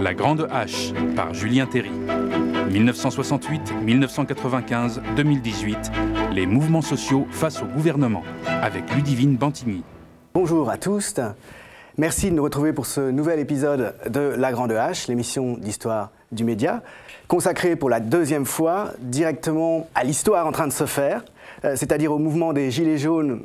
La Grande Hache par Julien Terry. 1968, 1995, 2018. Les mouvements sociaux face au gouvernement. Avec Ludivine Bantigny. Bonjour à tous. Merci de nous retrouver pour ce nouvel épisode de La Grande Hache, l'émission d'histoire du média, consacrée pour la deuxième fois directement à l'histoire en train de se faire, euh, c'est-à-dire au mouvement des Gilets jaunes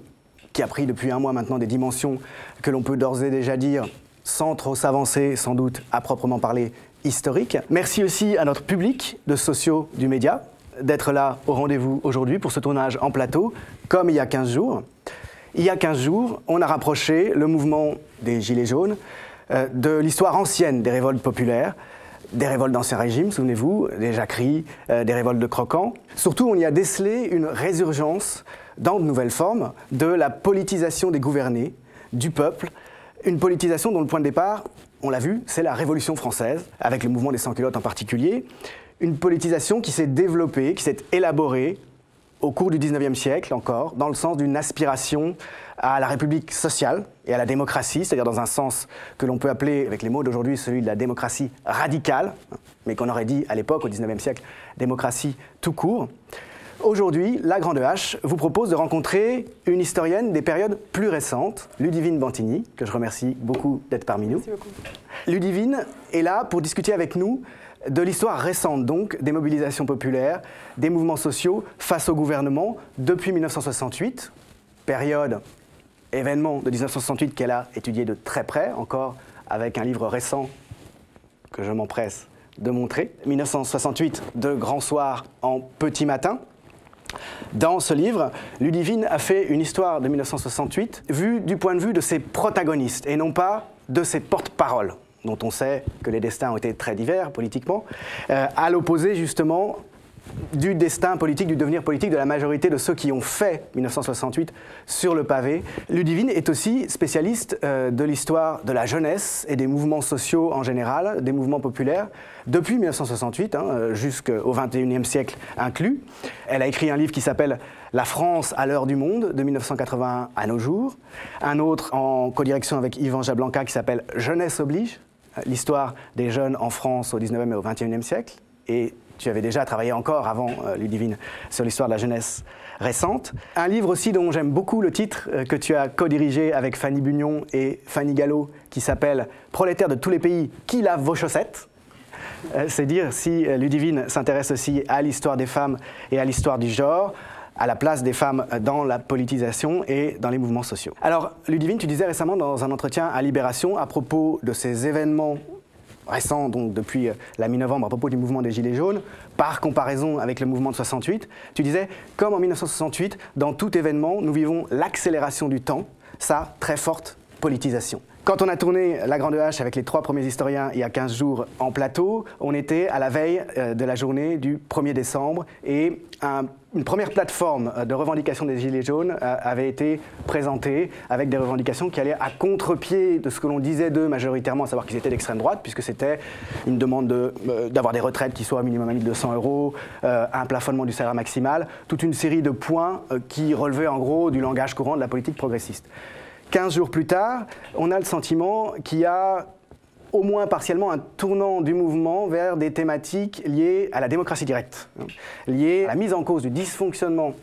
qui a pris depuis un mois maintenant des dimensions que l'on peut d'ores et déjà dire sans trop s'avancer, sans doute à proprement parler historique. Merci aussi à notre public de sociaux du média d'être là au rendez-vous aujourd'hui pour ce tournage en plateau, comme il y a 15 jours. Il y a 15 jours, on a rapproché le mouvement des Gilets jaunes euh, de l'histoire ancienne des révoltes populaires, des révoltes d'Ancien Régime, souvenez-vous, des jacqueries, euh, des révoltes de croquants. Surtout, on y a décelé une résurgence dans de nouvelles formes de la politisation des gouvernés, du peuple, une politisation dont le point de départ, on l'a vu, c'est la Révolution française, avec le mouvement des sans-culottes en particulier. Une politisation qui s'est développée, qui s'est élaborée au cours du 19e siècle encore, dans le sens d'une aspiration à la République sociale et à la démocratie, c'est-à-dire dans un sens que l'on peut appeler, avec les mots d'aujourd'hui, celui de la démocratie radicale, mais qu'on aurait dit à l'époque, au 19e siècle, démocratie tout court. Aujourd'hui, la Grande H vous propose de rencontrer une historienne des périodes plus récentes, Ludivine Bantigny, que je remercie beaucoup d'être parmi nous. Merci beaucoup. Ludivine est là pour discuter avec nous de l'histoire récente donc des mobilisations populaires, des mouvements sociaux face au gouvernement depuis 1968, période événement de 1968 qu'elle a étudié de très près, encore avec un livre récent que je m'empresse de montrer. 1968, de Grand Soir en Petit Matin. Dans ce livre, Ludivine a fait une histoire de 1968 vue du point de vue de ses protagonistes et non pas de ses porte-paroles, dont on sait que les destins ont été très divers politiquement, euh, à l'opposé justement du destin politique, du devenir politique de la majorité de ceux qui ont fait 1968 sur le pavé. Ludivine est aussi spécialiste euh, de l'histoire de la jeunesse et des mouvements sociaux en général, des mouvements populaires, depuis 1968 hein, euh, jusqu'au XXIe siècle inclus. Elle a écrit un livre qui s'appelle La France à l'heure du monde, de 1981 à nos jours. Un autre en codirection avec Yvan Jablanca qui s'appelle Jeunesse oblige, euh, l'histoire des jeunes en France au 19e et au 21e siècle. Et tu avais déjà travaillé encore avant euh, Ludivine sur l'histoire de la jeunesse récente. Un livre aussi dont j'aime beaucoup le titre euh, que tu as co-dirigé avec Fanny Bugnon et Fanny Gallo qui s'appelle Prolétaires de tous les pays, qui lavent vos chaussettes? Euh, C'est dire si Ludivine s'intéresse aussi à l'histoire des femmes et à l'histoire du genre à la place des femmes dans la politisation et dans les mouvements sociaux. Alors, Ludivine, tu disais récemment dans un entretien à Libération à propos de ces événements récent, donc depuis euh, la mi-novembre, à propos du mouvement des Gilets jaunes, par comparaison avec le mouvement de 68, tu disais, comme en 1968, dans tout événement, nous vivons l'accélération du temps, sa très forte politisation. Quand on a tourné La Grande Hache avec les trois premiers historiens il y a 15 jours en plateau, on était à la veille euh, de la journée du 1er décembre et une première plateforme euh, de revendication des Gilets jaunes euh, avait été présentée avec des revendications qui allaient à contre-pied de ce que l'on disait d'eux majoritairement, à savoir qu'ils étaient d'extrême droite, puisque c'était une demande d'avoir des retraites qui soient au minimum à 1200 euros, un plafonnement du salaire maximal, toute une série de points qui relevaient en gros du langage courant de la politique progressiste. 15 jours plus tard, on a le sentiment qu'il y a au moins partiellement un tournant du mouvement vers des thématiques liées à la démocratie directe, hein, liées à la mise en cause du dysfonctionnement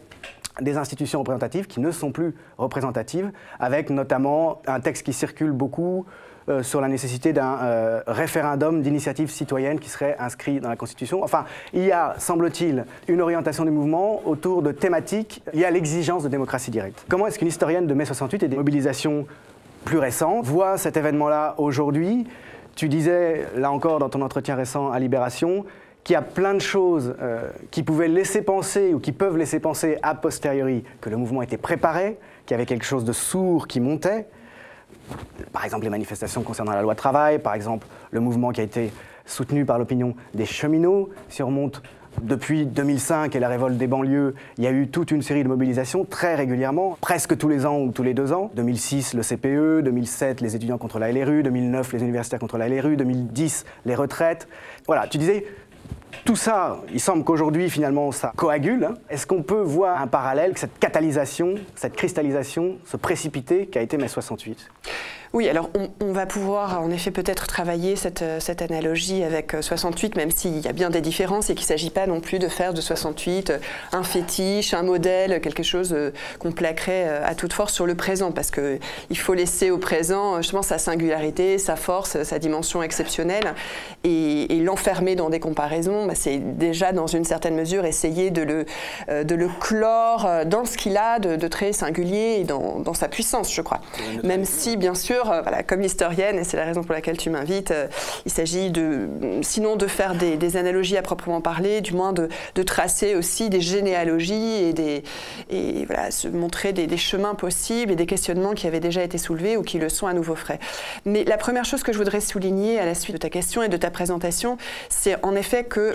des institutions représentatives qui ne sont plus représentatives, avec notamment un texte qui circule beaucoup euh, sur la nécessité d'un euh, référendum d'initiative citoyenne qui serait inscrit dans la Constitution. Enfin, il y a, semble-t-il, une orientation du mouvement autour de thématiques liées à l'exigence de démocratie directe. Comment est-ce qu'une historienne de mai 68 et des mobilisations plus récentes voit cet événement-là aujourd'hui? Tu disais, là encore, dans ton entretien récent à Libération, qu'il y a plein de choses euh, qui pouvaient laisser penser ou qui peuvent laisser penser a posteriori que le mouvement était préparé, qu'il y avait quelque chose de sourd qui montait par exemple les manifestations concernant la loi travail, par exemple le mouvement qui a été soutenu par l'opinion des cheminots, si on remonte depuis 2005 et la révolte des banlieues, il y a eu toute une série de mobilisations très régulièrement, presque tous les ans ou tous les deux ans. 2006, le CPE, 2007, les étudiants contre la LRU, 2009, les universitaires contre la LRU, 2010, les retraites. Voilà, tu disais, tout ça, il semble qu'aujourd'hui, finalement, ça coagule. Est-ce qu'on peut voir un parallèle, que cette catalysation, cette cristallisation, ce précipité qui a été mai 68 Oui, alors on, va pouvoir en effet peut-être travailler cette, cette, analogie avec 68, même s'il y a bien des différences et qu'il ne s'agit pas non plus de faire de 68 un fétiche, un modèle, quelque chose qu'on plaquerait à toute force sur le présent, parce qu'il faut laisser au présent justement sa singularité, sa force, sa dimension exceptionnelle, et, l'enfermer dans des comparaisons, bah, c'est déjà dans une certaine mesure essayer de le, de le clore dans ce qu'il a de, très singulier et dans, dans sa puissance, je crois. Même si, bien sûr, euh, voilà, comme historienne, et c'est la raison pour laquelle tu m'invites, euh, il s'agit de, sinon de faire des, analogies à proprement parler, du moins de, tracer aussi des généalogies et voilà, se montrer des, des, chemins possibles et des questionnements qui avaient déjà été soulevés ou qui le sont à nouveau frais. Mais la première chose que je voudrais souligner à la suite de ta question et de ta présentation, c'est en effet que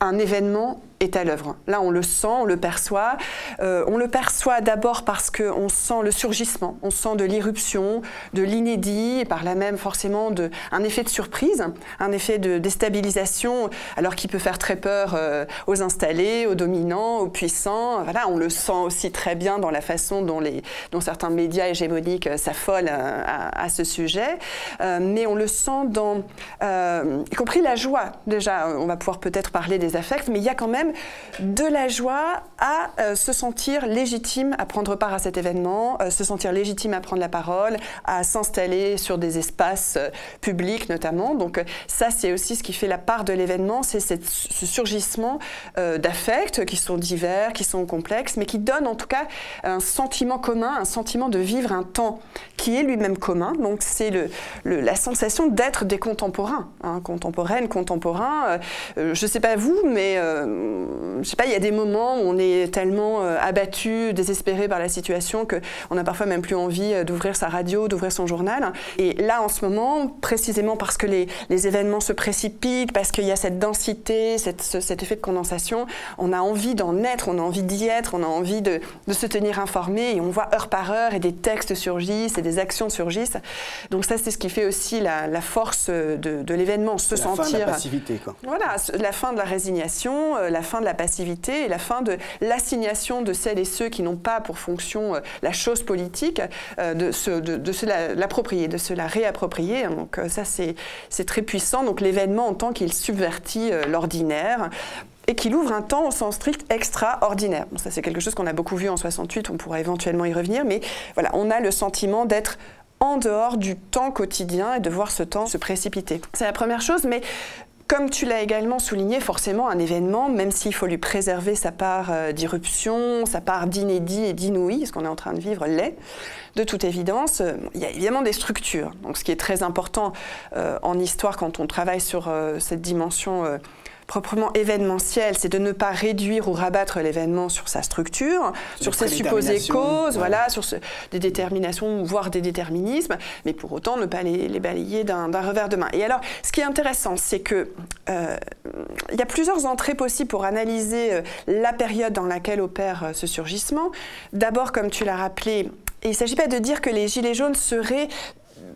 un événement est à l'œuvre. Là, on le sent, on le perçoit. Euh, on le perçoit d'abord parce qu'on sent le surgissement, on sent de l'irruption, de l'inédit, et par là même forcément de, un effet de surprise, un effet de déstabilisation, alors qui peut faire très peur euh, aux installés, aux dominants, aux puissants. Voilà, on le sent aussi très bien dans la façon dont, les, dont certains médias hégémoniques euh, s'affolent à, ce sujet. mais on le sent dans, y compris la joie. Déjà, on va pouvoir peut-être parler des affects, mais il y a quand même de la joie à euh, se sentir légitime à prendre part à cet événement, euh, se sentir légitime à prendre la parole, à s'installer sur des espaces euh, publics notamment. Donc ça, c'est aussi ce qui fait la part de l'événement, c'est ce surgissement d'affects qui sont divers, qui sont complexes, mais qui donnent en tout cas un sentiment commun, un sentiment de vivre un temps qui est lui-même commun. Donc c'est le, la sensation d'être des contemporains, hein, contemporaines, contemporains. je ne sais pas vous, mais je sais pas, il y a des moments où on est tellement euh, abattu, désespéré par la situation qu'on n'a parfois même plus envie euh, d'ouvrir sa radio, d'ouvrir son journal. Et là, en ce moment, précisément parce que les, événements se précipitent, parce qu'il y a cette densité, cet effet de condensation, on a envie d'en être, on a envie d'y être, on a envie de, se tenir informé et on voit heure par heure et des textes surgissent et des actions surgissent. Donc ça, c'est ce qui fait aussi la, force de, l'événement, se sentir... La fin de la passivité, quoi. Voilà, la fin de la résignation, euh, la fin de la passivité et la fin de l'assignation de celles et ceux qui n'ont pas pour fonction euh, la chose politique, euh, de se, de, se l'approprier, de se la réapproprier. Donc ça, c'est très puissant. Donc l'événement en tant qu'il subvertit l'ordinaire et qu'il ouvre un temps au sens strict extraordinaire. ça, c'est quelque chose qu'on a beaucoup vu en 68, on pourra éventuellement y revenir, mais voilà, on a le sentiment d'être en dehors du temps quotidien et de voir ce temps se précipiter. C'est la première chose, mais comme tu l'as également souligné, forcément, un événement, même s'il faut lui préserver sa part euh, d'irruption, sa part d'inédit et d'inouï, ce qu'on est en train de vivre l'est, de toute évidence, euh, il y a évidemment des structures. Donc, ce qui est très important euh, en histoire quand on travaille sur cette dimension proprement événementiel, c'est de ne pas réduire ou rabattre l'événement sur sa structure, sur ses supposées causes, voilà, sur des déterminations, voire des déterminismes, mais pour autant ne pas les, balayer d'un revers de main. Et alors, ce qui est intéressant, c'est que euh, il y a plusieurs entrées possibles pour analyser euh, la période dans laquelle opère euh, ce surgissement. D'abord, comme tu l'as rappelé, il ne s'agit pas de dire que les Gilets jaunes seraient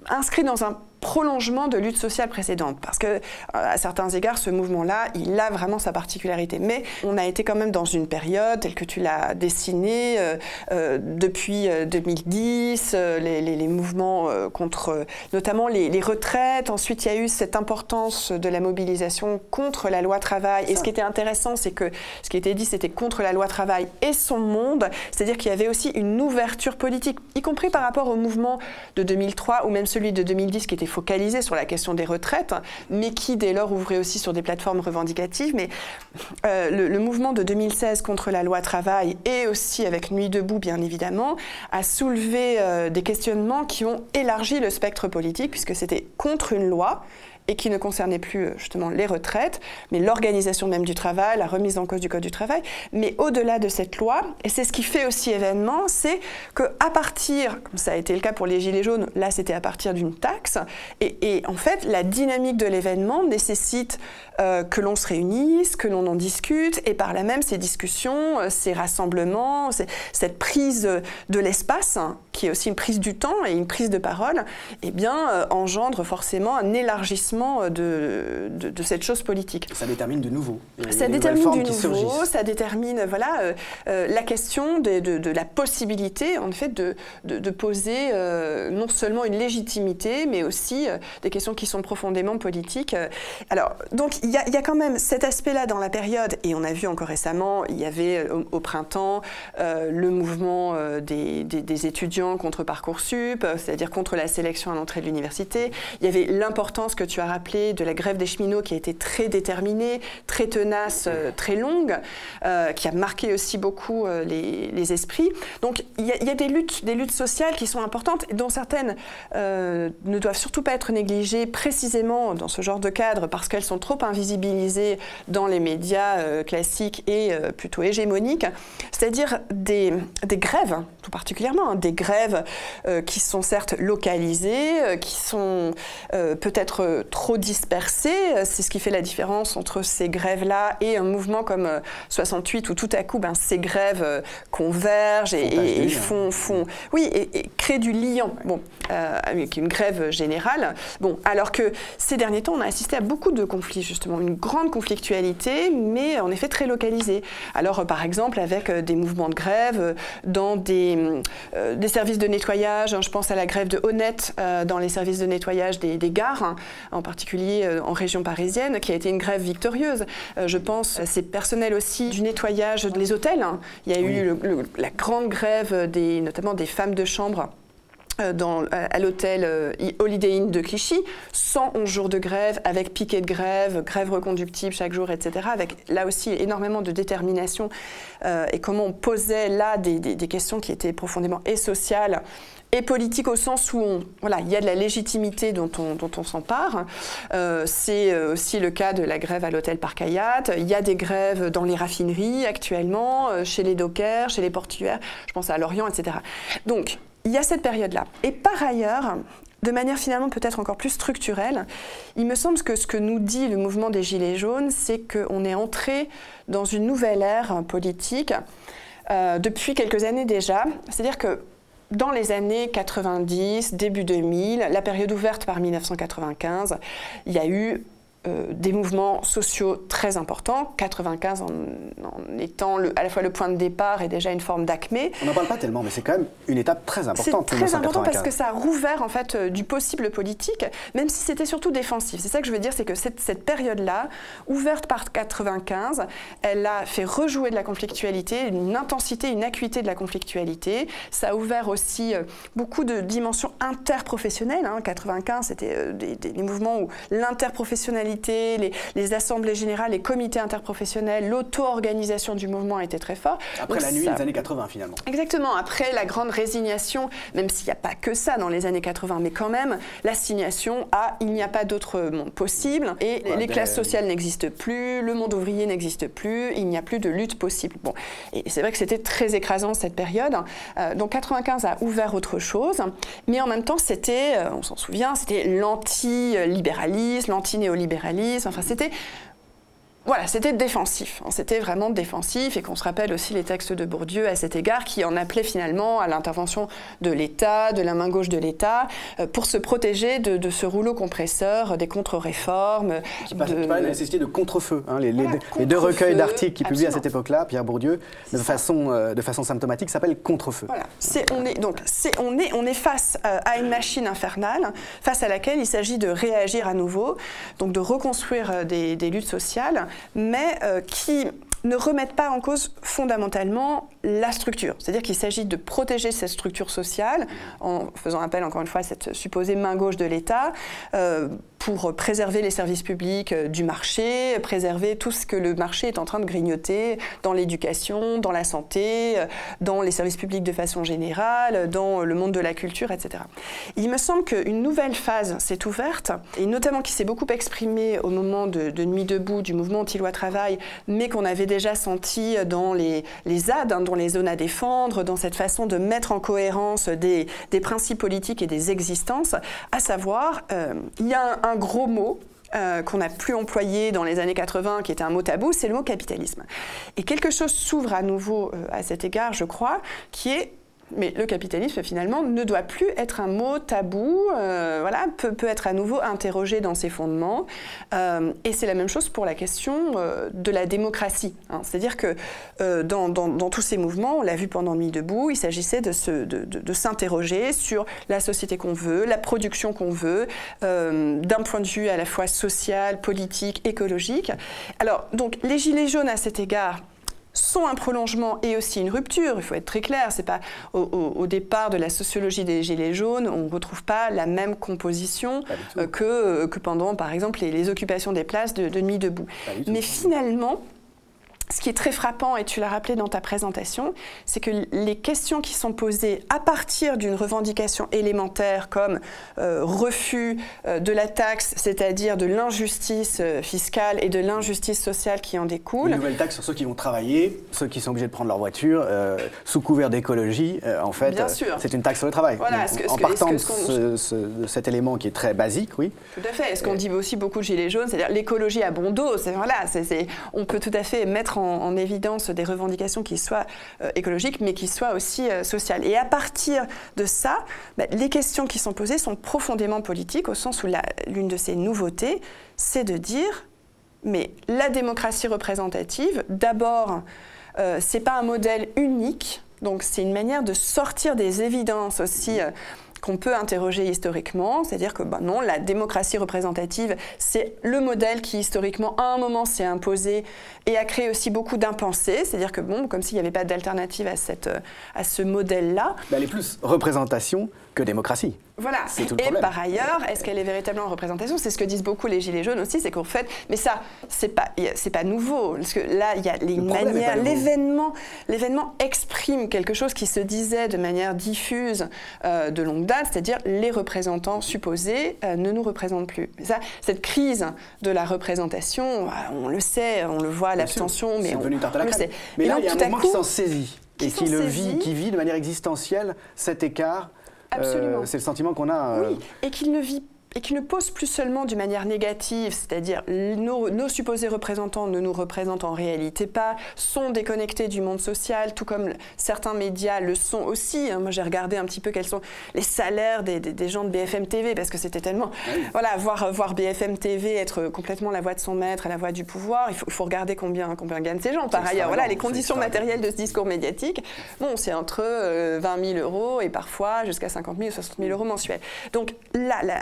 inscrits dans un prolongement de lutte sociale précédente. Parce que, euh, à certains égards, ce mouvement-là, il a vraiment sa particularité. Mais on a été quand même dans une période, telle que tu l'as dessinée, euh, euh, depuis 2010, les, mouvements contre notamment les, retraites. Ensuite, il y a eu cette importance de la mobilisation contre la loi travail. Et ce qui était intéressant, c'est que ce qui était dit, c'était contre la loi travail et son monde. C'est-à-dire qu'il y avait aussi une ouverture politique, y compris par rapport au mouvement de 2003 ou même celui de 2010 qui était focalisé sur la question des retraites, mais qui dès lors ouvrait aussi sur des plateformes revendicatives. Mais euh, le, mouvement de 2016 contre la loi travail et aussi avec Nuit debout, bien évidemment, a soulevé euh, des questionnements qui ont élargi le spectre politique, puisque c'était contre une loi et qui ne concernait plus euh, justement les retraites, mais l'organisation même du travail, la remise en cause du Code du travail. Mais au-delà de cette loi, et c'est ce qui fait aussi événement, c'est qu'à partir, comme ça a été le cas pour les Gilets jaunes, là c'était à partir d'une taxe, et, en fait la dynamique de l'événement nécessite euh, que l'on se réunisse, que l'on en discute, et par là même ces discussions, euh, ces rassemblements, cette prise de l'espace, hein, qui est aussi une prise du temps et une prise de parole, eh bien, engendre forcément un élargissement financement de, de, cette chose politique. Ça détermine de nouveau. Ça détermine du nouveau, ça détermine voilà, la question de, de, la possibilité, en fait, de, de poser non seulement une légitimité, mais aussi des questions qui sont profondément politiques. Alors, donc, il y, y, a quand même cet aspect-là dans la période, et on a vu encore récemment, il y avait au, printemps le mouvement des, des, des, étudiants contre Parcoursup, c'est-à-dire contre la sélection à l'entrée de l'université. Il y avait l'importance que tu as rappelé de la grève des cheminots qui a été très déterminée, très tenace, euh, très longue, euh, qui a marqué aussi beaucoup euh, les, esprits. Donc il y, a, des luttes, des luttes sociales qui sont importantes, dont certaines ne doivent surtout pas être négligées précisément dans ce genre de cadre parce qu'elles sont trop invisibilisées dans les médias classiques et plutôt hégémoniques, c'est-à-dire des, grèves, tout particulièrement, hein, des grèves qui sont certes localisées, qui sont peut-être trop dispersées. C'est ce qui fait la différence entre ces grèves-là et un mouvement comme 68 euh, où tout à coup ben, ces grèves euh, convergent et, font, font, oui, et, créent du lien. Bon, avec une grève générale. Bon, alors que ces derniers temps, on a assisté à beaucoup de conflits justement, une grande conflictualité, mais en effet très localisée. Alors, par exemple, avec des mouvements de grève dans des, des services de nettoyage. Hein, je pense à la grève de Honnête dans les services de nettoyage des, gares, hein, en particulier euh, en région parisienne, qui a été une grève victorieuse. Euh, je pense à ces personnels aussi du nettoyage des hôtels. Hein. Il y a eu la grande grève, des, notamment des femmes de chambre euh, dans, à l'hôtel Holiday Inn de Clichy, 111 jours de grève, avec piquet de grève, grève reconductible chaque jour, etc., avec là aussi énormément de détermination, et comment on posait là des, des, questions qui étaient profondément et sociales et politique au sens où voilà, il y a de la légitimité dont on, s'empare. Euh, c'est euh, aussi le cas de la grève à l'hôtel Parc Hayat. Il y a des grèves dans les raffineries actuellement, euh, chez les dockers, chez les portuaires, je pense à Lorient, etc. Donc, il y a cette période-là. Et par ailleurs, de manière finalement peut-être encore plus structurelle, il me semble que ce que nous dit le mouvement des Gilets jaunes, c'est qu'on est entré dans une nouvelle ère politique depuis quelques années déjà. C'est-à-dire que dans les années 90, début 2000, la période ouverte par 1995, il y a eu euh, des mouvements sociaux très importants, 95 en, étant à la fois le point de départ et déjà une forme d'acmé. On n'en parle pas tellement, mais c'est quand même une étape très importante. C'est très important parce que ça a rouvert en fait euh, du possible politique, même si c'était surtout défensif. C'est ça que je veux dire, c'est que cette, cette période-là, ouverte par 95, elle a fait rejouer de la conflictualité, une intensité, une acuité de la conflictualité. Ça a ouvert aussi euh, beaucoup de dimensions interprofessionnelles. Hein. 95, c'était des, des mouvements où l'interprofessionnalité les, assemblées générales, les comités interprofessionnels, l'auto-organisation du mouvement était très fort. Après la nuit des années 80 finalement. Exactement, après la grande résignation, même s'il n'y a pas que ça dans les années 80, mais quand même, l'assignation à il n'y a pas d'autre monde possible et les ben, classes sociales n'existent plus, le monde ouvrier n'existe plus, il n'y a plus de lutte possible. Bon, et c'est vrai que c'était très écrasant cette période. Euh, donc 95 a ouvert autre chose, mais en même temps c'était, euh, on s'en souvient, c'était l'anti-libéralisme, l'anti-néolibéralisme Enfin, c'était voilà, c'était défensif. C'était vraiment défensif et qu'on se rappelle aussi les textes de Bourdieu à cet égard qui en appelaient finalement à l'intervention de l'État, de la main gauche de l'État, euh, pour se protéger de, ce rouleau compresseur des contre-réformes. Qui de... la nécessité de contre-feu. Hein, les, deux recueils d'articles qu'il publie à cette époque-là, Pierre Bourdieu, de façon, euh, de façon symptomatique, s'appellent Contre-feu. Voilà. on, est, donc, on, est, on est face euh, à une machine infernale, face à laquelle il s'agit de réagir à nouveau, donc de reconstruire des, des luttes sociales mais euh, qui ne remettent pas en cause fondamentalement la structure. C'est-à-dire qu'il s'agit de protéger cette structure sociale en faisant appel encore une fois à cette supposée main gauche de l'État euh, pour préserver les services publics euh, du marché, préserver tout ce que le marché est en train de grignoter dans l'éducation, dans la santé, euh, dans les services publics de façon générale, dans le monde de la culture, etc. Il me semble qu'une nouvelle phase s'est ouverte, et notamment qui s'est beaucoup exprimée au moment de, Nuit debout du mouvement anti-loi-travail, mais qu'on avait déjà senti dans les, les ZAD, hein, dans les zones à défendre, dans cette façon de mettre en cohérence des, principes politiques et des existences, à savoir, euh, il y a un, gros mot euh, qu'on n'a plus employé dans les années 80, qui était un mot tabou, c'est le mot capitalisme. Et quelque chose s'ouvre à nouveau euh, à cet égard, je crois, qui est Mais le capitalisme, finalement, ne doit plus être un mot tabou, euh, voilà, peut, peut, être à nouveau interrogé dans ses fondements. Euh, et c'est la même chose pour la question euh, de la démocratie. Hein. C'est-à-dire que dans, dans, tous ces mouvements, on l'a vu pendant Nuit debout, il s'agissait de, se, de, de, de s'interroger sur la société qu'on veut, la production qu'on veut, d'un point de vue à la fois social, politique, écologique. Alors, donc, les Gilets jaunes, à cet égard, sont un prolongement et aussi une rupture. Il faut être très clair. C'est pas au, départ de la sociologie des Gilets jaunes, on ne retrouve pas la même composition euh, que, euh, que pendant, par exemple, les, occupations des places de, de Nuit debout. Mais finalement, ce qui est très frappant, et tu l'as rappelé dans ta présentation, c'est que les questions qui sont posées à partir d'une revendication élémentaire comme euh, refus euh, de la taxe, c'est-à-dire de l'injustice euh, fiscale et de l'injustice sociale qui en découle. Une nouvelle taxe sur ceux qui vont travailler, ceux qui sont obligés de prendre leur voiture, sous couvert d'écologie, en fait, c'est une taxe sur le travail. Voilà, en partant de, cet élément qui est très basique, oui. Tout à fait. est Ce qu'on dit aussi beaucoup de Gilets jaunes, c'est-à-dire l'écologie à bon dos, voilà, on peut tout à fait mettre en, évidence des revendications qui soient euh, écologiques, mais qui soient aussi euh, sociales. Et à partir de ça, bah, les questions qui sont posées sont profondément politiques, au sens où l'une de ces nouveautés, c'est de dire, mais la démocratie représentative, d'abord, euh, c'est pas un modèle unique, donc c'est une manière de sortir des évidences aussi qu'on peut interroger historiquement, c'est-à-dire que bah non, la démocratie représentative, c'est le modèle qui historiquement à un moment s'est imposé et a créé aussi beaucoup d'impensés, c'est-à-dire que bon, comme s'il n'y avait pas d'alternative à, cette, à ce modèle-là. elle est plus représentation que démocratie. Voilà. et par ailleurs, est-ce qu'elle est véritablement en représentation C'est ce que disent beaucoup les gilets jaunes aussi, c'est qu'en fait, mais ça, c'est pas, c'est pas nouveau, parce que là, il y a les manières, l'événement, l'événement exprime quelque chose qui se disait de manière diffuse euh, de longue date, c'est-à-dire les représentants supposés euh, ne nous représentent plus. Mais ça, cette crise de la représentation, euh, on le sait, on le voit, l'abstention, mais on, on, le sait. Mais là, il y a un moment qui s'en saisit et qui le vit, qui vit de manière existentielle cet écart Absolument. Euh, c'est le sentiment qu'on a. Oui, et qu'il ne vit et qui ne pose plus seulement d'une manière négative, c'est-à-dire nos, supposés représentants ne nous représentent en réalité pas, sont déconnectés du monde social, tout comme certains médias le sont aussi. Hein. Moi, j'ai regardé un petit peu quels sont les salaires des, gens de BFM TV, parce que c'était tellement... Voilà, voir, voir BFM TV être complètement la voix de son maître et la voix du pouvoir, il faut, regarder combien, combien gagnent ces gens. Par ailleurs, voilà, les conditions matérielles de ce discours médiatique, bon, c'est entre 20 euh, 000 euros et parfois jusqu'à 50 000 ou 60 000 euros mensuels. Donc là, là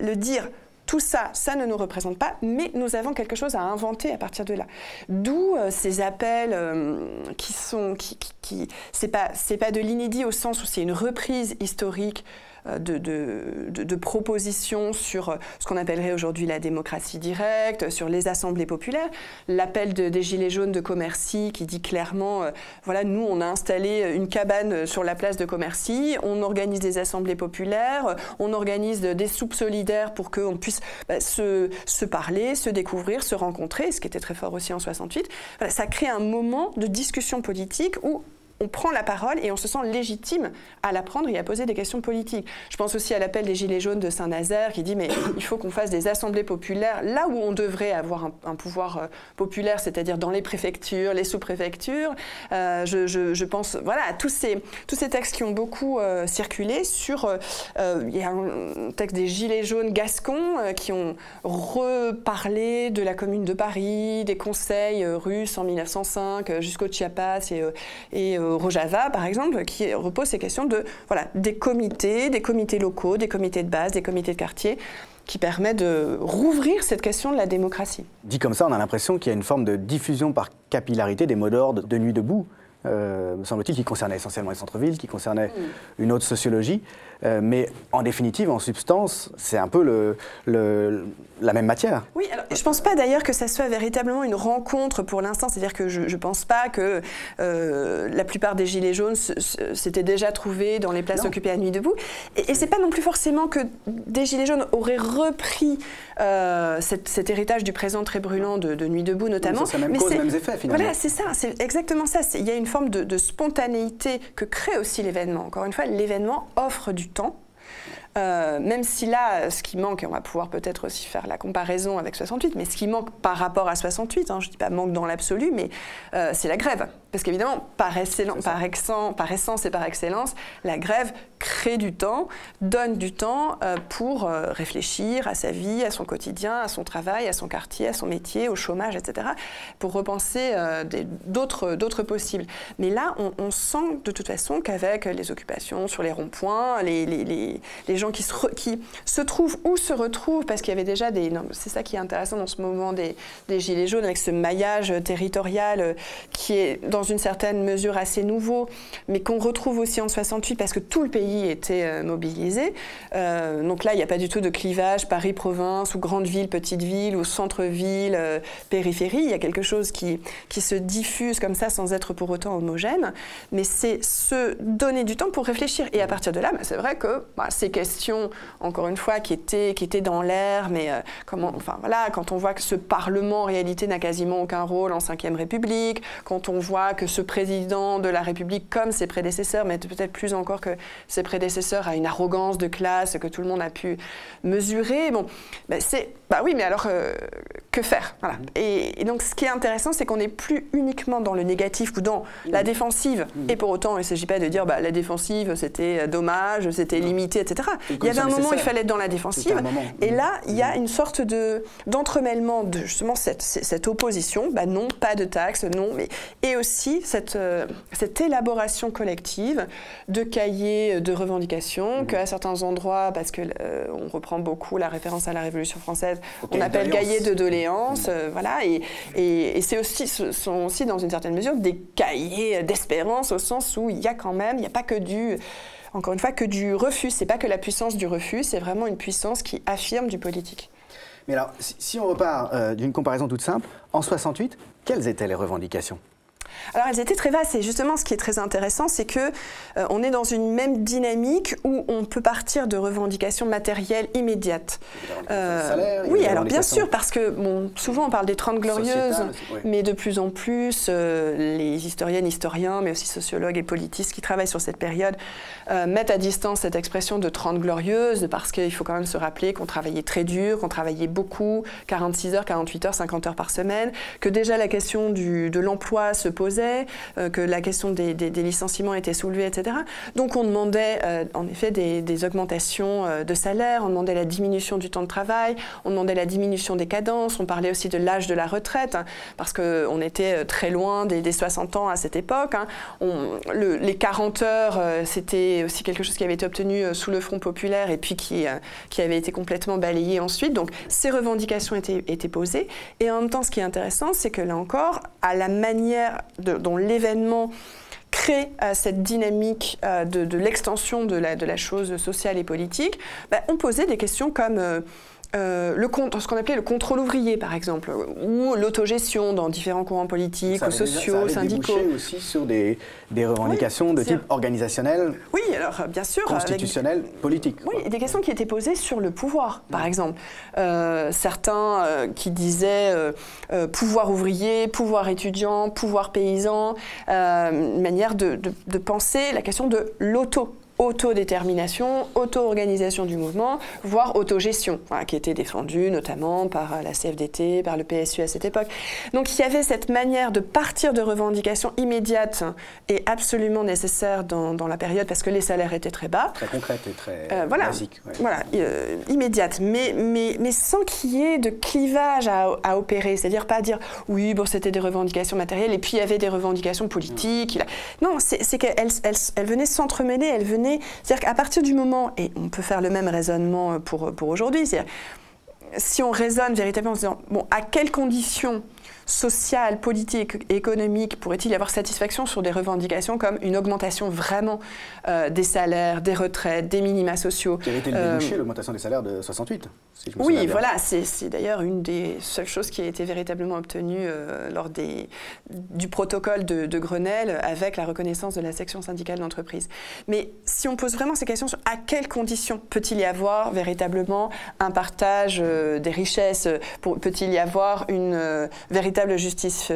le dire tout ça, ça ne nous représente pas, mais nous avons quelque chose à inventer à partir de là. D'où euh, ces appels euh, qui sont, qui, qui, c'est pas, c'est pas de l'inédit au sens où c'est une reprise historique euh, de, propositions sur euh, ce qu'on appellerait aujourd'hui la démocratie directe, sur les assemblées populaires. L'appel des Gilets jaunes de Commercy qui dit clairement, euh, voilà, nous, on a installé une cabane sur la place de Commercy, on organise des assemblées populaires, on organise des soupes solidaires pour qu'on puisse bah, se, parler, se découvrir, se rencontrer, ce qui était très fort aussi en 68. Voilà, ça crée un moment de discussion politique où on prend la parole et on se sent légitime à la prendre et à poser des questions politiques. Je pense aussi à l'appel des Gilets jaunes de Saint-Nazaire qui dit mais il faut qu'on fasse des assemblées populaires là où on devrait avoir un, pouvoir euh, populaire, c'est-à-dire dans les préfectures, les sous-préfectures. Euh, je, pense voilà, à tous ces, tous ces textes qui ont beaucoup euh, circulé sur... il y a un texte des Gilets jaunes gascons qui ont reparlé de la commune de Paris, des conseils russes en 1905 jusqu'au Chiapas et, et Rojava, par exemple, qui repose ces questions de voilà, des comités, des comités locaux, des comités de base, des comités de quartier, qui permet de rouvrir cette question de la démocratie. Dit comme ça, on a l'impression qu'il y a une forme de diffusion par capillarité des mots d'ordre de nuit debout. Euh, me semble-t-il, qui concernait essentiellement les centres-villes, qui concernait mm. une autre sociologie. Euh, mais en définitive, en substance, c'est un peu le, le, la même matière. Oui, alors, je ne pense pas d'ailleurs que ça soit véritablement une rencontre pour l'instant. C'est-à-dire que je ne pense pas que euh, la plupart des Gilets jaunes s'étaient déjà trouvés dans les places occupées à nuit debout. Et, et ce n'est pas non plus forcément que des Gilets jaunes auraient repris euh, cet, héritage du présent très brûlant de, Nuit debout notamment. C'est la même cause, mêmes effets finalement. Voilà, c'est ça, c'est exactement ça. Il y a une forme de, de spontanéité que crée aussi l'événement. Encore une fois, l'événement offre du temps même si là, ce qui manque, et on va pouvoir peut-être aussi faire la comparaison avec 68, mais ce qui manque par rapport à 68, hein, je ne dis pas manque dans l'absolu, mais c'est la grève. Parce qu'évidemment, par, par, par, essence et par excellence, la grève crée du temps, donne du temps euh, pour euh, réfléchir à sa vie, à son quotidien, à son travail, à son quartier, à son métier, au chômage, etc., pour repenser euh, d'autres possibles. Mais là, on, sent de toute façon qu'avec les occupations sur les ronds-points, les, les, les, les, gens qui se, qui se trouvent ou se retrouvent, parce qu'il y avait déjà des... C'est ça qui est intéressant dans ce moment des, des Gilets jaunes, avec ce maillage territorial qui est dans une certaine mesure assez nouveau, mais qu'on retrouve aussi en 68 parce que tout le pays était euh, mobilisé. Euh, donc là, il n'y a pas du tout de clivage Paris-province ou grande ville, petite ville ou centre-ville, euh, périphérie. Il y a quelque chose qui, qui se diffuse comme ça sans être pour autant homogène. Mais c'est se donner du temps pour réfléchir. Et à partir de là, bah, c'est vrai que bah, ces encore une fois, qui étaient, qui étaient dans l'air, mais comment, enfin voilà, quand on voit que ce Parlement en réalité n'a quasiment aucun rôle en Ve République, quand on voit que ce président de la République, comme ses prédécesseurs, mais peut-être plus encore que ses prédécesseurs, a une arrogance de classe que tout le monde a pu mesurer. Bon, ben c'est, bah oui, mais alors euh, que faire? Voilà. et, donc, ce qui est intéressant, c'est qu'on n'est plus uniquement dans le négatif ou dans la défensive. Et pour autant, il ne s'agit pas de dire bah, la défensive, c'était dommage, c'était limité, etc. Il y avait un moment où il fallait être dans la défensive. Et là, il y a une sorte de, d'entremêlement de justement cette, cette opposition. Bah non, pas de taxes, non, mais et aussi cette, euh, cette élaboration collective de cahiers de revendications qu'à certains endroits, parce que euh, on reprend beaucoup la référence à la Révolution française, on appelle cahiers de doléances, mmh. euh, voilà, et, et, c'est aussi, ce sont aussi dans une certaine mesure des cahiers d'espérance au sens où il y a quand même, il n'y a pas que du encore une fois, que du refus. C'est pas que la puissance du refus, c'est vraiment une puissance qui affirme du politique. Mais alors, si, on repart d'une comparaison toute simple, en 68, quelles étaient les revendications? Alors elles étaient très vastes et justement ce qui est très intéressant c'est que euh, on est dans une même dynamique où on peut partir de revendications matérielles immédiates. Euh, oui, alors bien sûr parce que bon, souvent on parle des 30 glorieuses, mais de plus en plus euh, les historiennes, historiens, mais aussi sociologues et politistes qui travaillent sur cette période mettent à distance cette expression de 30 glorieuses parce qu'il faut quand même se rappeler qu'on travaillait très dur, qu'on travaillait beaucoup, 46 heures, 48 heures, 50 heures par semaine, que déjà la question du, de l'emploi se euh, que la question des, licenciements était soulevée, etc. Donc on demandait euh, en effet des, augmentations euh, de salaire, on demandait la diminution du temps de travail, on demandait la diminution des cadences, on parlait aussi de l'âge de la retraite, hein, parce qu'on était très loin des, 60 ans à cette époque. Hein. les 40 heures, c'était aussi quelque chose qui avait été obtenu sous le Front populaire et puis qui, qui avait été complètement balayé ensuite. Donc ces revendications étaient, étaient posées. Et en même temps, ce qui est intéressant, c'est que là encore, à la manière dont l'événement crée euh, cette dynamique euh, de, l'extension de la, chose sociale et politique, bah, on posait des questions comme euh, euh, le ce qu'on appelait le contrôle ouvrier, par exemple, ou l'autogestion dans différents courants politiques ou sociaux, ça syndicaux. aussi sur des, des revendications de type organisationnel, oui, alors bien sûr, constitutionnel, politique. Oui, des questions qui étaient posées sur le pouvoir, par exemple. Euh, certains euh, qui disaient pouvoir ouvrier, pouvoir étudiant, pouvoir paysan, une manière de, de penser la question de l'auto autodétermination, auto-organisation du mouvement, voire autogestion, qui était défendue notamment par la CFDT, par le PSU à cette époque. Donc il y avait cette manière de partir de revendications immédiates et absolument nécessaires dans, la période parce que les salaires étaient très bas. Très concrète et très euh, voilà, basique. Voilà, euh, immédiate, mais, mais, mais sans qu'il y ait de clivage à, opérer, c'est-à-dire pas dire oui, bon, c'était des revendications matérielles et puis il y avait des revendications politiques. Non, c'est qu'elles elle, elle venaient s'entremêler, elles venaient c'est-à-dire qu'à partir du moment, et on peut faire le même raisonnement pour, pour aujourd'hui, c'est-à-dire si on raisonne véritablement en se disant, bon, à quelles conditions social, politique, économique, pourrait-il y avoir satisfaction sur des revendications comme une augmentation vraiment euh, des salaires, des retraites, des minima sociaux Quel était le débouché, euh, l'augmentation des salaires de 68 Oui, voilà, c'est d'ailleurs une des seules choses qui a été véritablement obtenue euh, lors des, du protocole de, de, Grenelle avec la reconnaissance de la section syndicale d'entreprise. Mais si on pose vraiment ces questions sur à quelles conditions peut-il y avoir véritablement un partage des richesses, peut-il y avoir une véritable justice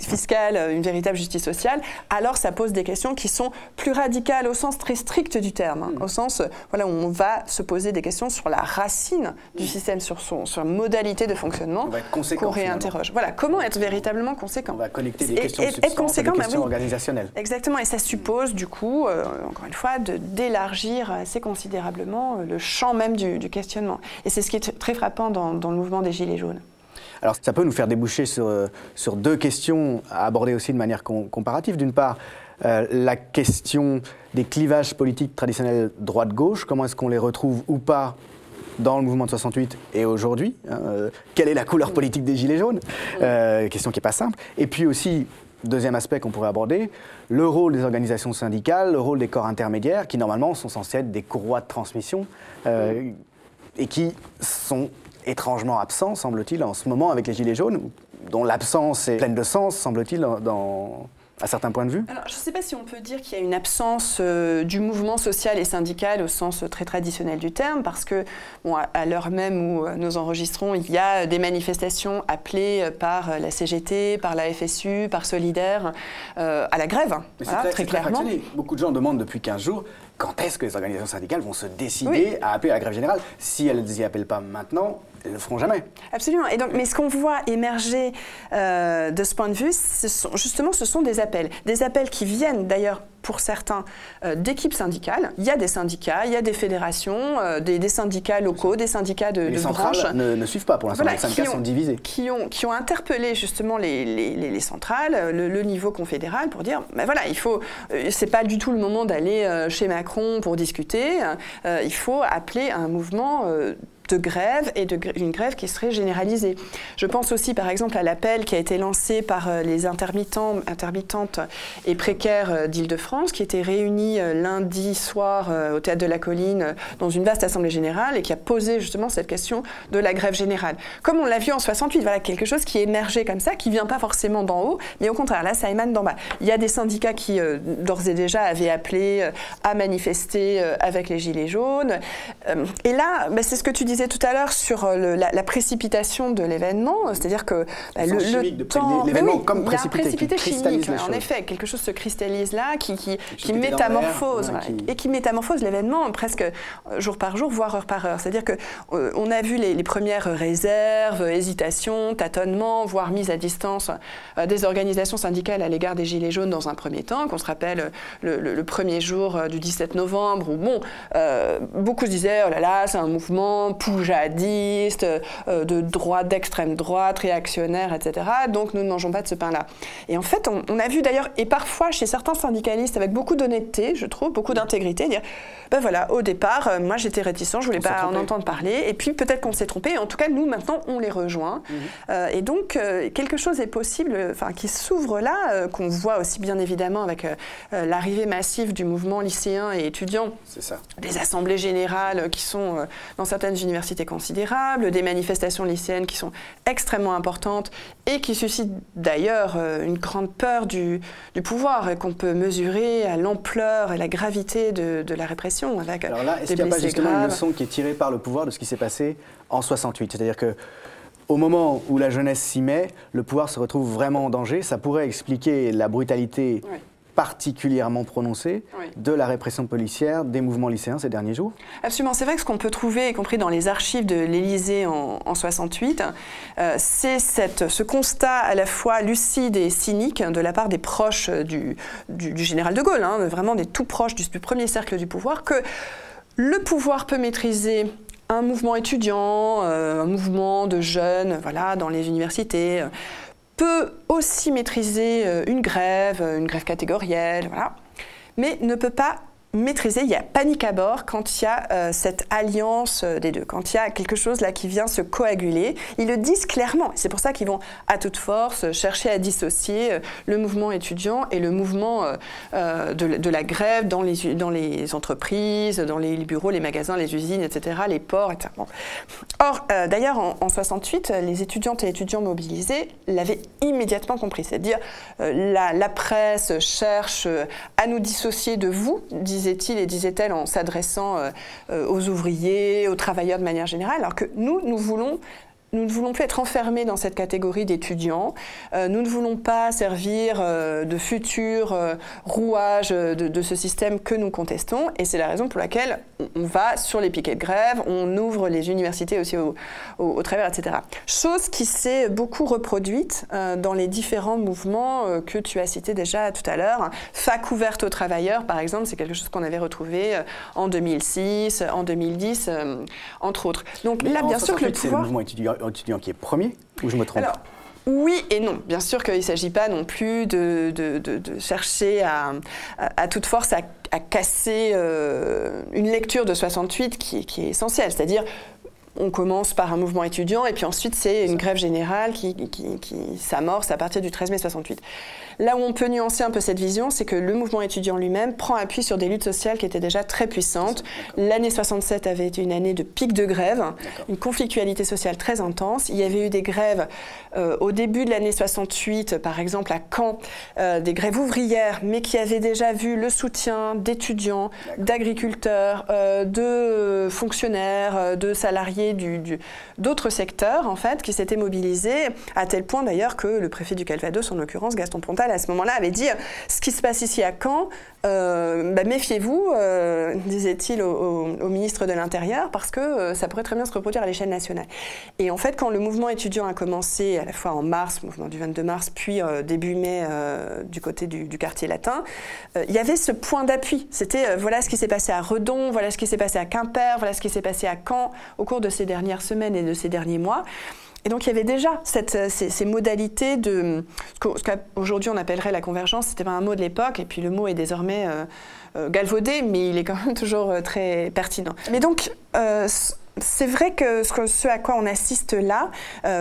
fiscale, une véritable justice sociale Alors ça pose des questions qui sont plus radicales au sens très strict du terme, hein, mm. au sens voilà, où on va se poser des questions sur la racine du système, sur, son, sur la modalité de fonctionnement qu'on réinterroge. Voilà, comment être véritablement conséquent On va connecter des questions, et, être conséquent, des bah questions organisationnelles. Exactement, et ça suppose du coup, euh, encore une fois, d'élargir assez considérablement euh, le champ même du, questionnement. Et c'est ce qui est très frappant dans, le mouvement des Gilets jaunes. Alors ça peut nous faire déboucher sur, euh, sur deux questions à aborder aussi de manière comparative. D'une part, la question des clivages politiques traditionnels droite-gauche, comment est-ce qu'on les retrouve ou pas dans le mouvement de 68 et aujourd'hui hein, Quelle est la couleur politique des Gilets jaunes Question qui n'est pas simple. Et puis aussi, Deuxième aspect qu'on pourrait aborder, le rôle des organisations syndicales, le rôle des corps intermédiaires, qui normalement sont censés être des courroies de transmission euh, et qui sont étrangement absents, semble-t-il, en ce moment avec les Gilets jaunes, dont l'absence est pleine de sens, semble-t-il, dans, à certains points de vue. Alors, je ne sais pas si on peut dire qu'il y a une absence euh, du mouvement social et syndical au sens très traditionnel du terme, parce que, bon, à, l'heure même où euh, nous enregistrons, il y a des manifestations appelées par euh, la CGT, par la FSU, par Solidaire, à la grève, très, clairement. Beaucoup de gens demandent depuis 15 jours quand est-ce que les organisations syndicales vont se décider à appeler à la grève générale? Si elles n'y appellent pas maintenant, elles ne le feront jamais. Absolument. Et donc, mais ce qu'on voit émerger euh, de ce point de vue, ce sont, justement, ce sont des appels. Des appels qui viennent d'ailleurs pour certains euh, d'équipes syndicales. Il y a des syndicats, il y a des fédérations, euh, des, syndicats locaux, des syndicats de, les de centrales Ne, suivent pas pour l'instant. les syndicats sont divisés. Qui ont, qui ont interpellé justement les, les, centrales, le, niveau confédéral pour dire, ben voilà, il faut, c'est pas du tout le moment d'aller chez Macron pour discuter. il faut appeler un mouvement de grève et d'une grève qui serait généralisée. Je pense aussi par exemple à l'appel qui a été lancé par euh, les intermittents, intermittentes et précaires euh, d'Île-de-France qui étaient réunis euh, lundi soir au Théâtre de la Colline dans une vaste assemblée générale et qui a posé justement cette question de la grève générale. Comme on l'a vu en 68, voilà quelque chose qui émergeait comme ça, qui vient pas forcément d'en haut, mais au contraire, là ça émane d'en bas. Il y a des syndicats qui d'ores et déjà avaient appelé à manifester avec les Gilets jaunes. et là, bah, c'est ce que tu disais tout à l'heure sur euh, la, précipitation de l'événement, c'est-à-dire que bah, le, le temps, l'événement comme précipité, précipité chimique, en effet, quelque chose se cristallise là, qui, qui, qui métamorphose et qui métamorphose l'événement presque euh, jour par jour, voire heure par heure. C'est-à-dire que euh, on a vu les, premières réserves, hésitations, tâtonnements, voire mise à distance des organisations syndicales à l'égard des Gilets jaunes dans un premier temps, qu'on se rappelle le, premier jour du 17 novembre, où bon, beaucoup se disaient oh là là, c'est un mouvement poujadiste, euh, de droite, d'extrême droite, réactionnaire, etc. Donc nous ne mangeons pas de ce pain-là. Et en fait, on, a vu d'ailleurs, et parfois chez certains syndicalistes, avec beaucoup d'honnêteté, je trouve, beaucoup d'intégrité, dire, ben voilà, au départ, euh, moi j'étais réticent, je voulais pas en entendre parler, et puis peut-être qu'on s'est trompé, en tout cas nous maintenant on les rejoint. Mhm. Euh, et donc quelque chose est possible, enfin qui s'ouvre là, qu'on voit aussi bien évidemment avec l'arrivée massive du mouvement lycéen et étudiant, ça. des assemblées générales qui sont dans certaines universités considérables, des manifestations lycéennes qui sont extrêmement importantes et qui suscitent d'ailleurs euh, une grande peur du, pouvoir et qu'on peut mesurer à l'ampleur et la gravité de, la répression. Avec Alors là, est-ce qu'il n'y a pas justement une leçon qui est tirée par le pouvoir de ce qui s'est passé en 68 C'est-à-dire que au moment où la jeunesse s'y met, le pouvoir se retrouve vraiment en danger. Ça pourrait expliquer la brutalité particulièrement prononcée de la répression policière des mouvements lycéens ces derniers jours Absolument. C'est vrai que ce qu'on peut trouver, y compris dans les archives de l'Élysée en, 68, euh, c'est ce constat à la fois lucide et cynique de la part des proches du, général de Gaulle, hein, vraiment des tout proches du, premier cercle du pouvoir, que le pouvoir peut maîtriser un mouvement étudiant, euh, un mouvement de jeunes, voilà, dans les universités, peut aussi maîtriser euh, une grève, euh, une grève catégorielle, voilà, mais ne peut pas maîtriser, il y a panique à bord quand il y a euh, cette alliance euh, des deux, quand il y a quelque chose là qui vient se coaguler. Ils le disent clairement. C'est pour ça qu'ils vont à toute force chercher à dissocier euh, le mouvement étudiant et le mouvement de, la grève dans les, entreprises, dans les, bureaux, les magasins, les usines, etc., les ports, etc. Or, d'ailleurs, en, en, 68, les étudiantes et étudiants mobilisés l'avaient immédiatement compris. C'est-à-dire, la, presse cherche à nous dissocier de vous, disait-il et disait-elle en s'adressant aux ouvriers, aux travailleurs de manière générale, alors que nous, nous voulons nous ne voulons plus être enfermés dans cette catégorie d'étudiants. Euh, nous ne voulons pas servir euh, de futurs euh, rouages de, ce système que nous contestons. Et c'est la raison pour laquelle on va sur les piquets de grève, on ouvre les universités aussi au, travers, etc. Chose qui s'est beaucoup reproduite dans les différents mouvements que tu as cités déjà tout à l'heure. Fac ouverte aux travailleurs, par exemple, c'est quelque chose qu'on avait retrouvé en 2006, en 2010, entre autres. Donc là, bien sûr que le pouvoir étudiant qui est premier, ou je me trompe oui et non. Bien sûr qu'il ne s'agit pas non plus de, chercher à, à, toute force à, casser euh, une lecture de 68 qui, qui est essentielle. C'est-à-dire, on commence par un mouvement étudiant et puis ensuite c'est une grève générale qui, qui, qui s'amorce à partir du 13 mai 68. Là où on peut nuancer un peu cette vision, c'est que le mouvement étudiant lui-même prend appui sur des luttes sociales qui étaient déjà très puissantes. L'année 67 avait été une année de pic de grève, une conflictualité sociale très intense. Il y avait eu des grèves euh, au début de l'année 68, par exemple à Caen, euh, des grèves ouvrières, mais qui avaient déjà vu le soutien d'étudiants, d'agriculteurs, euh, de fonctionnaires, de salariés d'autres secteurs, en fait, qui s'étaient mobilisés, à tel point d'ailleurs que le préfet du Calvados, en l'occurrence Gaston Pontal, à ce moment-là, avait dit ce qui se passe ici à Caen, euh, bah, méfiez-vous, euh, disait-il au, ministre de l'Intérieur, parce que euh, ça pourrait très bien se reproduire à l'échelle nationale. Et en fait, quand le mouvement étudiant a commencé, à la fois en mars, mouvement du 22 mars, puis début mai du côté du, du quartier latin, il y avait ce point d'appui. C'était voilà ce qui s'est passé à Redon, voilà ce qui s'est passé à Quimper, voilà ce qui s'est passé à Caen au cours de ces dernières semaines et de ces derniers mois. Et donc il y avait déjà cette, euh, ces, modalités de ce qu'aujourd'hui on appellerait la convergence. C'était un mot de l'époque, et puis le mot est désormais euh, euh, galvaudé, mais il est quand même toujours très pertinent. Mais donc c'est vrai que ce, à quoi on assiste là,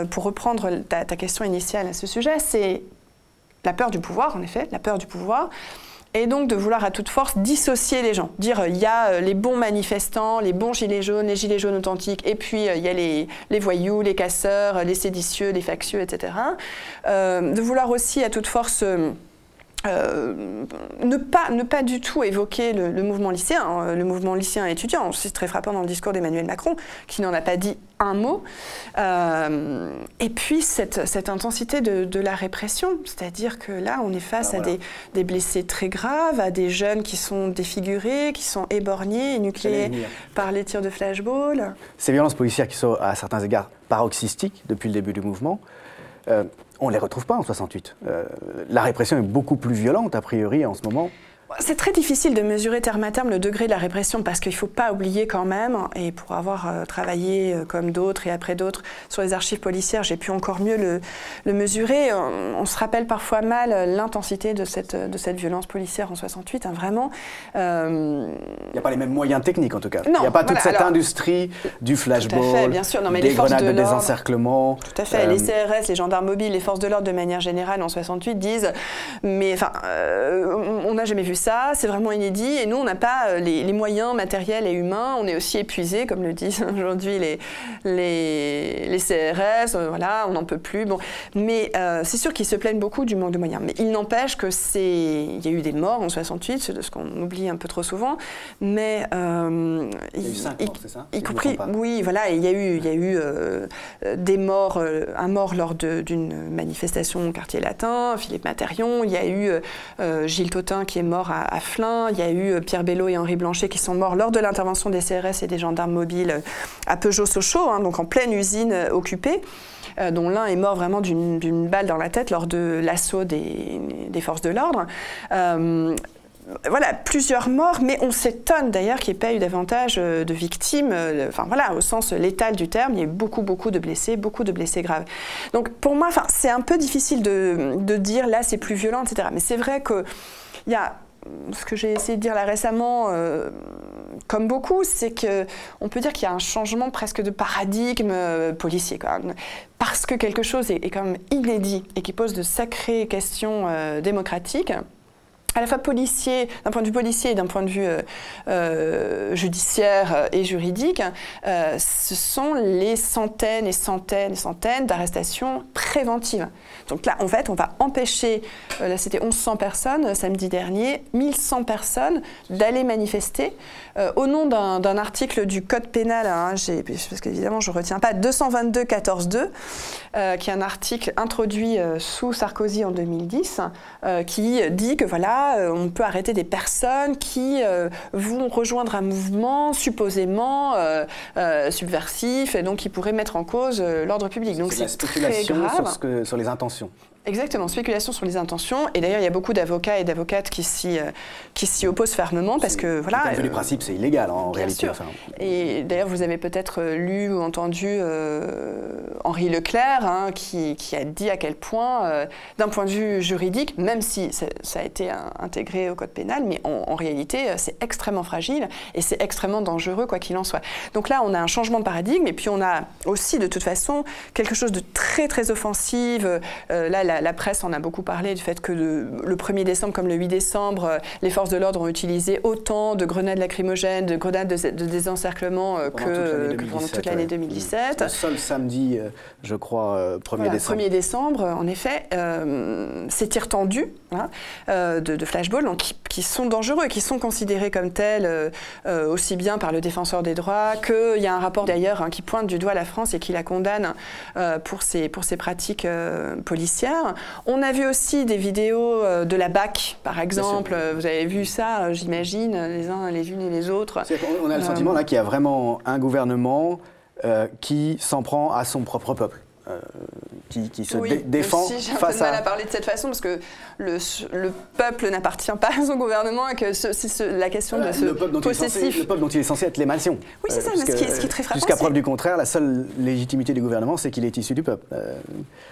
pour reprendre ta, question initiale à ce sujet, c'est la peur du pouvoir, en effet, la peur du pouvoir et donc de vouloir à toute force dissocier les gens. Dire il y a euh, les bons manifestants, les bons gilets jaunes, les gilets jaunes authentiques, et puis euh, il y a les, les, voyous, les casseurs, les séditieux, les factieux, etc. Euh, de vouloir aussi à toute force... Euh, ne, pas, ne pas du tout évoquer le, mouvement lycéen, hein, le mouvement lycéen étudiant. C'est très frappant dans le discours d'Emmanuel Macron, qui n'en a pas dit un mot. Euh, et puis cette, cette intensité de, de, la répression, c'est-à-dire que là, on est face ah, à des, des, blessés très graves, à des jeunes qui sont défigurés, qui sont éborgnés, énucléés par les tirs de flashball. Ces violences policières qui sont à certains égards paroxystiques depuis le début du mouvement. Euh, on ne les retrouve pas en 68. Euh, la répression est beaucoup plus violente, a priori, en ce moment. C'est très difficile de mesurer terme à terme le degré de la répression parce qu'il ne faut pas oublier quand même, et pour avoir euh, travaillé euh, comme d'autres et après d'autres sur les archives policières, j'ai pu encore mieux le, mesurer. On, se rappelle parfois mal l'intensité de cette, de cette violence policière en 68, hein, vraiment. Euh, il n'y a pas les mêmes moyens techniques en tout cas. Il n'y a pas toute cette industrie du flashball, bien sûr. Non, mais des les forces grenades de, désencerclement. Tout à fait. Les CRS, les gendarmes mobiles, les forces de l'ordre de manière générale en 68 disent, mais enfin, on n'a jamais vu ça, c'est vraiment inédit. Et nous, on n'a pas euh, les, moyens matériels et humains. On est aussi épuisés, comme le disent aujourd'hui les, les, les, CRS. Euh, voilà, on n'en peut plus. Bon. Mais euh, c'est sûr qu'ils se plaignent beaucoup du manque de moyens. Mais il n'empêche que c'est. Il y a eu des morts en 68, c'est ce qu'on oublie un peu trop souvent. Mais. il y a eu cinq morts, c'est ça Y compris. Oui, voilà. Il y a eu, il y a eu des morts, un mort lors d'une manifestation au quartier latin, Philippe Matérion. Il y a eu Gilles Totin qui est mort à, Flins. Il y a eu euh, Pierre Bello et Henri Blanchet qui sont morts lors de l'intervention des CRS et des gendarmes mobiles euh, à Peugeot-Sochaux, hein, donc en pleine usine euh, occupée. dont l'un est mort vraiment d'une balle dans la tête lors de l'assaut des, forces de l'ordre. voilà, plusieurs morts, mais on s'étonne d'ailleurs qu'il n'y ait pas eu davantage de victimes, enfin voilà, au sens létal du terme, il y a eu beaucoup, beaucoup de blessés, beaucoup de blessés graves. Donc pour moi, c'est un peu difficile de, de dire là c'est plus violent, etc. Mais c'est vrai qu'il y a ce que j'ai essayé de dire là récemment, euh, comme beaucoup, c'est qu'on peut dire qu'il y a un changement presque de paradigme euh, policier. Parce que quelque chose est, quand même inédit et qui pose de sacrées questions euh, démocratiques. À la fois policier, d'un point de vue policier et d'un point de vue euh, euh, judiciaire et juridique, euh, ce sont les centaines et centaines et centaines d'arrestations préventives. Donc là, en fait, on va empêcher, là c'était 1100 personnes samedi dernier, 1100 personnes d'aller manifester au nom d'un article du Code pénal, hein, parce qu'évidemment je ne retiens pas, 222 14 2, qui est un article introduit sous Sarkozy en 2010, qui dit que voilà, euh, on peut arrêter des personnes qui euh, vont rejoindre un mouvement supposément euh, subversif et donc qui pourrait mettre en cause l'ordre public. Donc c'est très grave. Sur, sur les intentions. Exactement, spéculation sur les intentions. Et d'ailleurs, il y a beaucoup d'avocats et d'avocates qui s'y, euh, qui s'y opposent fermement parce que voilà. Du point principe, c'est illégal en réalité. Sûr. Et d'ailleurs, vous avez peut-être euh, lu ou entendu euh, Henri Leclerc hein, qui, qui, a dit à quel point, d'un point de vue juridique, même si ça, a été intégré au code pénal, mais en, réalité, c'est extrêmement fragile et c'est extrêmement dangereux, quoi qu'il en soit. Donc là, on a un changement de paradigme et puis on a aussi, de toute façon, quelque chose de très, très offensif. là, la, presse en a beaucoup parlé du fait que le 1er décembre comme le 8 décembre, euh, les forces de l'ordre ont utilisé autant de grenades lacrymogènes, de grenades de, désencerclement euh, que, pendant toute l'année 2017. Le seul samedi, euh, je crois, 1er décembre. 1er décembre, en effet, ces tirs tendus hein, de, flashball donc, qui, sont dangereux, qui sont considérés comme tels aussi bien par le défenseur des droits qu'il y a un rapport d'ailleurs hein, qui pointe du doigt la France et qui la condamne pour, ses, pour ses pratiques policières. On a vu aussi des vidéos euh, de la BAC, par exemple. Vous avez vu ça, euh, j'imagine, les uns les unes et les autres. On a le sentiment là qu'il y a vraiment un gouvernement euh, qui s'en prend à son propre peuple. Euh, qui, se défend aussi, face un peu de mal à... parler de cette façon parce que le, le peuple n'appartient pas à son gouvernement et que c'est la question de ce le peuple possessif. le peuple dont il est censé être l'émanation. Oui, c'est ça, euh, mais ce qui, est, ce qui est très frappant. Jusqu'à preuve du contraire, la seule légitimité du gouvernement, c'est qu'il est issu du peuple. Euh,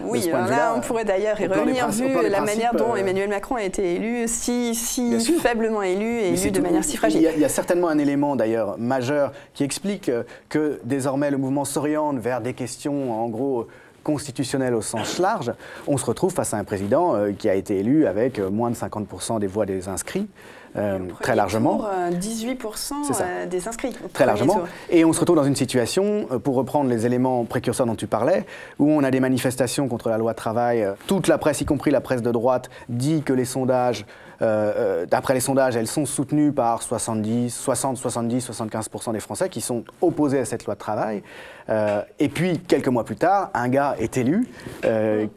oui, là, on pourrait d'ailleurs y revenir vu la manière dont Emmanuel Macron a été élu, si, si faiblement élu et élu de manière si fragile. Il y, a, certainement un élément d'ailleurs majeur qui explique que désormais le mouvement s'oriente vers des questions en gros constitutionnel au sens large, on se retrouve face à un président euh, qui a été élu avec euh, moins de 50% des voix des inscrits. Euh, très largement. 18% des inscrits. Très largement. Et on se retrouve dans une situation, pour reprendre les éléments précurseurs dont tu parlais, où on a des manifestations contre la loi travail. Toute la presse, y compris la presse de droite, dit que les sondages euh, euh, d'après les sondages, elles sont soutenues par 70, 60, 70, 75% des Français qui sont opposés à cette loi de travail. Euh, et puis, quelques mois plus tard, un gars est élu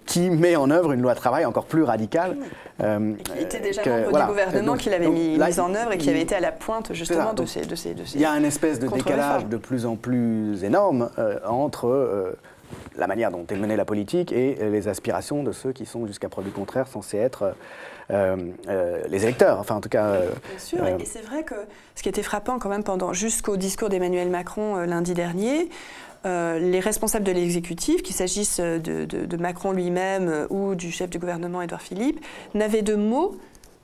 qui met en œuvre une loi de travail encore plus radicale. qui était déjà membre du gouvernement qui l'avait mis, en œuvre et qui avait été à la pointe justement de ces, de, ces, Il y a un espèce de décalage de plus en plus énorme entre la manière dont est menée la politique et les aspirations de ceux qui sont, jusqu'à preuve du contraire, censés être euh, euh, les électeurs. Enfin, en tout cas. Euh, Bien sûr, et c'est vrai que ce qui était frappant quand même pendant jusqu'au discours d'Emmanuel Macron lundi dernier, les responsables de l'exécutif, qu'il s'agisse de, Macron lui-même ou du chef du gouvernement Édouard Philippe, n'avaient de mots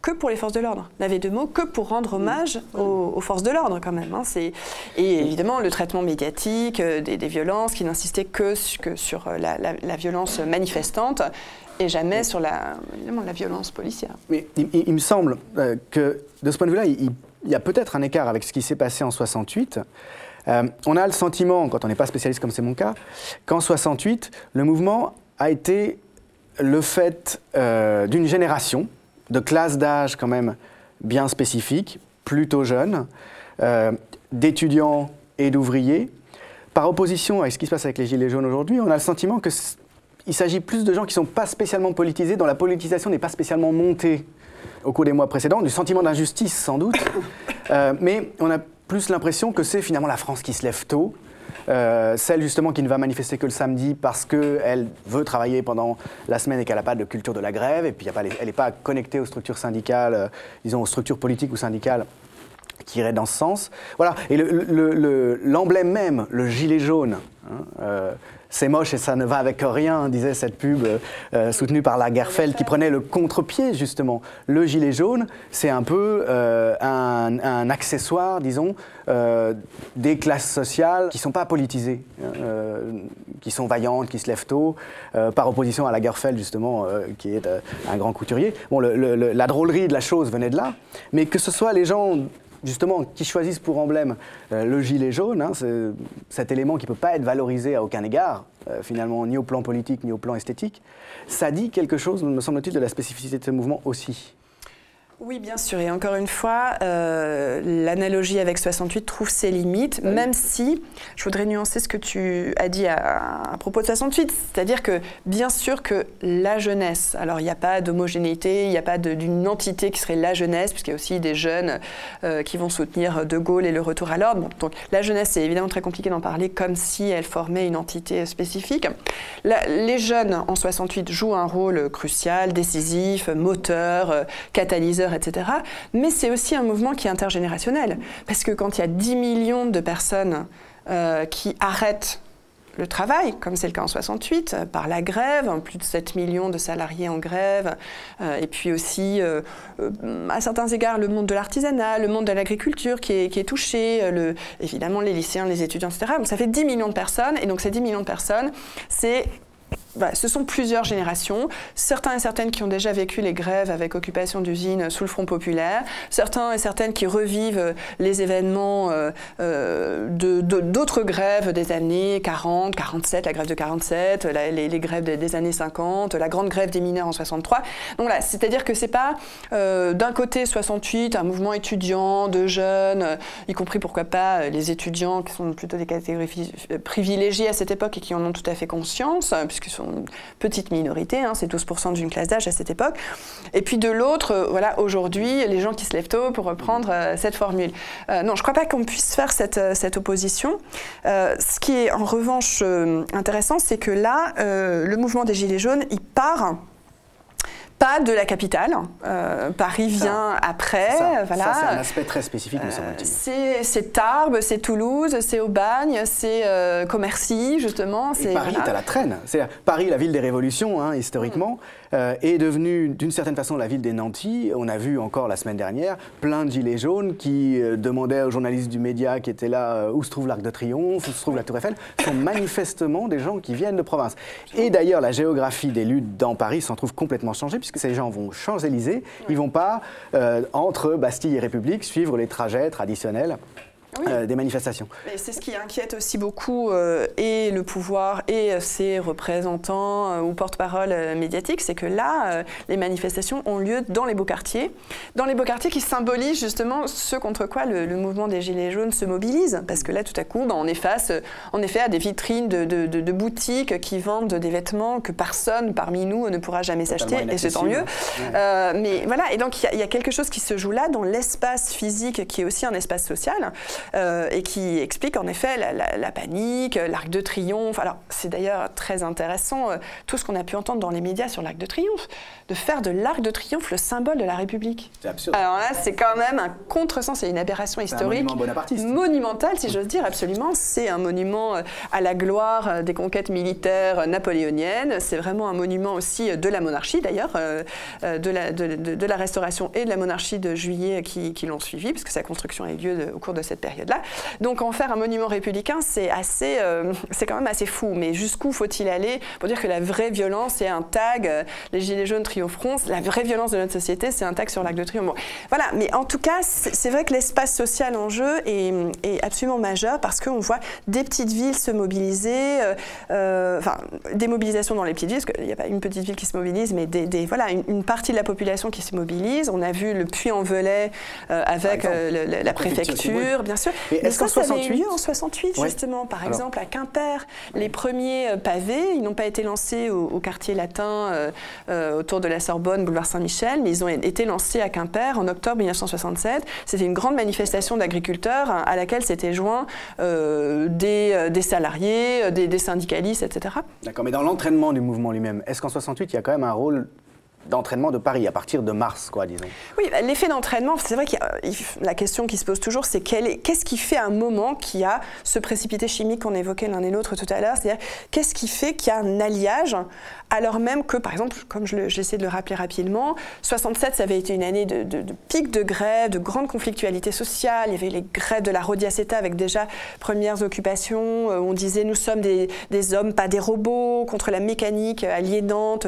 que pour les forces de l'ordre, n'avaient de mots que pour rendre hommage aux, forces de l'ordre quand même. Hein. Et évidemment le traitement médiatique des, violences qui n'insistait que, sur la, violence manifestante et jamais sur la, la violence policière. Mais il, me semble euh, que de ce point de vue-là, il, y a peut-être un écart avec ce qui s'est passé en 68. Euh, on a le sentiment, quand on n'est pas spécialiste comme c'est mon cas, qu'en 68, le mouvement a été le fait euh, d'une génération, de classe d'âge quand même bien spécifique, plutôt jeune, d'étudiants et d'ouvriers. Par opposition à ce qui se passe avec les Gilets jaunes aujourd'hui, on a le sentiment que il s'agit plus de gens qui ne sont pas spécialement politisés, dont la politisation n'est pas spécialement montée au cours des mois précédents, du sentiment d'injustice sans doute. Euh, mais on a plus l'impression que c'est finalement la France qui se lève tôt, euh, celle justement qui ne va manifester que le samedi parce qu'elle veut travailler pendant la semaine et qu'elle n'a pas de culture de la grève, et puis elle n'est pas connectée aux structures syndicales, euh, disons aux structures politiques ou syndicales qui irait dans ce sens. Voilà. Et l'emblème même, le gilet jaune, hein, euh, c'est moche et ça ne va avec rien, disait cette pub euh, euh, soutenue par la Gerfeld qui prenait le contre-pied justement. Le gilet jaune, c'est un peu un, accessoire, disons, des classes sociales qui ne sont pas politisées, hein, qui sont vaillantes, qui se lèvent tôt, par opposition à la Gerfeld justement, qui est un grand couturier. Bon, la drôlerie de la chose venait de là, mais que ce soit les gens justement, qui choisissent pour emblème euh, le gilet jaune, hein, cet élément qui ne peut pas être valorisé à aucun égard, euh, finalement, ni au plan politique, ni au plan esthétique, ça dit quelque chose, me semble-t-il, de la spécificité de ce mouvement aussi. Oui, bien sûr. Et encore une fois, euh, l'analogie avec 68 trouve ses limites, même si je voudrais nuancer ce que tu as dit à, propos de 68. C'est-à-dire que, bien sûr, que la jeunesse, alors il n'y a pas d'homogénéité, il n'y a pas d'une entité qui serait la jeunesse, puisqu'il y a aussi des jeunes euh, qui vont soutenir De Gaulle et le retour à l'ordre. donc la jeunesse, c'est évidemment très compliqué d'en parler comme si elle formait une entité spécifique. les jeunes en 68 jouent un rôle crucial, décisif, moteur, euh, etc. Mais c'est aussi un mouvement qui est intergénérationnel. Parce que quand il y a 10 millions de personnes euh, qui arrêtent le travail, comme c'est le cas en 68, euh, par la grève, plus de 7 millions de salariés en grève, euh, et puis aussi, à certains égards, le monde de l'artisanat, le monde de l'agriculture qui est, touché, évidemment les lycéens, les étudiants, etc. Donc ça fait 10 millions de personnes, et donc ces 10 millions de personnes, c'est bah, ce sont plusieurs générations. Certains et certaines qui ont déjà vécu les grèves avec occupation d'usines sous le Front populaire. Certains et certaines qui revivent les événements euh, euh, d'autres grèves des années 40, 47, la grève de 47, les, grèves des, années 50, la grande grève des mineurs en 63. Donc là, c'est-à-dire que c'est pas euh, d'un côté 68, un mouvement étudiant de jeunes, y compris pourquoi pas les étudiants qui sont plutôt des catégories privilégiées à cette époque et qui en ont tout à fait conscience, puisqu'ils sont petite minorité, hein, c'est 12% d'une classe d'âge à cette époque. Et puis de l'autre, euh, voilà, aujourd'hui, les gens qui se lèvent tôt pour reprendre euh, cette formule. Euh, non, je ne crois pas qu'on puisse faire cette, cette opposition. ce qui est en revanche intéressant, c'est que là, le mouvement des Gilets jaunes, il part pas de la capitale. Euh, Paris vient après. Voilà. c'est un aspect très spécifique, me semble-t-il. Euh, c'est Tarbes, c'est Toulouse, c'est Aubagne, c'est euh, Commercy, justement. Et Paris est à la traîne. C'est Paris, la ville des révolutions, hein, historiquement. Euh, est devenue d'une certaine façon la ville des nantis. On a vu encore la semaine dernière plein de gilets jaunes qui euh, demandaient aux journalistes du média qui étaient là euh, où se trouve l'Arc de Triomphe, où se trouve la Tour Eiffel, sont manifestement des gens qui viennent de province. Et d'ailleurs, la géographie des luttes dans Paris s'en trouve complètement changée puisque ces gens vont Champs-Élysées, ils vont pas entre Bastille et République suivre les trajets traditionnels euh, des manifestations. C'est ce qui inquiète aussi beaucoup euh, et le pouvoir et ses représentants euh, ou porte-parole médiatiques, c'est que là, les manifestations ont lieu dans les beaux quartiers, dans les beaux quartiers qui symbolisent justement ce contre quoi le, mouvement des Gilets jaunes se mobilise, parce que là, tout à coup, ben, on est face, en effet, à des vitrines de, boutiques qui vendent des vêtements que personne parmi nous ne pourra jamais s'acheter, et c'est tant mieux. mais voilà, et donc il y, y, a quelque chose qui se joue là dans l'espace physique qui est aussi un espace social. Euh, et qui explique en effet la, panique, l'arc de triomphe. Alors c'est d'ailleurs très intéressant euh, tout ce qu'on a pu entendre dans les médias sur l'arc de triomphe, de faire de l'arc de triomphe le symbole de la République. C'est absurde. Alors là, c'est quand même un contresens et une aberration historique monumentale, si j'ose dire, absolument. C'est un monument euh, à la gloire des conquêtes militaires napoléoniennes. C'est vraiment un monument aussi de la monarchie, d'ailleurs, de la, de, la restauration et de la monarchie de juillet qui, qui l'ont suivi, puisque sa construction a eu lieu au cours de cette période là Donc en faire un monument républicain, c'est assez, euh, c'est quand même assez fou. Mais jusqu'où faut-il aller? Pour dire que la vraie violence, c'est un tag, euh, les gilets jaunes triompheront, la vraie violence de notre société, c'est un tag sur l'arc de triomphe. voilà, mais en tout cas, c'est vrai que l'espace social en jeu est, absolument majeur parce qu'on voit des petites villes se mobiliser, euh, enfin, des mobilisations dans les petites villes, parce qu'il n'y a pas une petite ville qui se mobilise, mais des, voilà, une, partie de la population qui se mobilise. On a vu le Puy-en-Velay avec la, préfecture, bien sûr. Mais est-ce qu'en 68 en 68 justement, par exemple à Quimper, les premiers euh, pavés, ils n'ont pas été lancés au, quartier latin euh, euh, autour de la Sorbonne, boulevard Saint-Michel, mais ils ont été lancés à Quimper en octobre 1967. C'était une grande manifestation d'agriculteurs hein, à laquelle s'étaient joints des, des, salariés, des, des syndicalistes, etc. D'accord, mais dans l'entraînement du mouvement lui-même, est-ce qu'en 68 il y a quand même un rôle d'entraînement de Paris à partir de mars, quoi, disons? Oui, bah, l'effet d'entraînement, c'est vrai que la question qui se pose toujours, c'est qu'est-ce qui fait un moment qu'il y a ce précipité chimique qu'on évoquait l'un et l'autre tout à l'heure? C'est-à-dire, qu'est-ce qui fait qu'il y a un alliage alors même que, par exemple, comme j'essaie de le rappeler rapidement, 67, ça avait été une année de, pic de grève, de grande conflictualité sociale. Il y avait les grèves de la Rodiaceta avec déjà premières occupations. Euh, on disait nous sommes des, hommes, pas des robots, contre la mécanique aliénante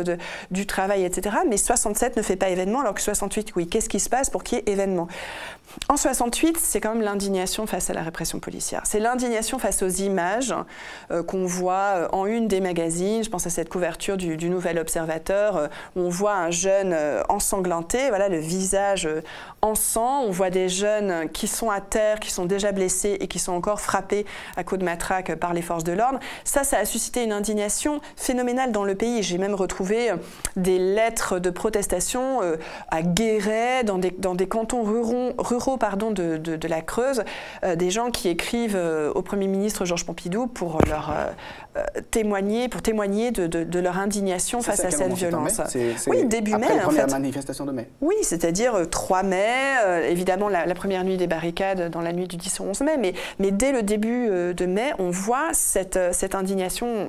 du travail, etc. Mais 67 ne fait pas événement, alors que 68, oui. Qu'est-ce qui se passe pour qu'il y ait événement? En 68, c'est quand même l'indignation face à la répression policière. C'est l'indignation face aux images euh, qu'on voit euh, en une des magazines. Je pense à cette couverture du, Nouvel Observateur euh, où on voit un jeune ensanglanté, voilà le visage en sang. On voit des jeunes qui sont à terre, qui sont déjà blessés et qui sont encore frappés à coups de matraque par les forces de l'ordre. Ça, ça a suscité une indignation phénoménale dans le pays. J'ai même retrouvé des lettres de protestation à Guéret, dans des, dans des cantons ruraux pardon, de, la Creuse, euh, des gens qui écrivent euh, au Premier ministre Georges Pompidou pour leur euh, témoigner, pour témoigner de, de leur indignation face à cette violence. oui, début mai. La première manifestation de mai. Oui, c'est-à-dire 3 mai, évidemment la, première nuit des barricades dans la nuit du 10 au 11 mai, mais, mais dès le début de mai, on voit cette, cette indignation.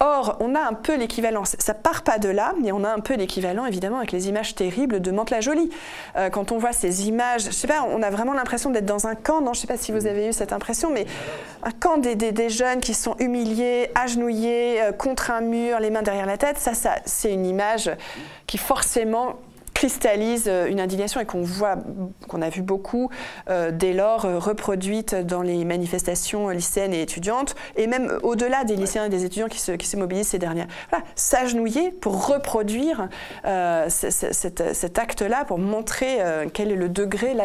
Or, on a un peu l'équivalent, ça part pas de là, mais on a un peu l'équivalent évidemment avec les images terribles de Mantes-la-Jolie. quand on voit ces images, je sais pas, on a vraiment l'impression d'être dans un camp, non Je ne sais pas si vous avez eu cette impression, mais un camp des, jeunes qui sont humiliés, agenouillés, euh, contre un mur, les mains derrière la tête, ça, ça c'est une image qui forcément cristallise euh, une indignation et qu'on voit, qu'on a vu beaucoup euh, dès lors reproduite dans les manifestations lycéennes et étudiantes, et même au-delà des lycéens et des étudiants qui se, qui se mobilisent ces dernières. Voilà, s'agenouiller pour reproduire cet, acte-là, pour montrer quel est le degré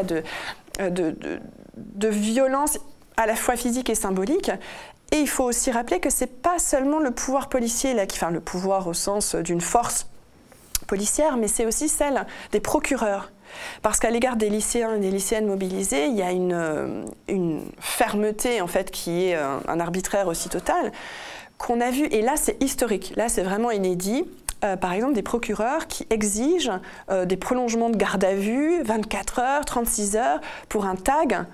de violence à la fois physique et symbolique, et il faut aussi rappeler que ce n'est pas seulement le pouvoir policier, là, qui, enfin le pouvoir au sens d'une force policière, mais c'est aussi celle des procureurs. Parce qu'à l'égard des lycéens et des lycéennes mobilisés, il y a une, euh, une fermeté en fait qui est euh, un, arbitraire aussi total qu'on a vu. Et là, c'est historique. Là, c'est vraiment inédit. Euh, par exemple, des procureurs qui exigent des prolongements de garde à vue, 24 heures, 36 heures, pour un tag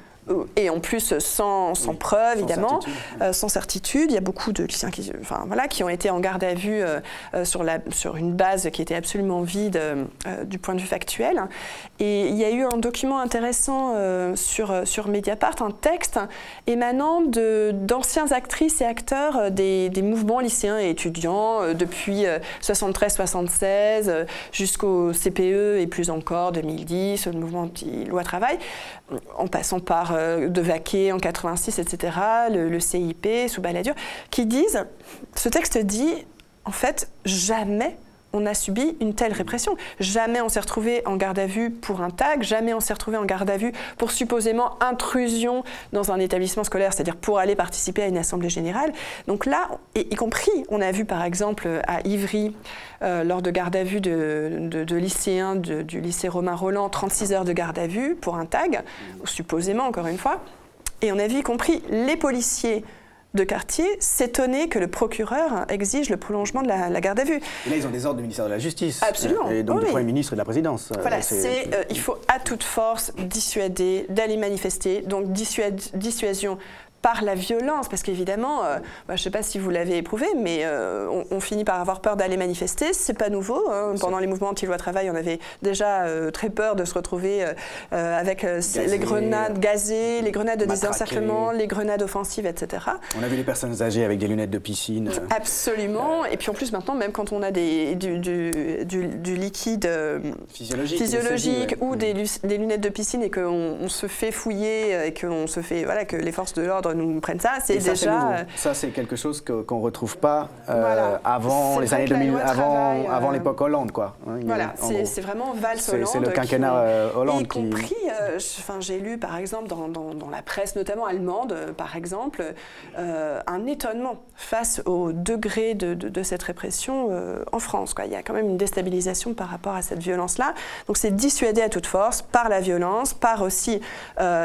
et en plus sans, sans preuve, évidemment, euh, sans certitude. Il y a beaucoup de lycéens qui, enfin, voilà, qui ont été en garde à vue euh, euh, sur, la, sur une base qui était absolument vide du point de vue factuel. Et il y a eu un document intéressant sur, sur Mediapart, un texte émanant d'anciens actrices et acteurs des, des, mouvements lycéens et étudiants depuis 73-76 jusqu'au CPE et plus encore 2010, le mouvement anti-loi travail, en passant par de Vaquet en 86, etc., le, CIP sous Balladur, qui disent, ce texte dit, en fait, jamais on a subi une telle répression. Jamais on s'est retrouvé en garde à vue pour un tag, jamais on s'est retrouvé en garde à vue pour supposément intrusion dans un établissement scolaire, c'est-à-dire pour aller participer à une assemblée générale. Donc là, y compris, on a vu par exemple à Ivry, euh, lors de garde à vue de, lycéens du lycée Romain Roland, 36 heures de garde à vue pour un tag, supposément encore une fois. Et on a vu y compris les policiers de quartier s'étonner que le procureur exige le prolongement de la, garde à vue. Et là, ils ont des ordres du ministère de la Justice. Absolument. Et donc du Premier ministre et de la Présidence. Voilà, c'est, euh, il faut à toute force dissuader d'aller manifester. Donc dissuasion par la violence, parce qu'évidemment, euh, bah, je ne sais pas si vous l'avez éprouvé, mais euh, on, finit par avoir peur d'aller manifester. C'est pas nouveau. Hein. Pendant les mouvements anti-loi travail, on avait déjà euh, très peur de se retrouver avec les grenades gazées, les grenades de désencerclement, les grenades offensives, etc. On a vu les personnes âgées avec des lunettes de piscine. Absolument. Et puis en plus, maintenant, même quand on a des, du, du, liquide physiologique, ou des, des, lunettes de piscine et qu'on se fait fouiller et qu'on se fait, voilà, que les forces de l'ordre nous prennent ça, c'est déjà. Euh, ça, c'est quelque chose qu'on ne retrouve pas euh, avant les années 2000, avant, avant euh, l'époque Hollande, quoi. Hein, voilà, c'est vraiment valse Hollande. C'est le quinquennat Hollande y compris, enfin, j'ai lu par exemple dans, dans, la presse, notamment allemande, par exemple, un étonnement face au degré de, de, cette répression en France. Quoi. Il y a quand même une déstabilisation par rapport à cette violence-là. Donc c'est dissuader à toute force par la violence, par aussi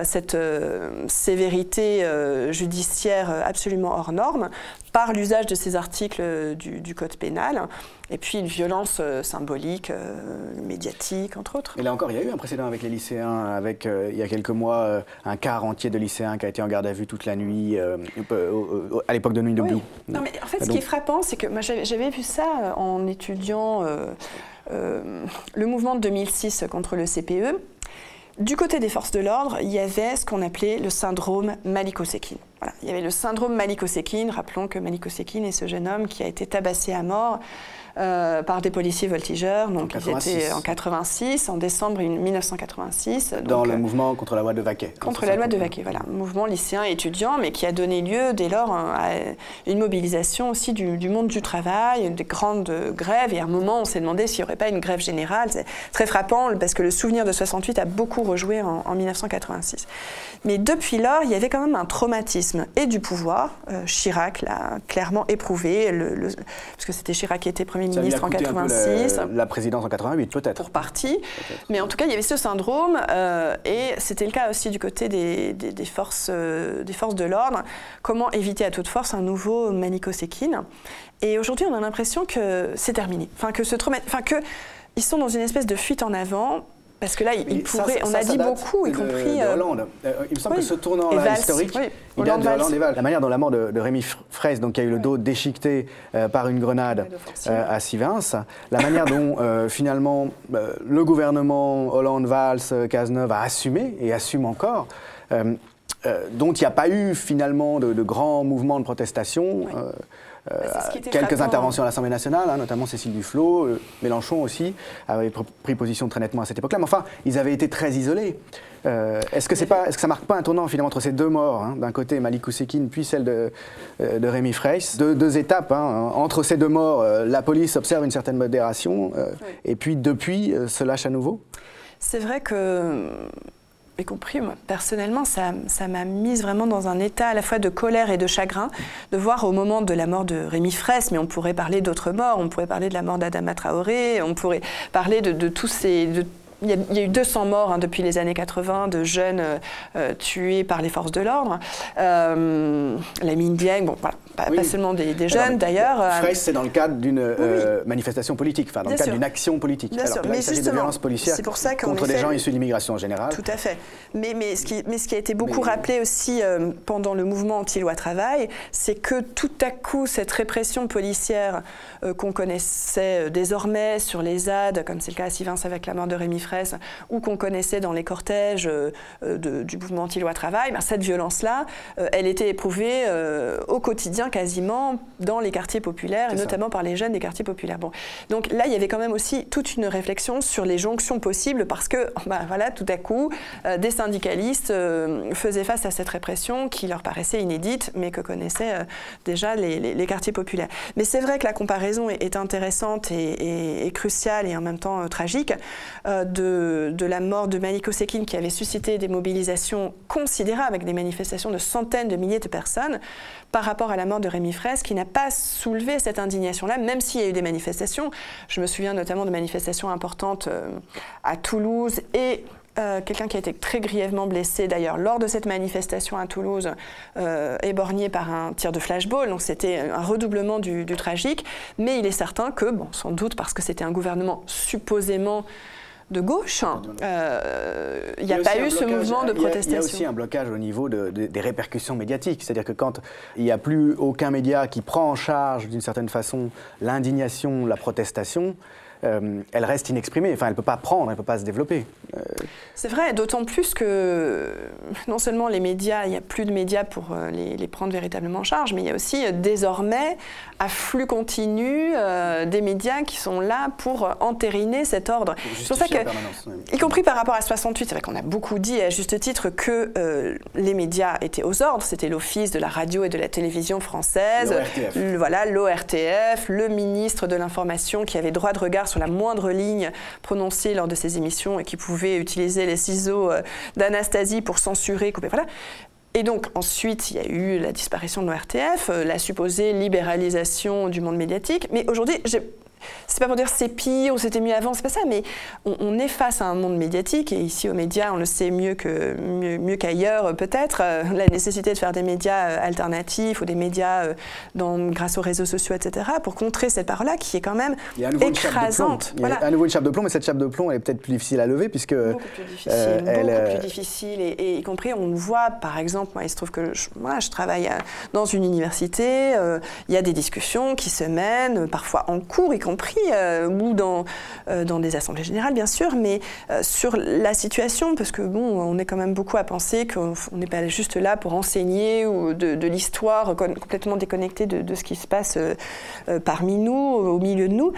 cette sévérité judiciaire absolument hors norme par l'usage de ces articles du, Code pénal, et puis une violence symbolique, médiatique, entre autres. Et là encore, il y a eu un précédent avec les lycéens, avec il y a quelques mois, un quart entier de lycéens qui a été en garde à vue toute la nuit, à l'époque de Nuit de Blue. Non, mais en fait, ce qui est frappant, c'est que j'avais vu ça en étudiant euh, le mouvement de 2006 contre le CPE, du côté des forces de l'ordre, il y avait ce qu'on appelait le syndrome Maliko-Sekin. Voilà. Il y avait le syndrome Maliko-Sekin. Rappelons que Maliko-Sekin est ce jeune homme qui a été tabassé à mort euh, par des policiers voltigeurs. Donc, ils étaient en 86, en décembre 1986. Dans le euh, mouvement contre la loi de Vaquet. Contre la loi de Vaquet, voilà. Mouvement lycéen et étudiant, mais qui a donné lieu dès lors à une mobilisation aussi du, monde du travail, des grandes grèves. Et à un moment, on s'est demandé s'il n'y aurait pas une grève générale. C'est très frappant parce que le souvenir de 68 a beaucoup rejoué en, 1986. Mais depuis lors, il y avait quand même un traumatisme et du pouvoir. Euh, Chirac l'a clairement éprouvé, le, parce que c'était Chirac qui était premier ministre en 86. La, présidence en 88, peut-être. Pour partie. Mais en tout cas, il y avait ce syndrome, euh, et c'était le cas aussi du côté des, forces, euh, des forces de l'ordre. Comment éviter à toute force un nouveau Manico Sekin Et aujourd'hui, on a l'impression que c'est terminé. Enfin, que ce enfin que ils sont dans une espèce de fuite en avant parce que là, il, pourrait. on a dit beaucoup, y compris. De, euh, Hollande. Euh, il me semble que ce tournant-là historique, il date de Hollande et Valls. La manière dont la mort de, Rémi Fraisse, donc qui a eu le dos déchiqueté euh, par une grenade à Sivins, la manière dont finalement le gouvernement Hollande-Valls, Cazeneuve a assumé et assume encore. dont il n'y a pas eu finalement de, de grands mouvements de protestation. Euh, quelques interventions à l'Assemblée nationale, hein, notamment Cécile Duflot, euh, Mélenchon aussi, avait pris position très nettement à cette époque-là. Mais enfin, ils avaient été très isolés. Euh, est-ce que, c'est pas, est-ce que ça marque pas un tournant finalement entre ces deux morts hein, D'un côté, Malik Oussekine, puis celle de, de Rémi Fraisse? Deux, étapes. Hein, entre ces deux morts, la police observe une certaine modération. Et puis, depuis, se lâche à nouveau? C'est vrai que y compris moi, personnellement, ça, m'a mise vraiment dans un état à la fois de colère et de chagrin de voir au moment de la mort de Rémi Fraisse, mais on pourrait parler d'autres morts, on pourrait parler de la mort d'Adama Traoré, on pourrait parler de, tous ces... il y, a, eu 200 morts hein, depuis les années 80 de jeunes euh, tués par les forces de l'ordre. Euh, la mine Dieng, bon, voilà, pas, seulement des, jeunes d'ailleurs. Euh, Fraisse, c'est dans le cadre d'une euh, manifestation politique, enfin dans le cadre d'une action politique. Bien sûr. mais il s'agit de violences policières pour ça contre des gens issus de l'immigration en général. Tout à fait. Mais, mais, ce, qui, mais ce qui a été beaucoup rappelé aussi euh, pendant le mouvement anti-loi travail, c'est que tout à coup, cette répression policière qu'on connaissait désormais sur les ZAD, comme c'est le cas à Sivins avec la mort de Rémi Fraisse, ou qu'on connaissait dans les cortèges du mouvement anti-loi travail, ben, cette violence-là, elle était éprouvée au quotidien quasiment dans les quartiers populaires, et notamment par les jeunes des quartiers populaires. Bon. Donc là, il y avait quand même aussi toute une réflexion sur les jonctions possibles, parce que bah, voilà, tout à coup, euh, des syndicalistes euh, faisaient face à cette répression qui leur paraissait inédite, mais que connaissaient euh, déjà les, quartiers populaires. Mais c'est vrai que la comparaison est, intéressante et, cruciale et en même temps tragique de, de, la mort de Maliko Sekin qui avait suscité des mobilisations considérables avec des manifestations de centaines de milliers de personnes par rapport à la mort de Rémi Fraisse, qui n'a pas soulevé cette indignation-là, même s'il y a eu des manifestations. Je me souviens notamment de manifestations importantes euh, à Toulouse et euh, quelqu'un qui a été très grièvement blessé d'ailleurs lors de cette manifestation à Toulouse, euh, éborgné par un tir de flashball. Donc c'était un redoublement du, du, tragique. Mais il est certain que, bon, sans doute parce que c'était un gouvernement supposément de gauche, euh, il n'y a, pas eu ce mouvement de protestation. Il y, a aussi un blocage au niveau des répercussions médiatiques. C'est-à-dire que quand il n'y a plus aucun média qui prend en charge d'une certaine façon l'indignation, la protestation, euh, elle reste inexprimée. Enfin, elle ne peut pas prendre, elle ne peut pas se développer. Euh, C'est vrai, d'autant plus que non seulement les médias, il n'y a plus de médias pour euh, les, prendre véritablement en charge, mais il y a aussi désormais à flux continu des médias qui sont là pour entériner cet ordre. C'est pour ça que, y compris par rapport à 68, c'est vrai qu'on a beaucoup dit à juste titre que les médias étaient aux ordres. C'était l'Office de la radio et de la télévision française, voilà, l'ORTF, le ministre de l'Information qui avait droit de regard sur la moindre ligne prononcée lors de ces émissions et qui pouvait utiliser les ciseaux euh, d'Anastasie pour censurer, couper. Voilà. Et donc ensuite, il y a eu la disparition de l'ORTF, euh, la supposée libéralisation du monde médiatique. Mais aujourd'hui, c'est pas pour dire c'est pire ou c'était mieux avant, c'est pas ça, mais on, est face à un monde médiatique et ici aux médias, on le sait mieux que mieux, qu'ailleurs peut-être, euh, la nécessité de faire des médias euh, alternatifs ou des médias dans, grâce aux réseaux sociaux, etc., pour contrer cette parole-là qui est quand même écrasante. Il y a à nouveau une chape de plomb, mais cette chape de plomb elle est peut-être plus difficile à lever puisque beaucoup plus difficile, beaucoup plus difficile et, y compris on le voit par exemple, moi il se trouve que moi je travaille dans une université, il y a des discussions qui se mènent parfois en cours, y compris, euh, ou dans, euh, dans des assemblées générales, bien sûr, mais euh, sur la situation, parce que bon, on est quand même beaucoup à penser qu'on n'est pas juste là pour enseigner ou de, l'histoire complètement déconnectée de, de, ce qui se passe parmi nous, au milieu de nous.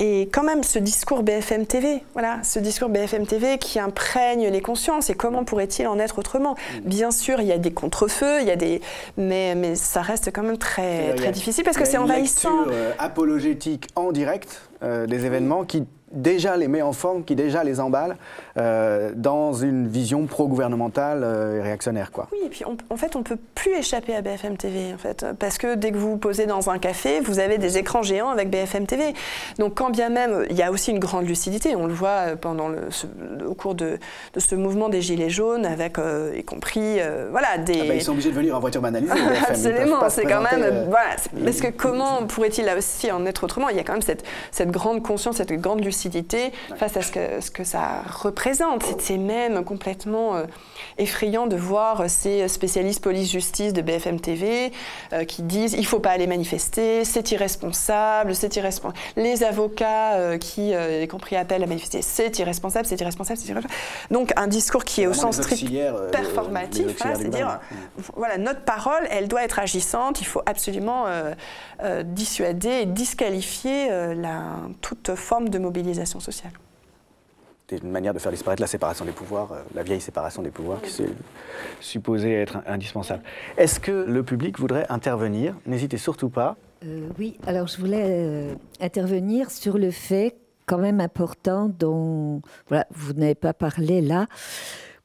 Et quand même, ce discours BFM TV, voilà, ce discours BFM TV qui imprègne les consciences, et comment pourrait-il en être autrement? Mm. Bien sûr, il y a des contrefeux, il y a des, mais, mais ça reste quand même très, très difficile parce que c'est envahissant. Lecture, apologétique en direct euh, des événements qui déjà les met en forme, qui déjà les emballe euh, dans une vision pro-gouvernementale euh, et réactionnaire. Quoi. Oui, et puis en fait, on ne peut plus échapper à BFM TV, en fait, parce que dès que vous vous posez dans un café, vous avez des écrans géants avec BFM TV. Donc quand bien même, il y a aussi une grande lucidité, on le voit euh, pendant le, au cours de, de, ce mouvement des Gilets jaunes, avec y compris, voilà, des... Ah bah, ils sont obligés de venir en voiture banalisée. Absolument, c'est quand même... Voilà, parce que comment pourrait-il aussi en être autrement? Il y a quand même cette, cette grande conscience, cette grande lucidité face à ce que, ce que ça représente. C'est même complètement euh, effrayant de voir ces spécialistes police-justice de BFM TV euh, qui disent il faut pas aller manifester, c'est irresponsable, c'est irresponsable. Les avocats euh, qui, y compris appellent à manifester, c'est irresponsable, c'est irresponsable, c'est irresponsable. Donc un discours qui est au sens strict performatif, c'est-à-dire voilà notre parole, elle doit être agissante, il faut absolument dissuader et disqualifier la, toute forme de mobilisation sociale. C'est une manière de faire disparaître la séparation des pouvoirs, euh, la vieille séparation des pouvoirs qui est supposée être indispensable. Est-ce que le public voudrait intervenir? N'hésitez surtout pas. Euh, oui, alors je voulais euh, intervenir sur le fait quand même important dont voilà, vous n'avez pas parlé là.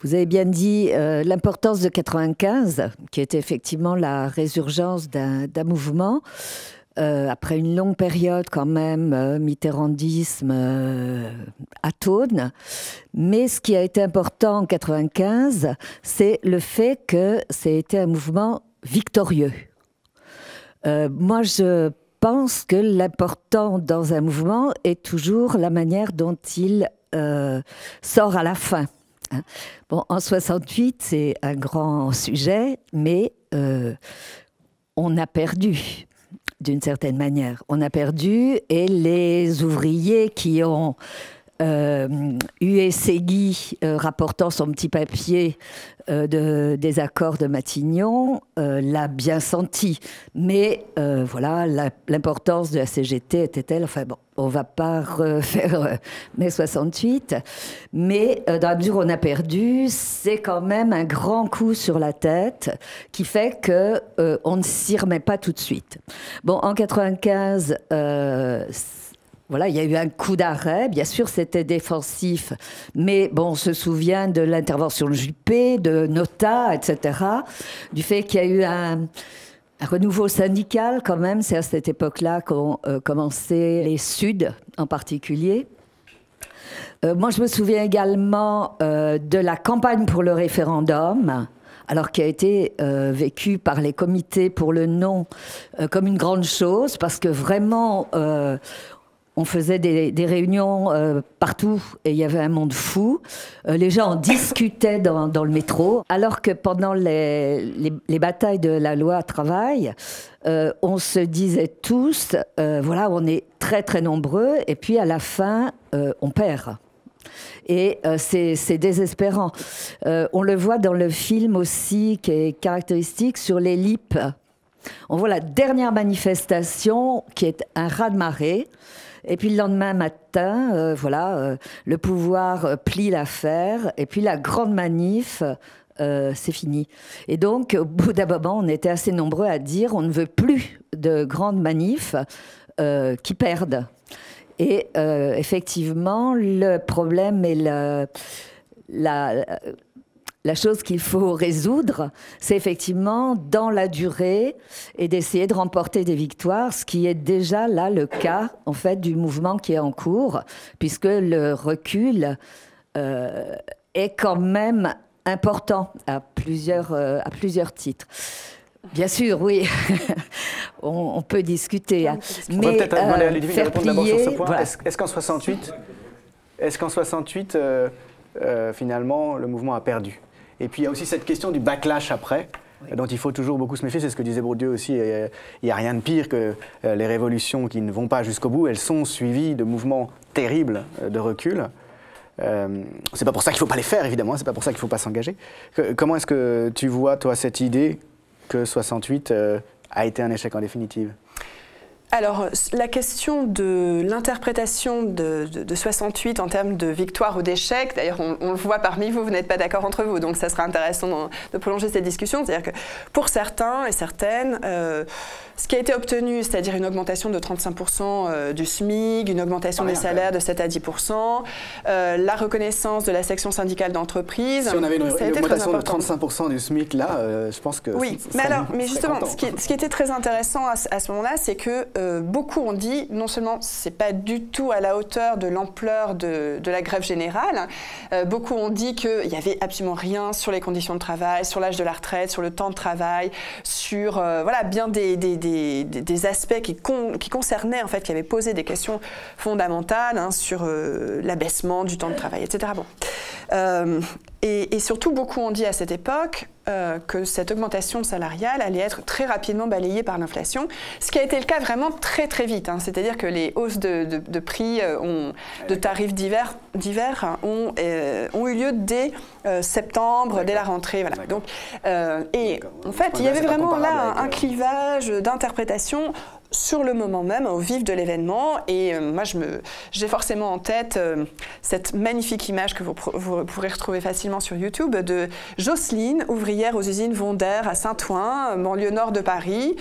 Vous avez bien dit l'importance de 95, qui était effectivement la résurgence d'un mouvement. Euh, après une longue période quand même, euh, mitterrandisme euh, atone. Mais ce qui a été important en 95, c'est le fait que c'était un mouvement victorieux. moi, je pense que l'important dans un mouvement est toujours la manière dont il sort à la fin. Hein. Bon, en 68, c'est un grand sujet, mais on a perdu d'une certaine manière. On a perdu et les ouvriers qui ont euh, Segui euh, rapportant son petit papier euh, de, des accords de Matignon euh, l'a bien senti. Mais voilà, l'importance de la CGT était telle, enfin bon, on va pas refaire mai 68, mais dans la mesure où on a perdu, c'est quand même un grand coup sur la tête qui fait que on ne s'y remet pas tout de suite. Bon, en 95, voilà, il y a eu un coup d'arrêt. Bien sûr, c'était défensif, mais bon, on se souvient de l'intervention de Juppé, de Nota, etc. Du fait qu'il y a eu un, renouveau syndical quand même. C'est à cette époque-là qu'ont euh, commencé les Suds en particulier. Euh, moi, je me souviens également euh, de la campagne pour le référendum alors qui a été vécue par les comités pour le non comme une grande chose, parce que vraiment, on faisait des, réunions euh, partout et il y avait un monde fou. Euh, les gens discutaient dans, le métro, alors que pendant les, batailles de la loi travail, euh, on se disait tous, voilà, on est très très nombreux et puis à la fin, on perd. Et c'est désespérant. on le voit dans le film aussi, qui est caractéristique sur les LIP. On voit la dernière manifestation qui est un raz-de-marée. Et puis le lendemain matin, euh, voilà, euh, le pouvoir euh, plie l'affaire. Et puis la grande manif, c'est fini. Et donc, au bout d'un moment, on était assez nombreux à dire on ne veut plus de grandes manifs qui perdent. Et effectivement, le problème est la, la chose qu'il faut résoudre, c'est effectivement dans la durée et d'essayer de remporter des victoires, ce qui est déjà là le cas en fait du mouvement qui est en cours, puisque le recul euh, est quand même important à plusieurs, euh, à plusieurs titres. Bien sûr, oui. on, peut discuter. Hein. On Mais peut-être demander à Ludwig de répondre d'abord sur ce point. Est-ce qu'en 68, est-ce qu'en 68 finalement, le mouvement a perdu? Et puis il y a aussi cette question du backlash après, dont il faut toujours beaucoup se méfier. C'est ce que disait Bourdieu aussi. Il n'y a rien de pire que euh, les révolutions qui ne vont pas jusqu'au bout. Elles sont suivies de mouvements terribles euh, de recul. Euh, c'est pas pour ça qu'il ne faut pas les faire, évidemment. C'est pas pour ça qu'il ne faut pas s'engager. Comment est-ce que tu vois, toi, cette idée que 68 a été un échec en définitive? Alors, la question de l'interprétation de, 68 en termes de victoire ou d'échec, d'ailleurs, on, le voit parmi vous, vous n'êtes pas d'accord entre vous, donc ça sera intéressant de, prolonger cette discussion. C'est-à-dire que pour certains et certaines, euh, ce qui a été obtenu, c'est-à-dire une augmentation de 35% euh, du SMIC, une augmentation des salaires de 7 à 10%, euh, la reconnaissance de la section syndicale d'entreprise. Si on avait une, augmentation de 35% du SMIC là, je pense que. Oui, mais alors, mais justement, ce qui, ce qui, était très intéressant à, à ce moment-là, c'est que euh, beaucoup ont dit non seulement c'est pas du tout à la hauteur de l'ampleur de, la grève générale, euh, beaucoup ont dit qu'il n'y avait absolument rien sur les conditions de travail, sur l'âge de la retraite, sur le temps de travail, sur euh, voilà bien des, des, aspects qui, concernaient en fait, qui avaient posé des questions fondamentales hein, sur l'abaissement du temps de travail, etc. Et, et, surtout, beaucoup ont dit à cette époque euh, que cette augmentation salariale allait être très rapidement balayée par l'inflation, ce qui a été le cas vraiment très très vite. Hein. C'est-à-dire que les hausses de, de, prix, euh, ont, de tarifs divers, divers ont, euh, ont, eu lieu dès septembre, dès la rentrée. Voilà. Donc, et en fait, il y avait vraiment là un clivage d'interprétation sur le moment même, au vif de l'événement. Et euh, moi, j'ai forcément en tête euh, cette magnifique image que vous, pourrez retrouver facilement sur YouTube de Jocelyne, ouvrière aux usines Vonder à Saint-Ouen, banlieue nord de Paris,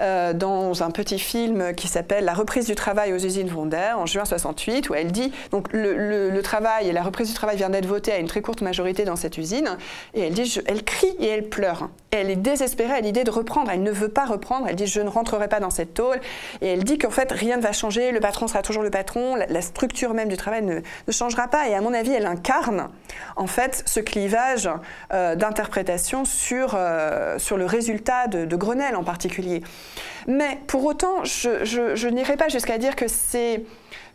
euh, dans un petit film qui s'appelle La reprise du travail aux usines Vonder en juin 68, où elle dit donc le, travail et la reprise du travail vient d'être votée à une très courte majorité dans cette usine, et elle dit, elle crie et elle pleure. elle est désespérée à l'idée de reprendre. Elle ne veut pas reprendre. Elle dit, je ne rentrerai pas dans cette tôle. Et elle dit qu'en fait, rien ne va changer, le patron sera toujours le patron, la, structure même du travail ne, changera pas. Et à mon avis, elle incarne en fait ce clivage euh, d'interprétation sur, euh, sur le résultat de, Grenelle en particulier. Mais pour autant, je, je n'irai pas jusqu'à dire que c'est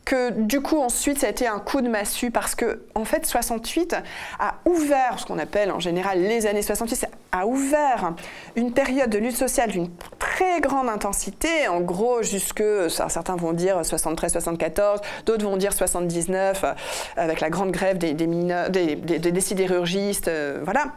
que du coup ensuite ça a été un coup de massue parce que en fait 68 a ouvert ce qu'on appelle en général les années 68 a ouvert une période de lutte sociale d'une très grande intensité. En gros jusque certains vont dire 73 74 d'autres vont dire 79 avec la grande grève des, des sidérurgistes euh, voilà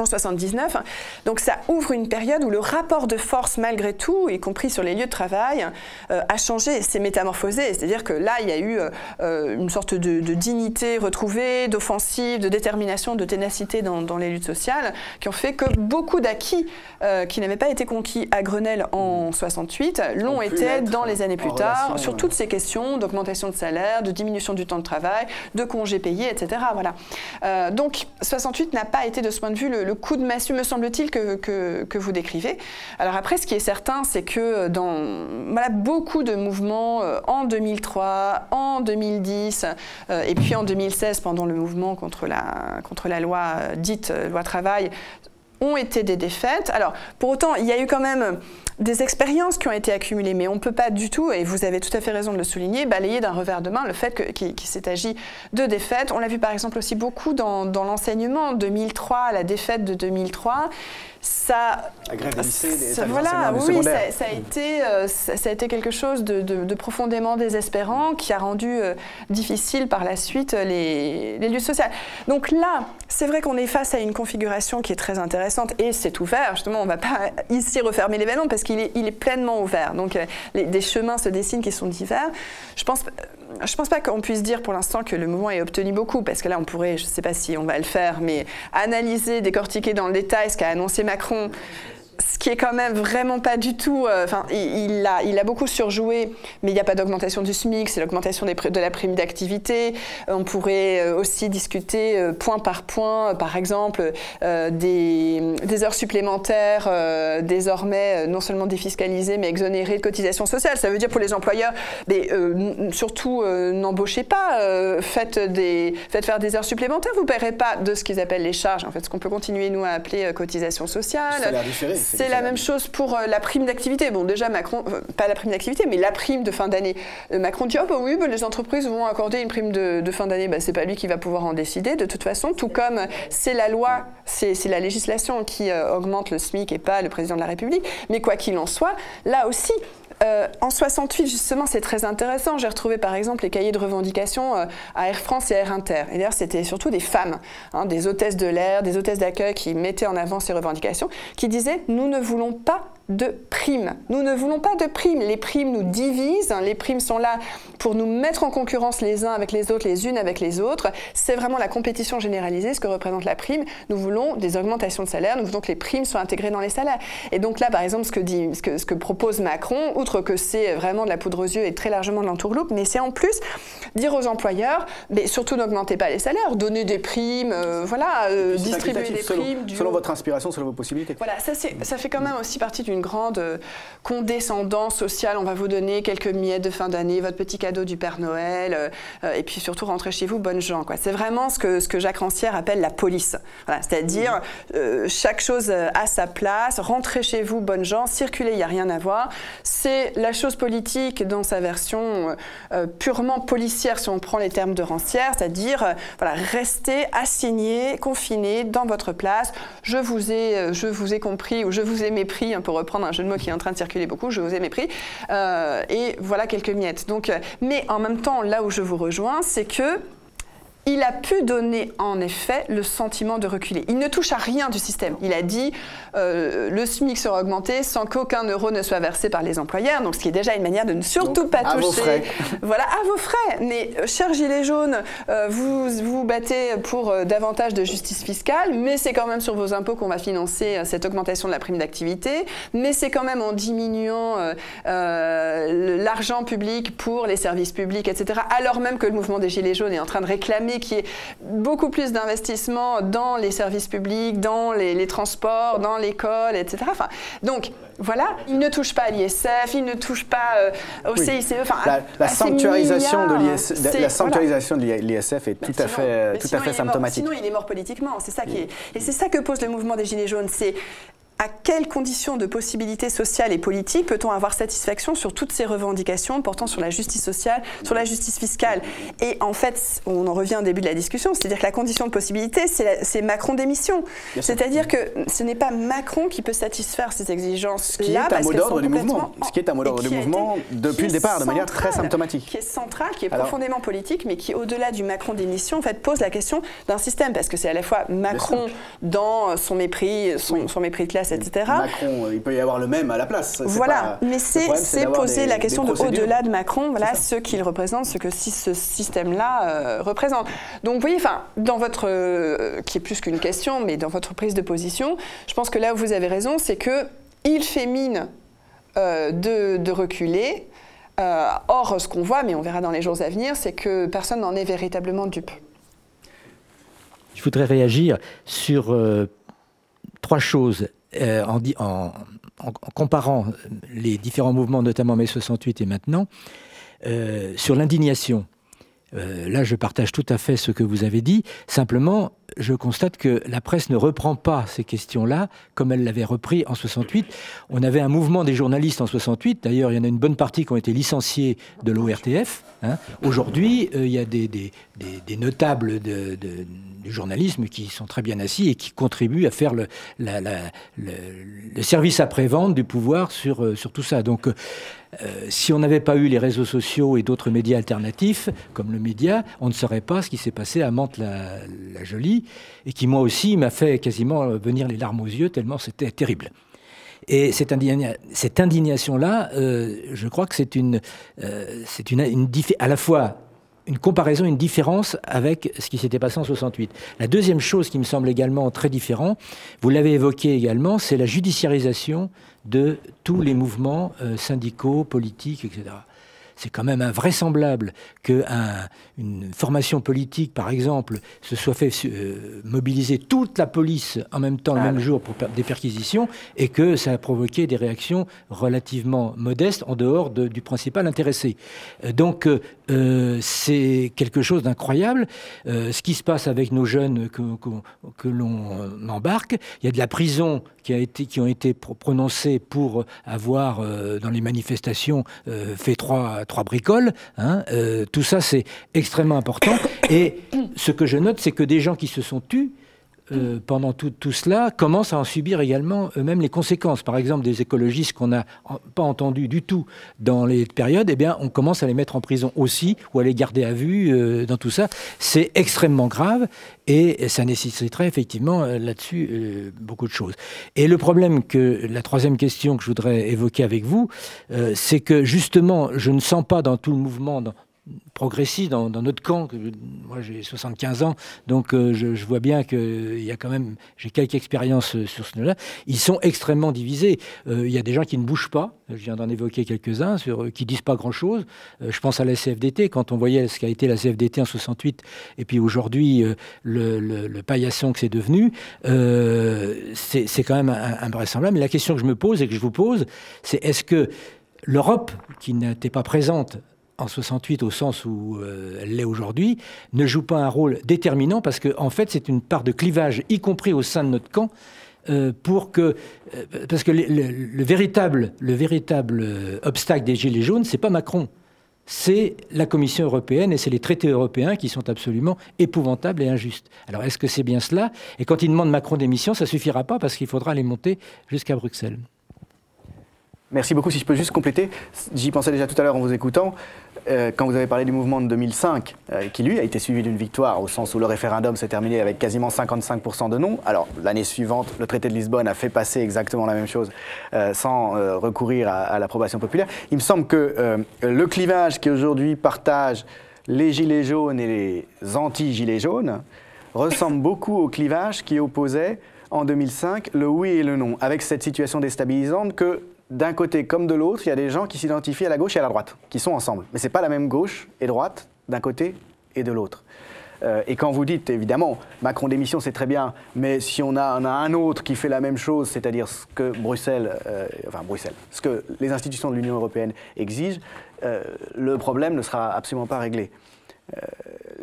en 79. Donc ça ouvre une période où le rapport de force, malgré tout, y compris sur les lieux de travail, euh, a changé, s'est métamorphosé. C'est-à-dire que là, il y a eu euh, euh, une sorte de, dignité retrouvée, d'offensive, de détermination, de ténacité dans, les luttes sociales, qui ont fait que beaucoup d'acquis qui n'avaient pas été conquis à Grenelle en 68 l'ont été dans les années plus tard, sur toutes ces questions d'augmentation de salaire, de diminution du temps de travail, de congés payés, etc. Voilà. donc 68 n'a pas été de ce point de vue le, le coup de massue, me semble-t-il, que, vous décrivez. Alors après, ce qui est certain, c'est que dans beaucoup de mouvements euh, en 2003, en 2010, euh, et puis en 2016, pendant le mouvement contre la, contre la loi euh, dite loi travail, ont été des défaites. Alors, pour autant, il y a eu quand même des expériences qui ont été accumulées, mais on ne peut pas du tout, et vous avez tout à fait raison de le souligner, balayer d'un revers de main le fait qu'il s'est agi de défaites. On l'a vu par exemple aussi beaucoup dans, dans l'enseignement. 2003, la défaite de 2003, ça, la grève des lycées, ça, voilà, oui, ça, a été, euh, ça, a été quelque chose de, profondément désespérant qui a rendu euh, difficile par la suite euh, les, les luttes sociales. Donc là, c'est vrai qu'on est face à une configuration qui est très intéressante et c'est ouvert. Justement, on ne va pas ici refermer l'événement parce qu'il est, il est pleinement ouvert. Donc des chemins se dessinent qui sont divers. Je pense je ne pense pas qu'on puisse dire pour l'instant que le mouvement ait obtenu beaucoup, parce que là, on pourrait, je ne sais pas si on va le faire, mais analyser, décortiquer dans le détail ce qu'a annoncé Macron ce qui est quand même vraiment pas du tout. Euh, enfin, il, a, il a beaucoup surjoué, mais il n'y a pas d'augmentation du SMIC, c'est l'augmentation de la prime d'activité. Euh, on pourrait euh, aussi discuter point par point, par exemple, des, des, heures supplémentaires désormais non seulement défiscalisées, mais exonérées de cotisations sociales. Ça veut dire pour les employeurs, mais surtout n'embauchez pas, faites, des, faites faire des heures supplémentaires, vous ne paierez pas de ce qu'ils appellent les charges, en fait, ce qu'on peut continuer nous à appeler cotisations sociales. C'est la même chose pour euh, la prime d'activité. Bon, déjà, Macron, euh, pas la prime d'activité, mais la prime de fin d'année. Euh, Macron dit, oh bah oui, bah, les entreprises vont accorder une prime de, fin d'année. Bah, c'est pas lui qui va pouvoir en décider, de toute façon, tout comme c'est la loi, c'est la législation qui augmente le SMIC et pas le président de la République. Mais quoi qu'il en soit, là aussi, en 68, justement, c'est très intéressant. J'ai retrouvé par exemple les cahiers de revendication à Air France et Air Inter. Et d'ailleurs, c'était surtout des femmes, hein, des hôtesses de l'air, des hôtesses d'accueil qui mettaient en avant ces revendications, qui disaient Nous ne voulons pas de primes. Nous ne voulons pas de primes. Les primes nous divisent. Les primes sont là pour nous mettre en concurrence les uns avec les autres, les unes avec les autres. C'est vraiment la compétition généralisée, ce que représente la prime. Nous voulons des augmentations de salaire. Nous voulons que les primes soient intégrées dans les salaires. Et donc là, par exemple, ce que, dit, ce que, ce que propose Macron, outre que c'est vraiment de la poudre aux yeux et très largement de l'entourloupe, mais c'est en plus dire aux employeurs, mais surtout n'augmentez pas les salaires, donnez des primes, euh, voilà, euh, distribuer des primes. Selon votre inspiration, selon vos possibilités. Voilà, ça, ça fait quand même aussi partie d'une grande euh, condescendance sociale. On va vous donner quelques miettes de fin d'année, votre petit cadeau du Père Noël, euh, euh, et puis surtout rentrez chez vous, bonnes gens. C'est vraiment ce que, Jacques Rancière appelle la police. C'est-à-dire chaque chose à sa place, rentrez chez vous, bonnes gens, circulez, il n'y a rien à voir. C'est la chose politique dans sa version purement policière, si on prend les termes de Rancière, c'est-à-dire voilà, restez assignés, confinés dans votre place. Je vous ai, je vous ai compris ou je vous ai mépris, hein, pour reprendre un jeu de mots qui est en train de circuler beaucoup, je vous ai mépris. Euh, et voilà quelques miettes. Donc, euh, mais en même temps, là où je vous rejoins, c'est que il a pu donner en effet le sentiment de reculer. Il ne touche à rien du système. Il a dit euh, le SMIC sera augmenté sans qu'aucun euro ne soit versé par les employeurs, donc ce qui est déjà une manière de ne surtout pas à toucher. Vos frais. Voilà, à vos frais. Mais euh, cher Gilet jaune, euh, vous vous battez pour davantage de justice fiscale, mais c'est quand même sur vos impôts qu'on va financer cette augmentation de la prime d'activité, mais c'est quand même en diminuant l'argent public pour les services publics, etc. Alors même que le mouvement des Gilets jaunes est en train de réclamer qui est beaucoup plus d'investissement dans les services publics, dans les, transports, dans l'école, etc. Enfin, donc, voilà, il ne touche pas à l'ISF, il ne touche pas euh, au CICE. Enfin, la, sanctuarisation de l'ISF, de est tout à fait, tout à fait symptomatique. sinon, il est mort politiquement. C'est ça qui est, et c'est ça que pose le mouvement des Gilets jaunes. C'est à quelles conditions de possibilités sociales et politiques peut-on avoir satisfaction sur toutes ces revendications portant sur la justice sociale, sur la justice fiscale? Et en fait, on en revient au début de la discussion, c'est-à-dire que la condition de possibilité, c'est Macron démission. C'est-à-dire que ce n'est pas Macron qui peut satisfaire ces exigences. Ce qui est un mot d'ordre du mouvement. Ce qui est un mot d'ordre du mouvement depuis le départ, de manière très symptomatique. Qui est central, qui est profondément politique, mais qui, au-delà du Macron démission, en fait, pose la question d'un système, parce que c'est à la fois Macron dans son mépris, son, son mépris de classe Macron, euh, il peut y avoir le même à la place. Voilà, mais c'est poser la question de au-delà de Macron, voilà ce qu'il représente, ce que si ce système-là euh, représente. Donc vous voyez, enfin, dans votre, euh, qui est plus qu'une question, mais dans votre prise de position, je pense que là où vous avez raison, c'est que il fait mine de, de, reculer. or, ce qu'on voit, mais on verra dans les jours à venir, c'est que personne n'en est véritablement dupe. Je voudrais réagir sur trois choses. Euh, en, en, comparant les différents mouvements, notamment mai 68 et maintenant, euh, sur l'indignation. Euh, là, je partage tout à fait ce que vous avez dit. Simplement, je constate que la presse ne reprend pas ces questions-là comme elle l'avait repris en 68. On avait un mouvement des journalistes en 68. D'ailleurs, il y en a une bonne partie qui ont été licenciés de l'ORTF. Hein. Aujourd'hui, il y a des, notables du journalisme qui sont très bien assis et qui contribuent à faire le, le, service après-vente du pouvoir sur, euh, sur tout ça. Donc, euh, si on n'avait pas eu les réseaux sociaux et d'autres médias alternatifs, comme le média, on ne saurait pas ce qui s'est passé à Mantes-la-Jolie, et qui, moi aussi, m'a fait quasiment venir les larmes aux yeux, tellement c'était terrible. Et cette, indignation-là, euh, je crois que c'est une, une, une, à la fois une comparaison, une différence avec ce qui s'était passé en 68. La deuxième chose qui me semble également très différente, vous l'avez évoqué également, c'est la judiciarisation de tous les mouvements euh, syndicaux, politiques, etc c'est quand même invraisemblable qu'une formation politique, par exemple, se soit fait euh, mobiliser toute la police en même temps, le même jour, pour des perquisitions, et que ça a provoqué des réactions relativement modestes en dehors du principal intéressé. Euh, donc, euh, c'est quelque chose d'incroyable. ce qui se passe avec nos jeunes que, que l'on embarque, il y a de la prison qui, a été, qui ont été prononcées pour avoir, dans les manifestations, fait trois trois bricoles. Hein, euh, tout ça, c'est extrêmement important. Et ce que je note, c'est que des gens qui se sont tus, euh, pendant tout, tout, cela, commencent à en subir également eux-mêmes les conséquences. Par exemple, des écologistes qu'on n'a pas entendus du tout dans les périodes, eh bien, on commence à les mettre en prison aussi, ou à les garder à vue euh, dans tout ça. C'est extrêmement grave et ça nécessiterait effectivement euh, là-dessus beaucoup de choses. Et le problème que, la troisième question que je voudrais évoquer avec vous, c'est que justement, je ne sens pas dans tout le mouvement, dans, progressiste dans, notre camp. Moi, j'ai 75 ans, donc euh, je, vois bien qu'il y a quand même, j'ai quelques expériences euh, sur ce niveau-là. Ils sont extrêmement divisés. Euh, il y a des gens qui ne bougent pas. Je viens d'en évoquer quelques-uns, sur, qui disent pas grand-chose. je pense à la CFDT. Quand on voyait ce qu'a été la CFDT en 68, et puis aujourd'hui le, paillasson que c'est devenu, c'est quand même invraisemblable. Mais la question que je me pose et que je vous pose, c'est est-ce que l'Europe, qui n'était pas présente en 68 au sens où euh, elle l'est aujourd'hui, ne joue pas un rôle déterminant parce qu'en en fait c'est une part de clivage, y compris au sein de notre camp, euh, pour que euh, parce que le, véritable le véritable obstacle des gilets jaunes, c'est pas Macron, c'est la Commission européenne et c'est les traités européens qui sont absolument épouvantables et injustes. Alors est-ce que c'est bien cela? Et quand ils demandent Macron démission, ça suffira pas parce qu'il faudra les monter jusqu'à Bruxelles. Merci beaucoup. Si je peux juste compléter, j'y pensais déjà tout à l'heure en vous écoutant. Euh, quand vous avez parlé du mouvement de 2005, euh, qui lui a été suivi d'une victoire, au sens où le référendum s'est terminé avec quasiment 55% de non. Alors l'année suivante, le traité de Lisbonne a fait passer exactement la même chose euh, sans recourir à, l'approbation populaire. Il me semble que le clivage qui aujourd'hui partage les gilets jaunes et les anti-gilets jaunes ressemble beaucoup au clivage qui opposait en 2005 le oui et le non, avec cette situation déstabilisante que d'un côté comme de l'autre, il y a des gens qui s'identifient à la gauche et à la droite, qui sont ensemble. Mais ce n'est pas la même gauche et droite d'un côté et de l'autre. Euh, et quand vous dites, évidemment, Macron démission, c'est très bien, mais si on a, un autre qui fait la même chose, c'est-à-dire ce que Bruxelles, euh, enfin Bruxelles, ce que les institutions de l'Union européenne exigent, euh, le problème ne sera absolument pas réglé.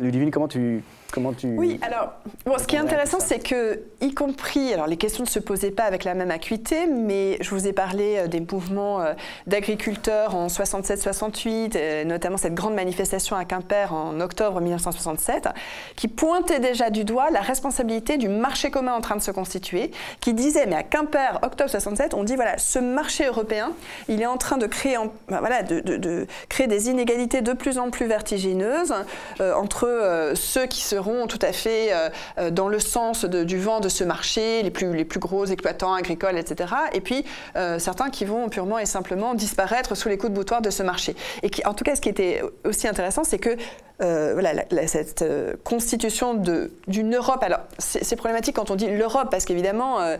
Ludivine, comment tu, Comment tu... Oui, alors, bon, ce qui est intéressant, c'est que, y compris, alors les questions ne se posaient pas avec la même acuité, mais je vous ai parlé euh, des mouvements euh, d'agriculteurs en 67-68, euh, notamment cette grande manifestation à Quimper en octobre 1967, qui pointait déjà du doigt la responsabilité du marché commun en train de se constituer, qui disait, mais à Quimper, octobre 67, on dit, voilà, ce marché européen, il est en train de créer, ben voilà, de, créer des inégalités de plus en plus vertigineuses entre ceux qui se tout à fait euh, euh, dans le sens du vent de ce marché, les plus, gros exploitants agricoles, etc. Et puis euh, certains qui vont purement et simplement disparaître sous les coups de boutoir de ce marché. Et en tout cas, ce qui était aussi intéressant, c'est que cette constitution d'une Europe. Alors, c'est problématique quand on dit l'Europe, parce qu'évidemment, ce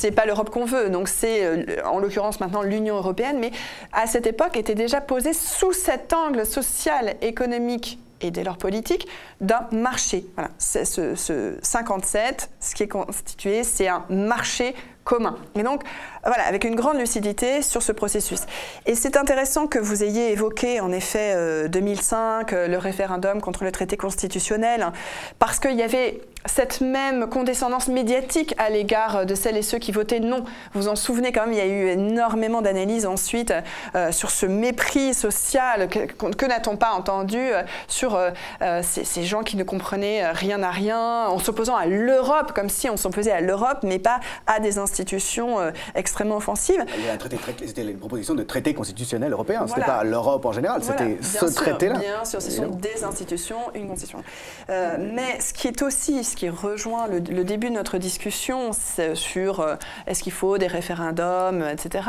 c'est pas l'Europe qu'on veut. Donc, c'est en l'occurrence maintenant l'Union européenne, mais à cette époque était déjà posée sous cet angle social, économique et dès lors politique d'un marché. Voilà, ce, ce 57, ce qui est constitué, c'est un marché commun. Et donc, voilà, avec une grande lucidité sur ce processus. Et c'est intéressant que vous ayez évoqué, en effet, 2005, euh, euh, le référendum contre le traité constitutionnel, parce qu'il y avait cette même condescendance médiatique à l'égard de celles et ceux qui votaient non. Vous vous en souvenez quand même, il y a eu énormément d'analyses ensuite euh, sur ce mépris social, que, n'a-t-on pas entendu sur ces, gens qui ne comprenaient rien à rien, en s'opposant à l'Europe, comme si on s'opposait à l'Europe, mais pas à des institutions institutions extrêmement offensives. Il y a un traité, c'était une proposition de traité constitutionnel européen, Ce c'était pas l'Europe en général, c'était ce traité-là. Bien sûr, ce sont des institutions, une constitution. mais ce qui est aussi, ce qui rejoint le, début de notre discussion sur est-ce qu'il faut des référendums, etc.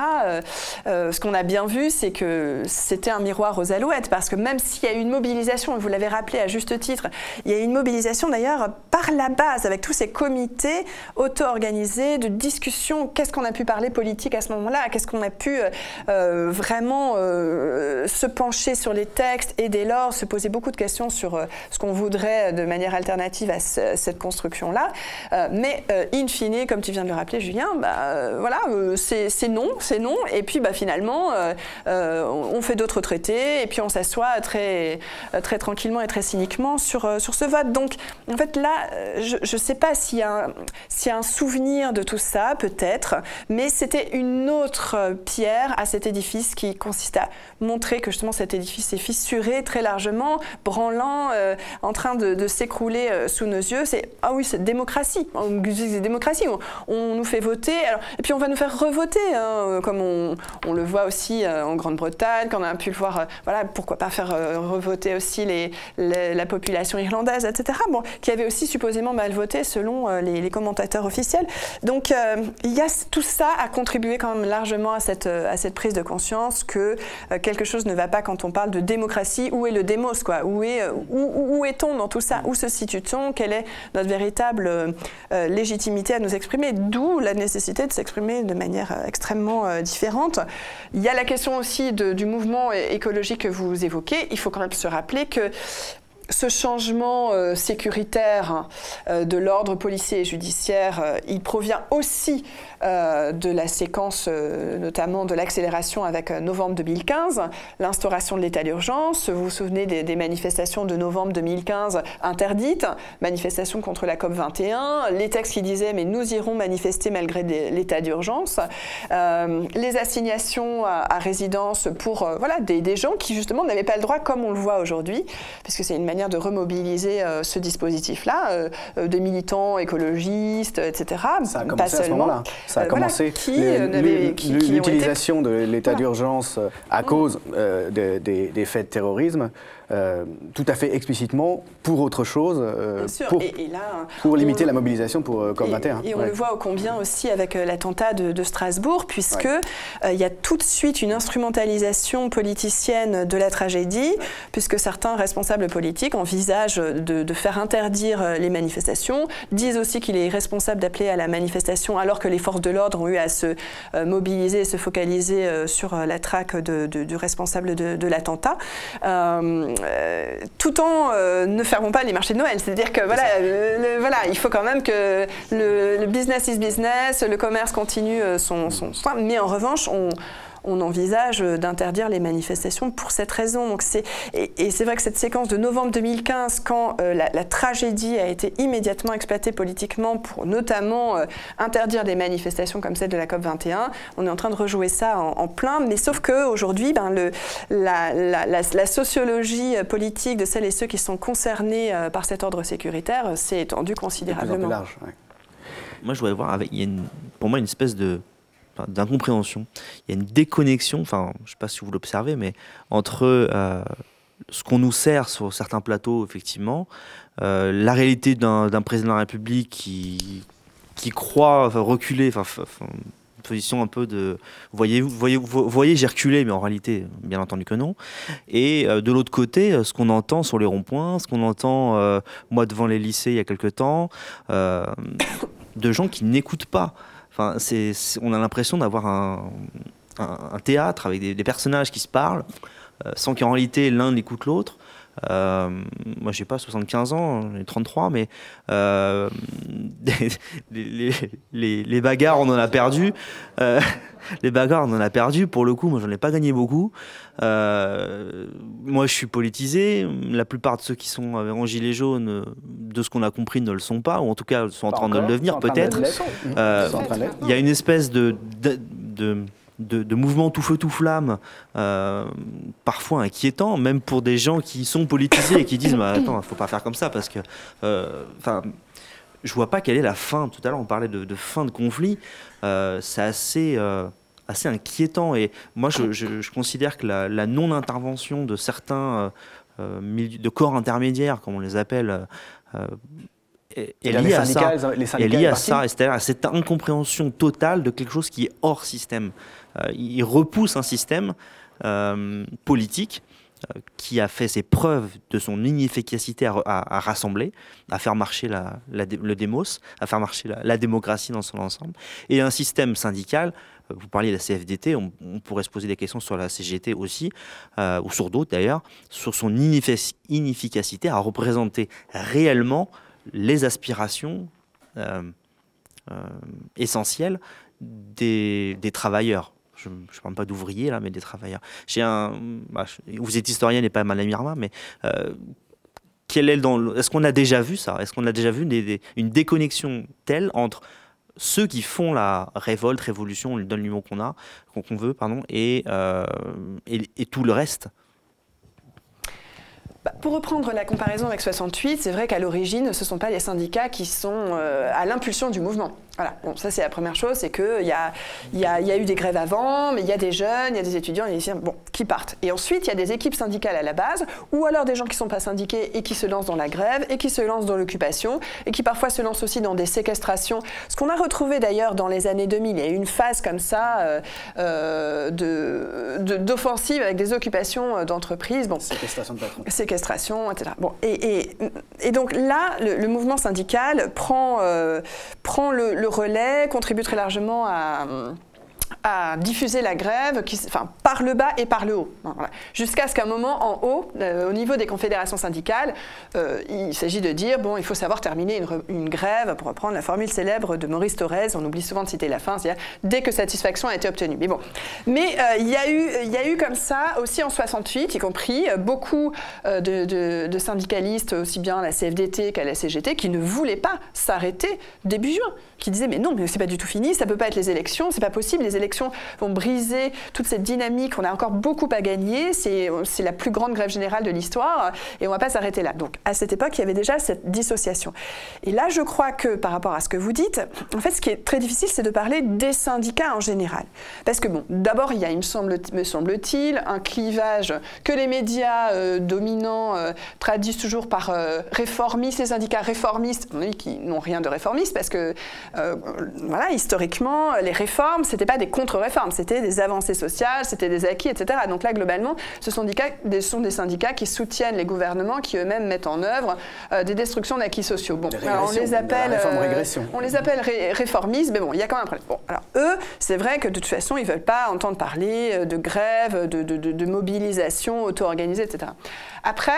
ce qu'on a bien vu, c'est que c'était un miroir aux alouettes, parce que même s'il y a eu une mobilisation, vous l'avez rappelé à juste titre, il y a eu une mobilisation d'ailleurs par la base, avec tous ces comités auto-organisés de discussion, qu'est-ce qu'on a pu parler politique à ce moment-là, qu'est-ce qu'on a pu euh, euh, vraiment euh, se pencher sur les textes et dès lors se poser beaucoup de questions sur ce qu'on voudrait de manière alternative à cette construction-là. mais in fine, comme tu viens de le rappeler, Julien, bah, voilà, c'est non, c'est non, et puis bah, finalement, on fait d'autres traités, et puis on s'assoit très, très tranquillement et très cyniquement sur, sur ce vote. Donc, en fait, là, je ne sais pas s'il y, y, a un souvenir de tout ça, peut-être, mais c'était une autre pierre à cet édifice qui consiste à montrer que justement cet édifice est fissuré très largement, branlant, euh, en train de, s'écrouler euh, sous nos yeux. C'est ah oui, c'est démocratie. C'est démocratie. On, nous fait voter, et puis on va nous faire revoter, hein, comme on, le voit aussi euh, en Grande-Bretagne, quand on a pu le voir. voilà, pourquoi pas faire revoter aussi la population irlandaise, etc. Bon, qui avait aussi supposément mal voté selon les, commentateurs officiels. Donc il y a tout ça à contribuer quand même largement à cette, à cette prise de conscience que quelque chose ne va pas quand on parle de démocratie. Où est le démos quoi? Où est où, où est-on dans tout ça? Où se situe-t-on? Quelle est notre véritable euh, légitimité à nous exprimer? D'où la nécessité de s'exprimer de manière euh, extrêmement euh, différente. Il y a la question aussi du mouvement écologique que vous évoquez. Il faut quand même se rappeler que ce changement euh, sécuritaire hein, euh, de l'ordre policier et judiciaire, euh, il provient aussi de la séquence, notamment de l'accélération avec novembre 2015, l'instauration de l'état d'urgence. Vous vous souvenez des, manifestations de novembre 2015 interdites, manifestations contre la COP 21, les textes qui disaient mais nous irons manifester malgré l'état d'urgence, les assignations à, résidence pour voilà des, des gens qui justement n'avaient pas le droit comme on le voit aujourd'hui, puisque c'est une manière de remobiliser euh, ce dispositif-là, euh, euh, des militants écologistes, etc. Ça a commencé à ce moment-là. Ça a commencé. L'utilisation de l'état d'urgence à cause des, faits de terrorisme euh, tout à fait explicitement pour autre chose, euh, pour, pour, limiter la mobilisation pour euh, COP21. Et, on le voit au combien aussi avec l'attentat de, Strasbourg, puisque il y a tout de suite une instrumentalisation politicienne de la tragédie, puisque certains responsables politiques envisagent de, faire interdire les manifestations, disent aussi qu'il est irresponsable d'appeler à la manifestation alors que les forces de l'ordre ont eu à se mobiliser et se focaliser sur la traque du responsable de, l'attentat. Euh, tout en euh, ne fermons pas les marchés de Noël. C'est-à-dire que voilà, voilà, il faut quand même que le, business is business, le commerce continue euh, son, son, son mais en revanche, on on envisage d'interdire les manifestations pour cette raison. Donc c'est, et, c'est vrai que cette séquence de novembre 2015, quand euh, la, tragédie a été immédiatement exploitée politiquement pour notamment euh, interdire des manifestations comme celle de la COP21, on est en train de rejouer ça en, plein, mais sauf qu'aujourd'hui, ben, le, la, la, sociologie politique de celles et ceux qui sont concernés euh, par cet ordre sécuritaire s'est étendue considérablement. Large, Moi, je voudrais voir, avec, il y a une, pour moi une espèce de d'incompréhension. Il y a une déconnexion, enfin, je ne sais pas si vous l'observez, mais entre euh, ce qu'on nous sert sur certains plateaux, effectivement, euh, la réalité d'un président de la République qui, qui croit reculer, enfin, une position un peu de voyez voyez voyez j'ai reculé mais en réalité bien entendu que non et euh, de l'autre côté ce qu'on entend sur les ronds-points ce qu'on entend moi devant les lycées il y a quelque temps de gens qui n'écoutent pas On a l'impression d'avoir un, théâtre avec des, personnages qui se parlent, euh, sans qu'en réalité l'un n'écoute l'autre. Euh, moi, j'ai pas 75 ans, j'ai 33, mais euh, les, bagarres, on en a perdu. Euh, les bagarres, on en a perdu. Pour le coup, moi, j'en ai pas gagné beaucoup. moi, je suis politisé. La plupart de ceux qui sont en gilet jaune, de ce qu'on a compris, ne le sont pas, ou en tout cas sont en train de le devenir, peut-être. Il y a une espèce de, de de, mouvements tout feu tout flamme, euh, parfois inquiétants, même pour des gens qui sont politisés et qui disent mais attends, faut pas faire comme ça parce que, euh, enfin, je vois pas quelle est la fin. Tout à l'heure, on parlait de, fin de conflit. c'est assez, assez inquiétant. Et moi, je, considère que la, non-intervention de certains de corps intermédiaires, comme on les appelle, est, liée à ça. est liée à ça, c'est-à-dire à cette incompréhension totale de quelque chose qui est hors système. Il repousse un système politique euh, qui a fait ses preuves de son inefficacité à, rassembler, à faire marcher le démos, à faire marcher la, démocratie dans son ensemble, et un système syndical. Euh, vous parliez de la CFDT, on, pourrait se poser des questions sur la CGT aussi, euh, ou sur d'autres d'ailleurs, sur son inefficacité à représenter réellement les aspirations essentielles des travailleurs je ne parle pas d'ouvriers là, mais des travailleurs. Bah, vous êtes historienne et pas Madame Irma, mais euh, est dans, est-ce qu'on a déjà vu ça? Est-ce qu'on a déjà vu une déconnexion telle entre ceux qui font la révolte, révolution, on lui donne le mot qu'on a, qu'on veut, pardon, et, euh, tout le reste? Bah, pour reprendre la comparaison avec 68, c'est vrai qu'à l'origine, ce ne sont pas les syndicats qui sont euh, à l'impulsion du mouvement. Voilà, bon, ça c'est la première chose, c'est qu'il y a, y, a, y a eu des grèves avant, mais il y a des jeunes, il y a des étudiants, il y a des bon, qui partent. Et ensuite, il y a des équipes syndicales à la base, ou alors des gens qui ne sont pas syndiqués et qui se lancent dans la grève, et qui se lancent dans l'occupation, et qui parfois se lancent aussi dans des séquestrations. Ce qu'on a retrouvé d'ailleurs dans les années 2000, il y a eu une phase comme ça euh, euh d'offensive avec des occupations euh, d'entreprises. Bon, séquestration de patrons. Séquestration, etc. Bon, et, et, et donc là, le, mouvement syndical prend, euh, prend le le relais contribue très largement à à diffuser la grève enfin, par le bas et par le haut. Jusqu'à ce qu'à un moment, en haut, euh, au niveau des confédérations syndicales, euh, il s'agit de dire, bon, il faut savoir terminer une, grève, pour reprendre la formule célèbre de Maurice Thorez, on oublie souvent de citer la fin, c'est-à-dire dès que satisfaction a été obtenue. Mais bon, mais euh, il, y a eu, y a eu comme ça, aussi en 68, y compris, beaucoup de, de, syndicalistes, aussi bien la CFDT qu'à la CGT, qui ne voulaient pas s'arrêter début juin, qui disaient, mais non, mais c'est pas du tout fini, ça peut pas être les élections, c'est pas possible, les élections vont briser toute cette dynamique. On a encore beaucoup à gagner. C'est la plus grande grève générale de l'histoire et on ne va pas s'arrêter là. Donc à cette époque, il y avait déjà cette dissociation. Et là, je crois que par rapport à ce que vous dites, en fait, ce qui est très difficile, c'est de parler des syndicats en général. Parce que bon, d'abord, il y a, il me semble-t-il, un clivage que les médias euh, dominants euh, traduisent toujours par euh, réformistes, les syndicats réformistes, qui n'ont rien de réformiste, parce que, voilà, historiquement, les réformes, c'était pas des contre-réformes, c'était des avancées sociales, c'était des acquis, etc. Donc là, globalement, ce sont des, sont des syndicats qui soutiennent les gouvernements qui eux-mêmes mettent en œuvre euh, des destructions d'acquis sociaux. Bon, on les appelle, euh, on les appelle réformistes, mais bon, il y a quand même un problème. Bon, alors eux, c'est vrai que de toute façon, ils veulent pas entendre parler euh, de grève, de, de, de mobilisation auto-organisée, etc. Après,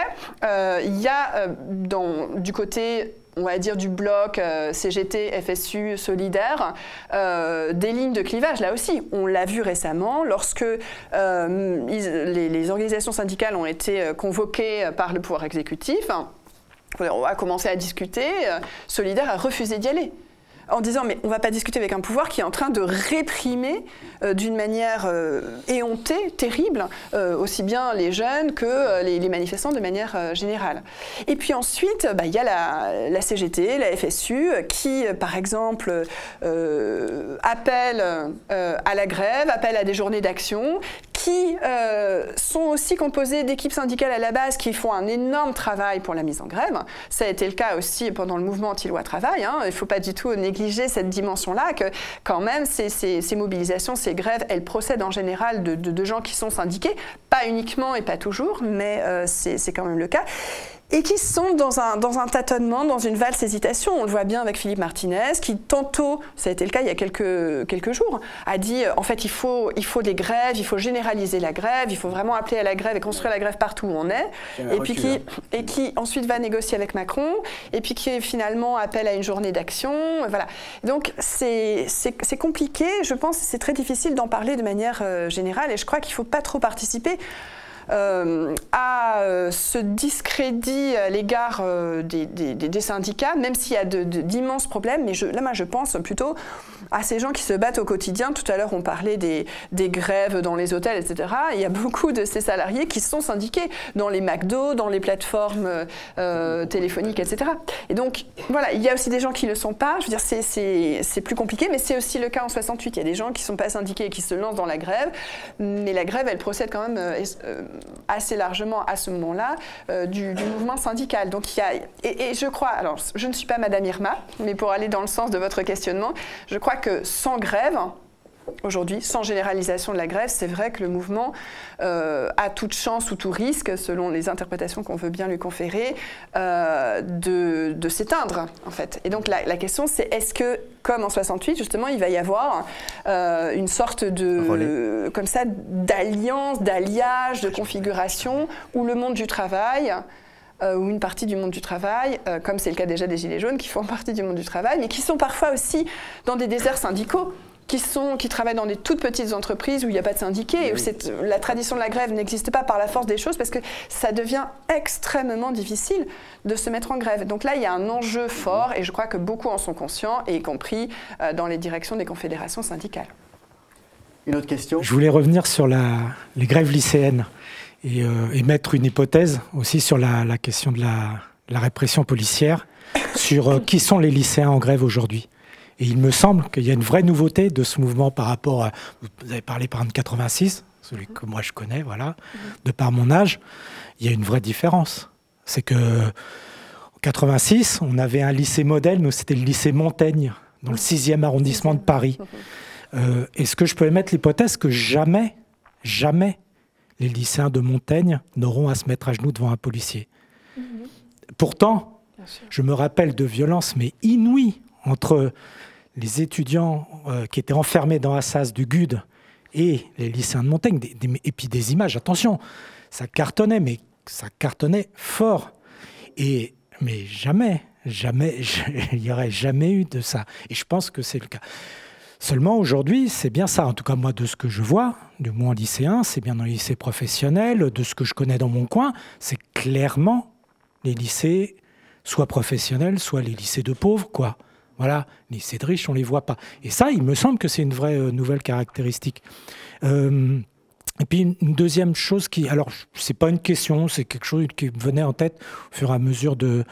il y a dans, du côté on va dire, du bloc euh, CGT, FSU, solidaire, euh, des lignes de clivage. Là aussi, on l'a vu récemment, lorsque euh, les, organisations syndicales ont été convoquées par le pouvoir exécutif, on a commencé à discuter, Solidaire a refusé d'y aller en disant mais on ne va pas discuter avec un pouvoir qui est en train de réprimer euh, d'une manière euh, éhontée, terrible, euh, aussi bien les jeunes que les, manifestants de manière générale. Et puis ensuite, bah, il y a la, CGT, la FSU, qui par exemple appellent à la grève, appellent à des journées d'action, qui sont aussi composées d'équipes syndicales à la base qui font un énorme travail pour la mise en grève. Ça a été le cas aussi pendant le mouvement anti-loi travail. Hein. Il ne faut pas du tout négliger cette dimension-là, que quand même ces, ces, mobilisations, ces grèves, elles procèdent en général de, de, gens qui sont syndiqués, pas uniquement et pas toujours, mais euh, c'est quand même le cas et qui sont dans un, dans un tâtonnement, dans une valse hésitation. On le voit bien avec Philippe Martinez, qui tantôt, ça a été le cas il y a quelques, quelques jours, a dit euh, en fait il faut, il faut des grèves, il faut généraliser la grève, il faut vraiment appeler à la grève et construire la grève partout où on est, et puis qui, hein. et qui ensuite va négocier avec Macron, et puis qui finalement appelle à une journée d'action. Voilà. Donc c'est compliqué, je pense, c'est très difficile d'en parler de manière euh, générale, et je crois qu'il ne faut pas trop participer à ce discrédit à l'égard des, syndicats, même s'il y a d'immenses problèmes. Mais là, moi, je pense plutôt à ces gens qui se battent au quotidien. Tout à l'heure, on parlait des, des, grèves dans les hôtels, etc. Il y a beaucoup de ces salariés qui sont syndiqués dans les McDo, dans les plateformes euh, téléphoniques, etc. Et donc, voilà, il y a aussi des gens qui ne le sont pas. Je veux dire, c'est plus compliqué, mais c'est aussi le cas en 68. Il y a des gens qui ne sont pas syndiqués et qui se lancent dans la grève. Mais la grève, elle procède quand même euh, euh, assez largement à ce moment-là du, mouvement syndical. Donc, il y a, et, et je crois, alors, je ne suis pas Madame Irma, mais pour aller dans le sens de votre questionnement, je crois que sans grève, Aujourd'hui, sans généralisation de la grève, c'est vrai que le mouvement euh, a toute chance ou tout risque, selon les interprétations qu'on veut bien lui conférer, euh, de, s'éteindre, en fait. Et donc la, question, c'est est-ce que, comme en 68, justement, il va y avoir euh, une sorte de, comme ça, d'alliance, d'alliage, de configuration, où le monde du travail ou une partie du monde du travail, comme c'est le cas déjà des Gilets jaunes, qui font partie du monde du travail, mais qui sont parfois aussi dans des déserts syndicaux qui, sont, qui travaillent dans des toutes petites entreprises où il n'y a pas de syndiqués, où la tradition de la grève n'existe pas par la force des choses, parce que ça devient extrêmement difficile de se mettre en grève. Donc là, il y a un enjeu fort, et je crois que beaucoup en sont conscients, y compris euh, dans les directions des confédérations syndicales. Une autre question? Je voulais revenir sur la, les grèves lycéennes et, euh, mettre une hypothèse aussi sur la, question de la, répression policière, sur euh, qui sont les lycéens en grève aujourd'hui. Et il me semble qu'il y a une vraie nouveauté de ce mouvement par rapport à. Vous avez parlé par exemple de 86, celui que moi je connais, voilà, de par mon âge. Il y a une vraie différence. C'est que en 86, on avait un lycée modèle, nous c'était le lycée Montaigne, dans le 6e arrondissement de Paris. Euh, Est-ce que je peux émettre l'hypothèse que jamais, jamais, les lycéens de Montaigne n'auront à se mettre à genoux devant un policier Pourtant, je me rappelle de violences, mais inouïes, entre les étudiants euh, qui étaient enfermés dans Assas du GUD et les lycéens de Montaigne, et puis des images, attention, ça cartonnait, mais ça cartonnait fort. Et, mais jamais, jamais, il n'y aurait jamais eu de ça. Et je pense que c'est le cas. Seulement aujourd'hui, c'est bien ça, en tout cas moi de ce que je vois, du moins lycéen, c'est bien dans les lycées professionnels, de ce que je connais dans mon coin, c'est clairement les lycées, soit professionnels, soit les lycées de pauvres, quoi. Voilà, les lycées de riches, on ne les voit pas. Et ça, il me semble que c'est une vraie euh, nouvelle caractéristique. Euh, et puis une deuxième chose qui, alors c'est pas une question, c'est quelque chose qui venait en tête au fur et à mesure de,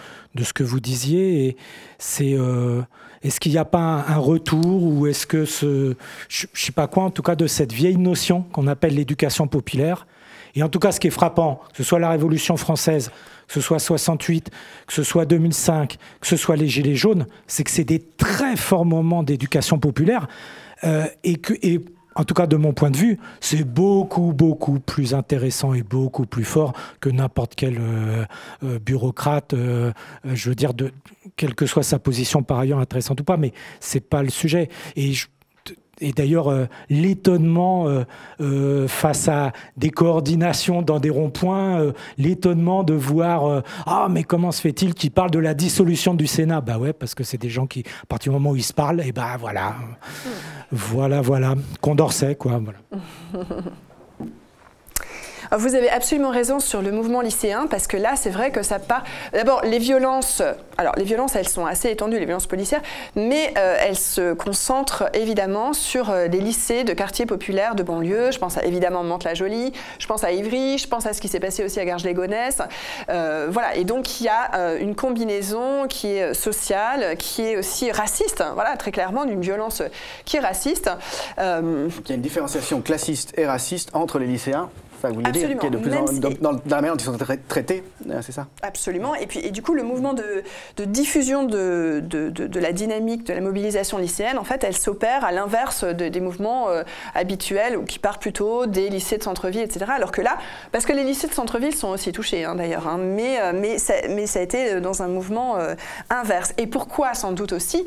ce que vous disiez. C'est euh, est-ce qu'il n'y a pas un, retour ou est-ce que ce, je, ne sais pas quoi, en tout cas de cette vieille notion qu'on appelle l'éducation populaire? Et en tout cas, ce qui est frappant, que ce soit la Révolution française, que ce soit 68, que ce soit 2005, que ce soit les Gilets jaunes, c'est que c'est des très forts moments d'éducation populaire euh, et en tout cas de mon point de vue, c'est beaucoup, beaucoup plus intéressant et beaucoup plus fort que n'importe quel euh, euh, bureaucrate, je veux dire, de, quelle que soit sa position par ailleurs intéressante ou pas, mais c'est pas le sujet. Et je, et d'ailleurs, euh, l'étonnement euh, euh, face à des coordinations dans des ronds-points, l'étonnement de voir Ah, mais comment se fait-il qu'ils parlent de la dissolution du Sénat? Bah ouais, parce que c'est des gens qui, à partir du moment où ils se parlent, et bah voilà. Voilà, voilà. Condorcet, quoi. Voilà. Vous avez absolument raison sur le mouvement lycéen, parce que là, c'est vrai que ça part. D'abord, les violences, alors les violences, elles sont assez étendues, les violences policières, mais euh, elles se concentrent évidemment sur euh, des lycées de quartiers populaires de banlieue. Je pense à évidemment Mantes-la-Jolie, je pense à Ivry, je pense à ce qui s'est passé aussi à Garges-les-Gonesse. Euh, voilà, et donc il y a une combinaison qui est sociale, qui est aussi raciste, voilà, très clairement, d'une violence qui est raciste. il y a une différenciation classiste et raciste entre les lycéens vous voulez dire, de plus en, dans, la manière dont ils sont traités, euh, c'est ça? Absolument. Et puis, et du coup, le mouvement de, diffusion de, de, la dynamique de la mobilisation lycéenne, en fait, elle s'opère à l'inverse des mouvements euh, habituels ou qui partent plutôt des lycées de centre-ville, etc. Alors que là, parce que les lycées de centre-ville sont aussi touchés, hein, d'ailleurs, hein, mais, euh, mais, ça, mais ça a été dans un mouvement inverse. Et pourquoi, sans doute aussi?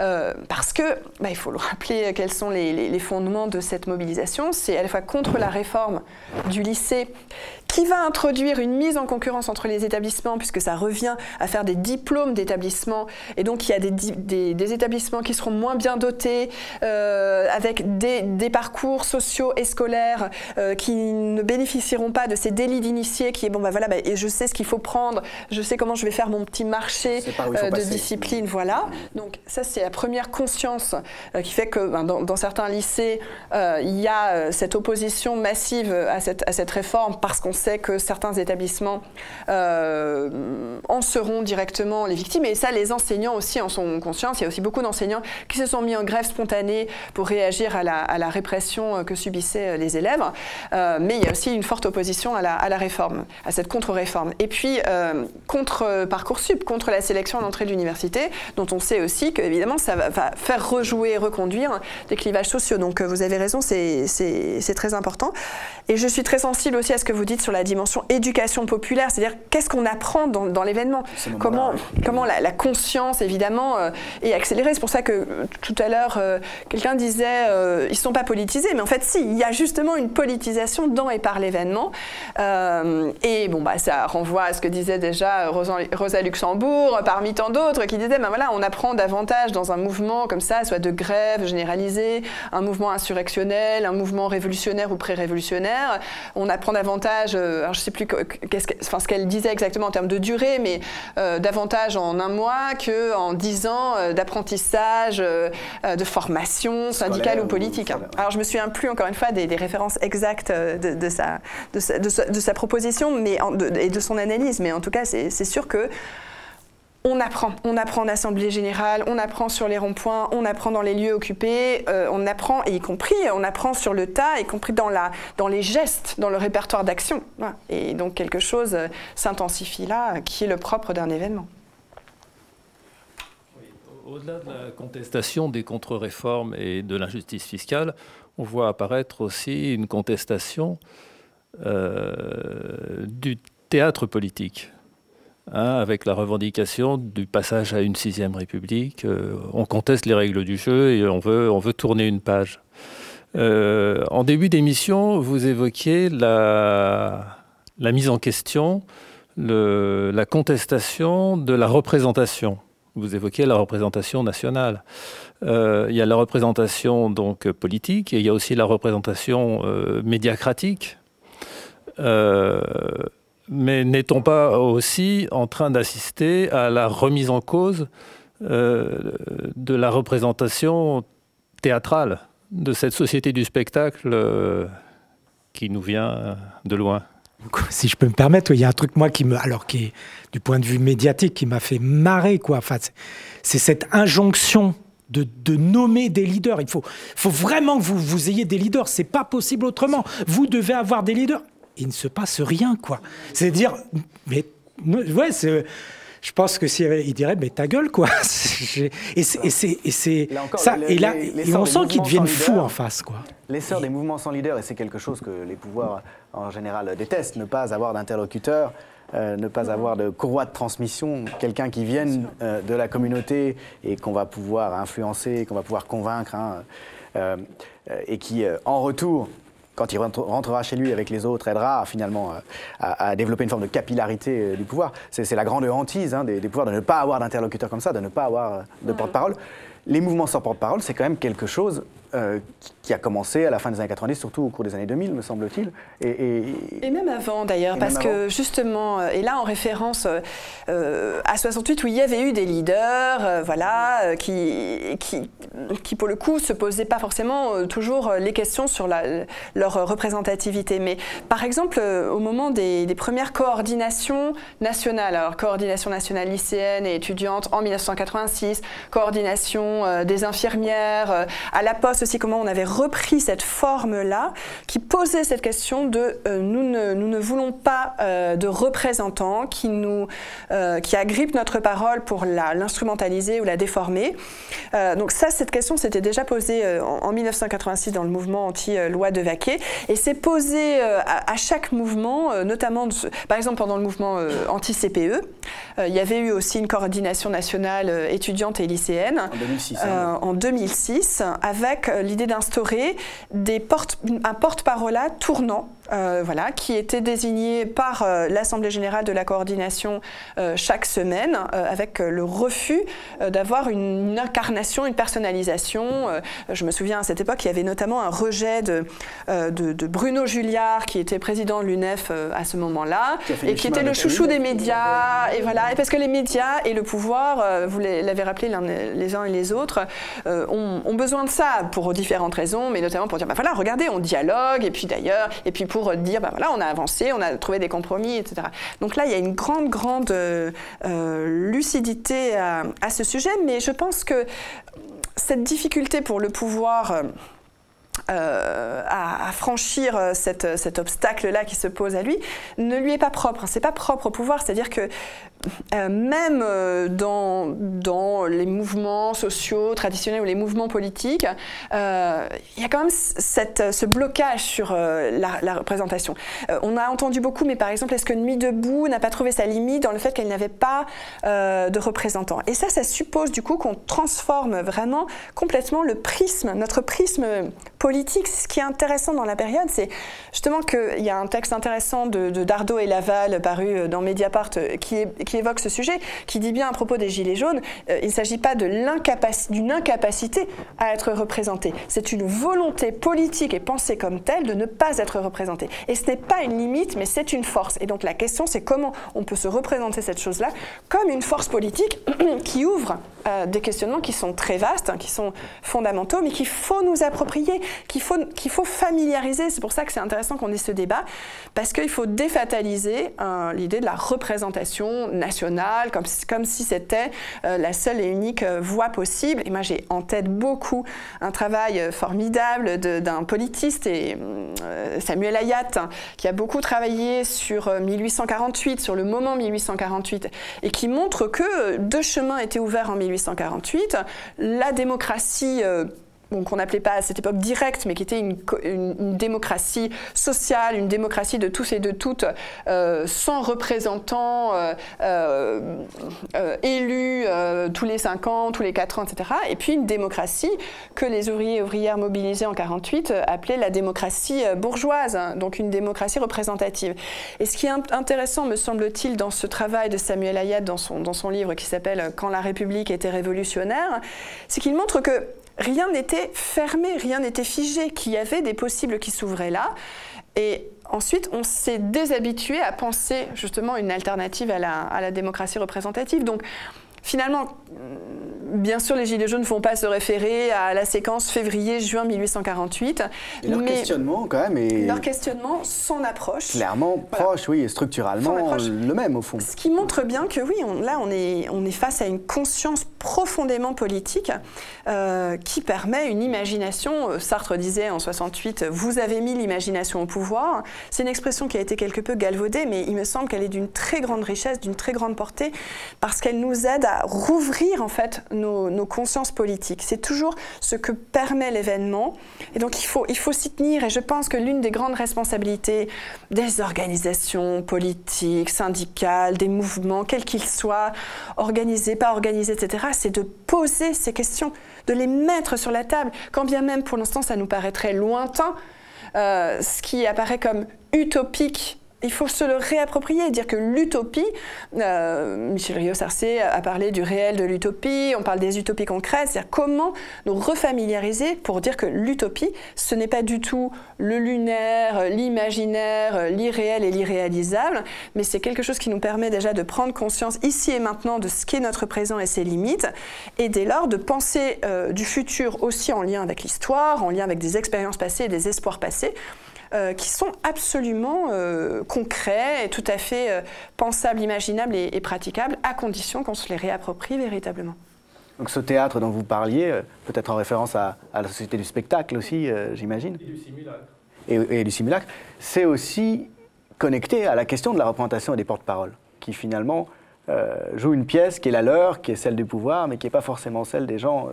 Euh, parce que, bah, il faut le rappeler, quels sont les, fondements de cette mobilisation. C'est à la fois contre la réforme du lycée qui va introduire une mise en concurrence entre les établissements, puisque ça revient à faire des diplômes d'établissements. Et donc, il y a des, des, établissements qui seront moins bien dotés, euh, avec des, des, parcours sociaux et scolaires euh, qui ne bénéficieront pas de ces délits d'initiés, qui est bon, bah voilà, bah, et je sais ce qu'il faut prendre, je sais comment je vais faire mon petit marché euh, de discipline, voilà. Donc, ça, c'est la première conscience qui fait que ben, dans, dans, certains lycées, il y a cette opposition massive à cette, à cette réforme parce qu'on sait que certains établissements euh, en seront directement les victimes. Et ça, les enseignants aussi en sont conscients. Il y a aussi beaucoup d'enseignants qui se sont mis en grève spontanée pour réagir à la, répression euh, que subissaient euh, les élèves. mais il y a aussi une forte opposition à la, réforme, à cette contre-réforme. Et puis, contre Parcoursup, contre la sélection à l'entrée de l'université, dont on sait aussi qu'évidemment, ça va, faire rejouer reconduire des clivages sociaux. Donc, vous avez raison, c'est très important. Et je suis très sensible aussi à ce que vous dites sur la dimension éducation populaire, c'est-à-dire qu'est-ce qu'on apprend dans, dans l'événement, comment, comment la, conscience évidemment euh, est accélérée. C'est pour ça que euh, tout à l'heure euh, quelqu'un disait ils ne sont pas politisés, mais en fait si, il y a justement une politisation dans et par l'événement. et bon bah ça renvoie à ce que disait déjà Rosa, Rosa Luxembourg, parmi tant d'autres, qui disaient ben voilà on apprend davantage dans un mouvement comme ça, soit de grève généralisée, un mouvement insurrectionnel, un mouvement révolutionnaire ou pré-révolutionnaire. On apprend davantage, alors je sais plus qu'est-ce enfin, ce qu'elle disait exactement en termes de durée, mais euh, davantage en un mois qu'en dix ans euh, d'apprentissage, euh, de formation syndicale ou politique. Alors je me souviens plus encore une fois des, références exactes de, sa, de, sa, proposition mais et de son analyse, mais en tout cas c'est sûr que on apprend. On apprend en assemblée générale, on apprend sur les ronds-points, on apprend dans les lieux occupés, euh, on apprend, et y compris, on apprend sur le tas, y compris dans, la, dans les gestes, dans le répertoire d'action. Et donc quelque chose euh, s'intensifie là, qui est le propre d'un événement. Au-delà de la contestation des contre-réformes et de l'injustice fiscale, on voit apparaître aussi une contestation euh, du théâtre politique. Hein, avec la revendication du passage à une sixième république. Euh, on conteste les règles du jeu et on veut, on veut tourner une page. Euh, en début d'émission, vous évoquiez la, mise en question, la contestation de la représentation. Vous évoquiez la représentation nationale. Euh, il y a la représentation donc politique et il y a aussi la représentation médiacratique mais n'est-on pas aussi en train d'assister à la remise en cause euh, de la représentation théâtrale de cette société du spectacle euh, qui nous vient de loin? Si je peux me permettre, il y a un truc moi qui me, alors qui est du point de vue médiatique, qui m'a fait marrer quoi. Enfin, c'est cette injonction de, nommer des leaders. Il faut, faut vraiment que vous, vous ayez des leaders. C'est pas possible autrement. Vous devez avoir des leaders il ne se passe rien, quoi. C'est-à-dire, mais ouais, c'est je pense que si il dirait mais ta gueule quoi. Et c'est ça et là on sent qu'ils deviennent fous en face quoi. L'essor des mouvements sans leader et c'est quelque chose que les pouvoirs en général détestent ne pas avoir d'interlocuteur euh, ne pas avoir de courroie de transmission, quelqu'un qui vienne euh, de la communauté et qu'on va pouvoir influencer, qu'on va pouvoir convaincre, hein, euh, et qui, en retour, quand il rentrera chez lui avec les autres, aidera finalement euh, à, développer une forme de capillarité euh, du pouvoir. C'est la grande hantise hein, des, pouvoirs de ne pas avoir d'interlocuteur comme ça, de ne pas avoir euh, de porte-parole. Les mouvements sans porte-parole, c'est quand même quelque chose euh, qui a commencé à la fin des années 90, surtout au cours des années 2000, me semble-t-il. Et, même avant d'ailleurs, parce que justement, euh, et là en référence euh, à 68 où il y avait eu des leaders, voilà, qui, qui, qui, pour le coup se posaient pas forcément toujours les questions sur la, leur représentativité. Mais par exemple, au moment des, des, premières coordinations nationales, alors coordination nationale lycéenne et étudiante en 1986, coordination des infirmières, à la poste aussi comment on avait repris cette forme-là qui posait cette question de euh, nous, ne, nous, ne, voulons pas euh, de représentants qui, nous, euh, qui agrippent notre parole pour l'instrumentaliser ou la déformer. donc ça, cette question s'était déjà posée en, 1986 dans le mouvement anti-loi de Vaquet et s'est posée à, chaque mouvement, notamment par exemple pendant le mouvement anti-CPE. il y avait eu aussi une coordination nationale étudiante et lycéenne en 2006, hein, en 2006 avec l'idée d'instaurer un porte-parole tournant euh, voilà, qui était désigné par euh, l'Assemblée générale de la coordination euh, chaque semaine, avec le refus d'avoir une, incarnation, une personnalisation. je me souviens à cette époque, il y avait notamment un rejet de, de, Bruno Julliard, qui était président de l'UNEF à ce moment-là, et qui était le chouchou des médias. Et voilà, et parce que les médias et le pouvoir, vous l'avez rappelé les uns et les autres, ont, ont, besoin de ça pour différentes raisons, mais notamment pour dire, bah voilà, regardez, on dialogue, et puis d'ailleurs, et puis pour dire, ben voilà, on a avancé, on a trouvé des compromis, etc. Donc là, il y a une grande, grande euh, euh, lucidité à, ce sujet, mais je pense que cette difficulté pour le pouvoir... Euh, à, franchir cet obstacle-là qui se pose à lui, ne lui est pas propre. C'est pas propre au pouvoir, c'est-à-dire que euh, même euh, dans, dans, les mouvements sociaux traditionnels ou les mouvements politiques, euh, il y a quand même ce blocage sur la, représentation. on a entendu beaucoup, mais par exemple, est-ce que Nuit debout n'a pas trouvé sa limite dans le fait qu'elle n'avait pas de représentants? Et ça, ça suppose du coup qu'on transforme vraiment complètement le prisme, notre prisme politique. Ce qui est intéressant dans la période, c'est justement qu'il y a un texte intéressant de, de Dardot et Laval paru dans Mediapart qui est, évoque ce sujet, qui dit bien à propos des Gilets jaunes, euh, il ne s'agit pas d'une incapacité à être représenté. C'est une volonté politique et pensée comme telle de ne pas être représenté. Et ce n'est pas une limite, mais c'est une force. Et donc la question, c'est comment on peut se représenter cette chose-là comme une force politique qui ouvre euh, des questionnements qui sont très vastes, hein, qui sont fondamentaux, mais qu'il faut nous approprier, qu'il faut, qu'il faut familiariser. C'est pour ça que c'est intéressant qu'on ait ce débat, parce qu'il faut défataliser euh, l'idée de la représentation comme, si c'était euh, la seule et unique euh, voie possible. Et moi, j'ai en tête beaucoup un travail euh, formidable d'un politiste, Samuel Ayat, qui a beaucoup travaillé sur 1848, sur le moment 1848, et qui montre que deux chemins étaient ouverts en 1848. La démocratie qu'on n'appelait pas à cette époque directe, mais qui était une, démocratie sociale, une démocratie de tous et de toutes, euh, sans représentants euh, euh, élus tous les 5 ans, tous les 4 ans, etc. Et puis une démocratie que les ouvriers et ouvrières mobilisés en 48 appelaient la démocratie bourgeoise, hein, donc une démocratie représentative. Et ce qui est intéressant, me semble-t-il, dans ce travail de Samuel Hayat, dans son, dans son livre qui s'appelle Quand la République était révolutionnaire, c'est qu'il montre que rien n'était fermé, rien n'était figé, qu'il y avait des possibles qui s'ouvraient là. Et ensuite, on s'est déshabitué à penser justement une alternative à la, à la démocratie représentative. Donc, finalement, bien sûr, les Gilets jaunes ne font pas se référer à la séquence février-juin 1848. leur questionnement, quand même, est. Leur questionnement, son approche. Clairement proche, oui, structurellement le même, au fond. Ce qui montre bien que, oui, là, on est, on est face à une conscience profondément politique euh, qui permet une imagination. Euh, Sartre disait en 68 Vous avez mis l'imagination au pouvoir. C'est une expression qui a été quelque peu galvaudée, mais il me semble qu'elle est d'une très grande richesse, d'une très grande portée, parce qu'elle nous aide à rouvrir en fait nos, consciences politiques. C'est toujours ce que permet l'événement. Et donc il faut, il faut s'y tenir. Et je pense que l'une des grandes responsabilités des organisations politiques, syndicales, des mouvements, quels qu'ils soient, organisés, pas organisés, etc., c'est de poser ces questions, de les mettre sur la table, quand bien même pour l'instant ça nous paraîtrait lointain. Euh, ce qui apparaît comme utopique il faut se le réapproprier, dire que l'utopie, euh, Michel Rio-Sarcé a parlé du réel de l'utopie, on parle des utopies concrètes, c'est-à-dire comment nous refamiliariser pour dire que l'utopie, ce n'est pas du tout le lunaire, l'imaginaire, l'irréel et l'irréalisable, mais c'est quelque chose qui nous permet déjà de prendre conscience ici et maintenant de ce qu'est notre présent et ses limites, et dès lors de penser euh, du futur aussi en lien avec l'histoire, en lien avec des expériences passées et des espoirs passés, qui sont absolument euh, concrets et tout à fait euh, pensables, imaginables et, praticables, à condition qu'on se les réapproprie véritablement. Donc ce théâtre dont vous parliez, peut-être en référence à, la société du spectacle aussi, j'imagine. Et du simulacre. Et, du simulacre, c'est aussi connecté à la question de la représentation des porte-paroles, qui finalement jouent une pièce qui est la leur, qui est celle du pouvoir, mais qui n'est pas forcément celle des gens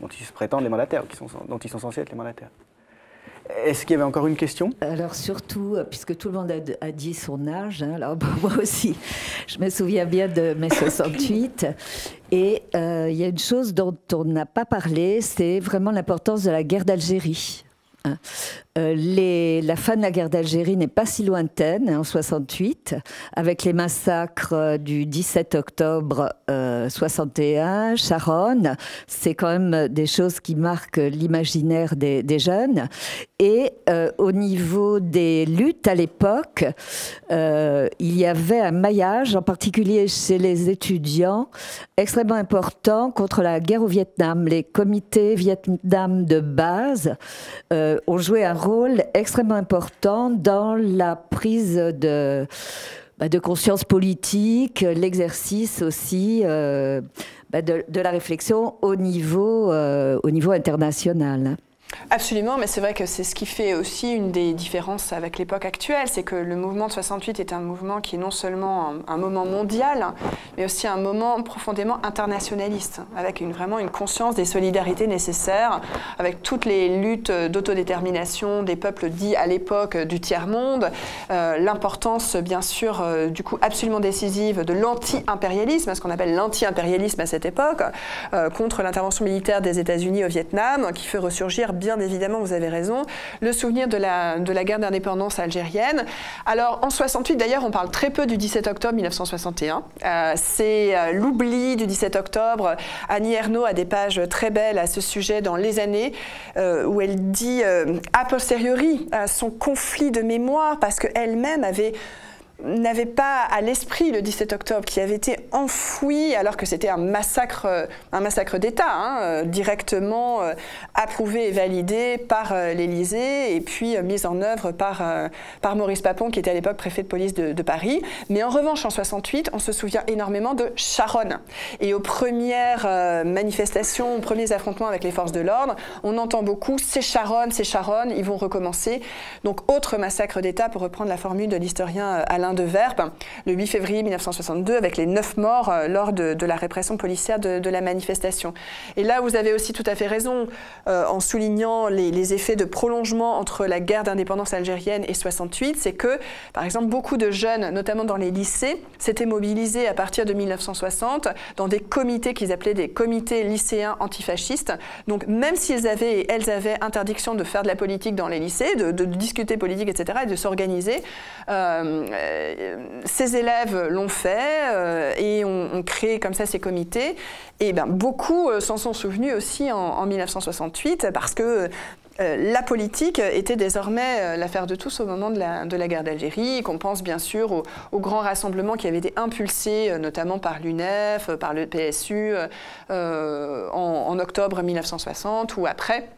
dont ils se prétendent les mandataires, qui sont, dont ils sont censés être les mandataires. Est-ce qu'il y avait encore une question? Alors surtout, euh, puisque tout le monde a, dit son âge, hein, alors moi aussi, je me souviens bien de mai 68. Et euh, il y a une chose dont on n'a pas parlé, c'est vraiment l'importance de la guerre d'Algérie. Hein. Euh, la fin de la guerre d'Algérie n'est pas si lointaine, hein, en 68, avec les massacres euh, du 17 octobre 61, Charonne. C'est quand même des choses qui marquent l'imaginaire des, jeunes. Et au niveau des luttes à l'époque, il y avait un maillage, en particulier chez les étudiants, extrêmement important contre la guerre au Vietnam. Les comités Vietnam de base euh, ont joué un rôle extrêmement important dans la prise de, bah, conscience politique, l'exercice aussi euh, bah, de, la réflexion au niveau, euh, au niveau international. Absolument, mais c'est vrai que c'est ce qui fait aussi une des différences avec l'époque actuelle, c'est que le mouvement de 68 est un mouvement qui est non seulement un, moment mondial, mais aussi un moment profondément internationaliste, avec une, vraiment une conscience des solidarités nécessaires, avec toutes les luttes d'autodétermination des peuples dits à l'époque du tiers-monde, euh, l'importance bien sûr euh, du coup absolument décisive de l'anti-impérialisme, ce qu'on appelle l'anti-impérialisme à cette époque, euh, contre l'intervention militaire des États-Unis au Vietnam, qui fait ressurgir bien évidemment, vous avez raison, le souvenir de la, de la guerre d'indépendance algérienne. Alors en 68 d'ailleurs, on parle très peu du 17 octobre 1961. Euh, c'est euh, l'oubli du 17 octobre. Annie Ernaux a des pages très belles à ce sujet dans Les années, euh, où elle dit a posteriori son conflit de mémoire parce qu'elle-même avait n'avait pas à l'esprit le 17 octobre, qui avait été enfoui alors que c'était un massacre, euh, un massacre d'État, hein, euh, directement euh, approuvé et validé par l'Élysée et puis mis en œuvre par, par Maurice Papon, qui était à l'époque préfet de police de, Paris. Mais en revanche, en 68, on se souvient énormément de Charonne. Et aux premières manifestations, aux premiers affrontements avec les forces de l'ordre, on entend beaucoup c'est Charonne, c'est Charonne, ils vont recommencer. Donc, autre massacre d'État, pour reprendre la formule de l'historien Alain de Verbe, le 8 février 1962, avec les neuf morts euh, lors de, la répression policière de, la manifestation. Et là, vous avez aussi tout à fait raison euh, en soulignant les, effets de prolongement entre la guerre d'indépendance algérienne et 68, c'est que, par exemple, beaucoup de jeunes, notamment dans les lycées, s'étaient mobilisés à partir de 1960 dans des comités qu'ils appelaient des comités lycéens antifascistes. Donc, même s'ils avaient elles avaient interdiction de faire de la politique dans les lycées, de, discuter politique, etc., et de s'organiser, euh, ces élèves l'ont fait euh, et ont, créé comme ça ces comités. Et ben, beaucoup euh, s'en sont souvenus aussi en, 1968 parce que la politique était désormais l'affaire de tous au moment de la, de la guerre d'Algérie, qu'on pense bien sûr aux au grands rassemblements qui avaient été impulsés notamment par l'UNEF, par le PSU en, octobre 1960 ou après.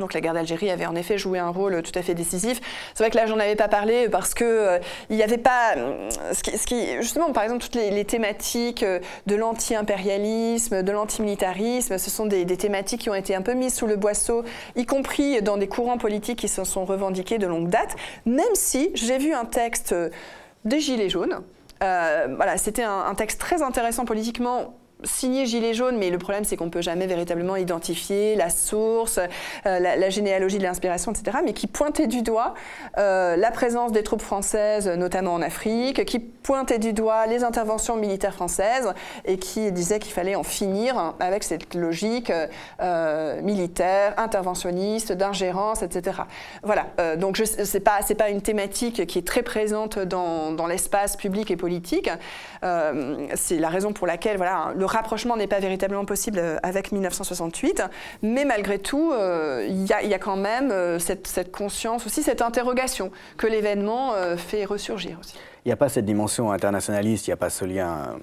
Donc la guerre d'Algérie avait en effet joué un rôle tout à fait décisif. C'est vrai que là, j'en avais pas parlé parce que euh, il n'y avait pas ce qui, justement, par exemple, toutes les, thématiques euh, de l'anti-impérialisme, de l'antimilitarisme, ce sont des, thématiques qui ont été un peu mises sous le boisseau, y compris dans des courants politiques qui se sont revendiqués de longue date. Même si j'ai vu un texte euh, des Gilets jaunes. voilà, c'était un texte très intéressant politiquement signé Gilet jaune, mais le problème c'est qu'on ne peut jamais véritablement identifier la source, euh, la, généalogie de l'inspiration, etc., mais qui pointait du doigt euh, la présence des troupes françaises, notamment en Afrique, qui pointait du doigt les interventions militaires françaises et qui disait qu'il fallait en finir avec cette logique euh, militaire, interventionniste, d'ingérence, etc. Voilà, donc ce n'est pas, pas une thématique qui est très présente dans, dans l'espace public et politique. c'est la raison pour laquelle voilà, le rapprochement n'est pas véritablement possible euh, avec 1968, mais malgré tout, euh, il y, a quand même euh, cette, conscience, aussi cette interrogation que l'événement fait ressurgir aussi. Il n'y a pas cette dimension internationaliste, il n'y a pas ce lien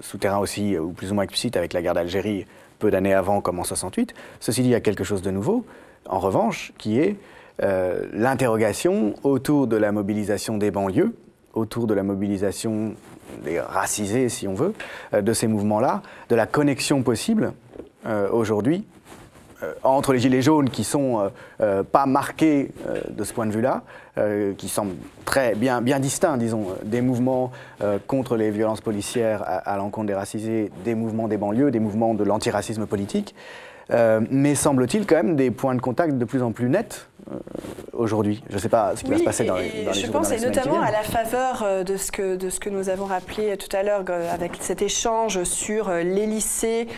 souterrain aussi, ou plus ou moins explicite avec la guerre d'Algérie peu d'années avant, comme en 68. Ceci dit, il y a quelque chose de nouveau, en revanche, qui est l'interrogation autour de la mobilisation des banlieues, autour de la mobilisation des racisés, si on veut, euh, de ces mouvements-là, de la connexion possible euh, aujourd'hui euh, entre les gilets jaunes qui sont pas marqués de ce point de vue-là, qui semblent très bien, bien distincts, disons, des mouvements contre les violences policières à, l'encontre des racisés, des mouvements des banlieues, des mouvements de l'antiracisme politique. mais semble-t-il quand même des points de contact de plus en plus nets aujourd'hui. Je ne sais pas ce qui va se passer dans les, dans les Je pense, dans et notamment à la faveur de ce, que, de ce que nous avons rappelé tout à l'heure avec cet échange sur les lycées euh,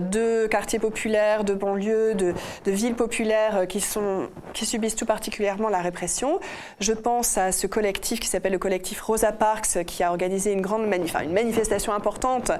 de quartiers populaires, de banlieues, de, de villes populaires euh, qui, sont, qui subissent tout particulièrement la répression. Je pense à ce collectif qui s'appelle le collectif Rosa Parks, qui a organisé une grande une manifestation importante.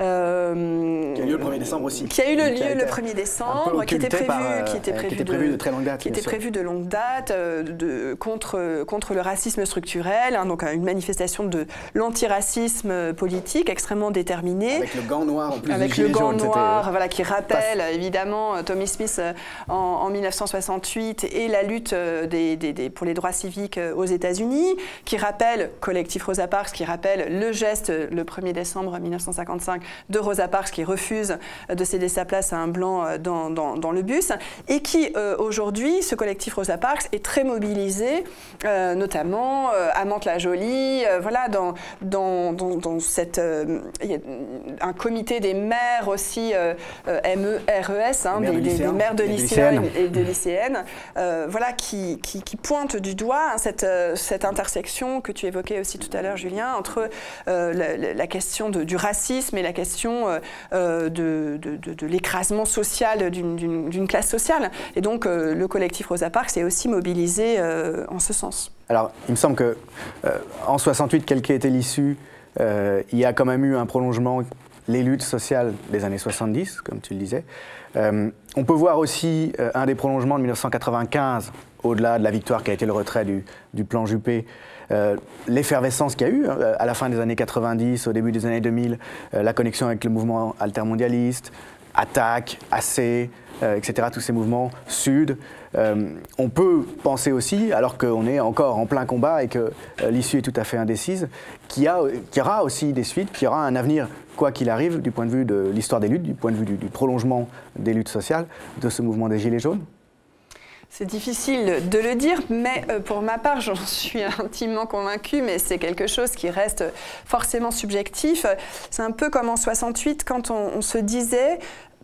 euh, Qui a eu lieu le 1er décembre aussi. qui a eu le lieu le un 1er peu décembre, qui était prévu, par, euh, qui était euh, qui prévu, était prévu de très longue date, qui était sûr. prévu de longue date euh, de, contre, contre le racisme structurel, hein, donc euh, une manifestation de l'antiracisme euh, politique extrêmement déterminée. Avec le gant noir en plus Avec le gant jaune, c'était- voilà, qui rappelle évidemment euh, Tommy Smith euh, en, en 1968 et la lutte euh, des, des- des- pour les droits civiques euh, aux États-Unis, qui rappelle collectif Rosa Parks, qui rappelle le geste euh, le 1er décembre 1955 de Rosa Parks qui refuse euh, de céder sa place à un blanc euh, dans, dans- dans le bus, et qui euh, aujourd'hui, ce collectif Rosa Parks est très mobilisé, euh, notamment euh, à Mantes-la-Jolie, euh, voilà, dans, dans, dans- dans cette, euh, il y a un comité des maires aussi, euh, euh, MERES, hein, des, de des- des maires de lycéens et de lycéennes, euh, voilà, qui, qui, qui pointent du doigt hein, cette, cette intersection que tu évoquais aussi tout à l'heure, Julien, entre la, question de- du racisme et la question de, de- de- de l'écrasement social d'une- classe sociale. Et donc, le collectif Rosa Parks s'est aussi mobilisé en ce sens. Alors, il me semble que euh, en 68, quelle qu'ait été l'issue, euh, il y a quand même eu un prolongement, les luttes sociales des années 70, comme tu le disais. Euh, on peut voir aussi euh, un des prolongements de 1995, au-delà de la victoire qui a été le retrait du, plan Juppé. euh, L'effervescence qu'il y a eu à la fin des années 90, au début des années 2000, euh, la connexion avec le mouvement altermondialiste, Attaque, euh, etc., tous ces mouvements sud. Euh, on peut penser aussi, alors qu'on est encore en plein combat et que euh, l'issue est tout à fait indécise, qu'il y, aura aussi des suites, qu'il y aura un avenir, quoi qu'il arrive, du point de vue de l'histoire des luttes, du point de vue du, prolongement des luttes sociales, de ce mouvement des Gilets jaunes. C'est difficile de le dire, mais euh, pour ma part, j'en suis intimement convaincue, mais c'est quelque chose qui reste forcément subjectif. C'est un peu comme en 68, quand on se disait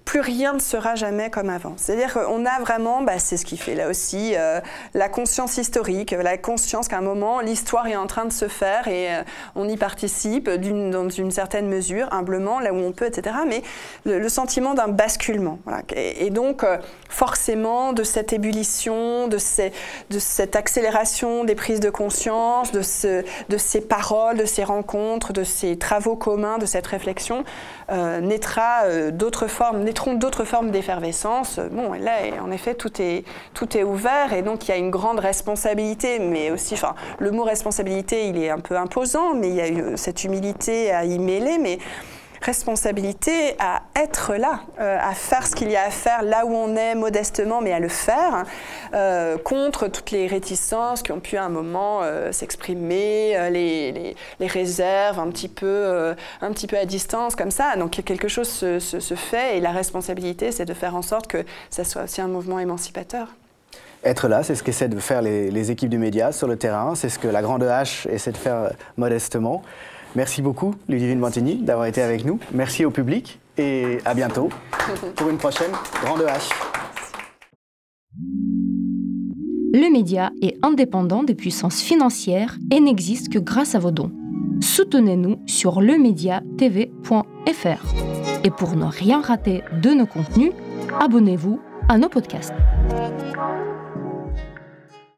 plus rien ne sera jamais comme avant. C'est-à-dire qu'on a vraiment, bah, c'est ce qui fait là aussi, euh, la conscience historique, la conscience qu'à un moment, l'histoire est en train de se faire et euh, on y participe dans une certaine mesure, humblement, là où on peut, etc. Mais le, sentiment d'un basculement. voilà. Et, donc, euh, forcément, de cette ébullition, de, ces- de cette accélération des prises de conscience, de, ce- de ces paroles, de ces rencontres, de ces travaux communs, de cette réflexion, naîtra euh, d'autres formes, naîtront d'autres formes d'effervescence. Bon, là, en effet, tout est, tout est ouvert et donc il y a une grande responsabilité, mais aussi, enfin, le mot responsabilité, il est un peu imposant, mais il y a eu cette humilité à y mêler, mais responsabilité à être là, euh, à faire ce qu'il y a à faire là où on est modestement, mais à le faire, euh, contre toutes les réticences qui ont pu à un moment euh, s'exprimer, les, les- les réserves un petit, peu, un petit peu à distance, comme ça. Donc quelque chose se, se- fait et la responsabilité, c'est de faire en sorte que ça soit aussi un mouvement émancipateur. Être là, c'est ce qu'essaient de faire les, les équipes du média sur le terrain, c'est ce que la Grande H essaie de faire modestement. Merci beaucoup, Ludivine Bantigny, d'avoir été avec nous. Merci au public et à bientôt pour une prochaine Grande H. Le média est indépendant des puissances financières et n'existe que grâce à vos dons. Soutenez-nous sur lemediatv.fr. Et pour ne rien rater de nos contenus, abonnez-vous à nos podcasts.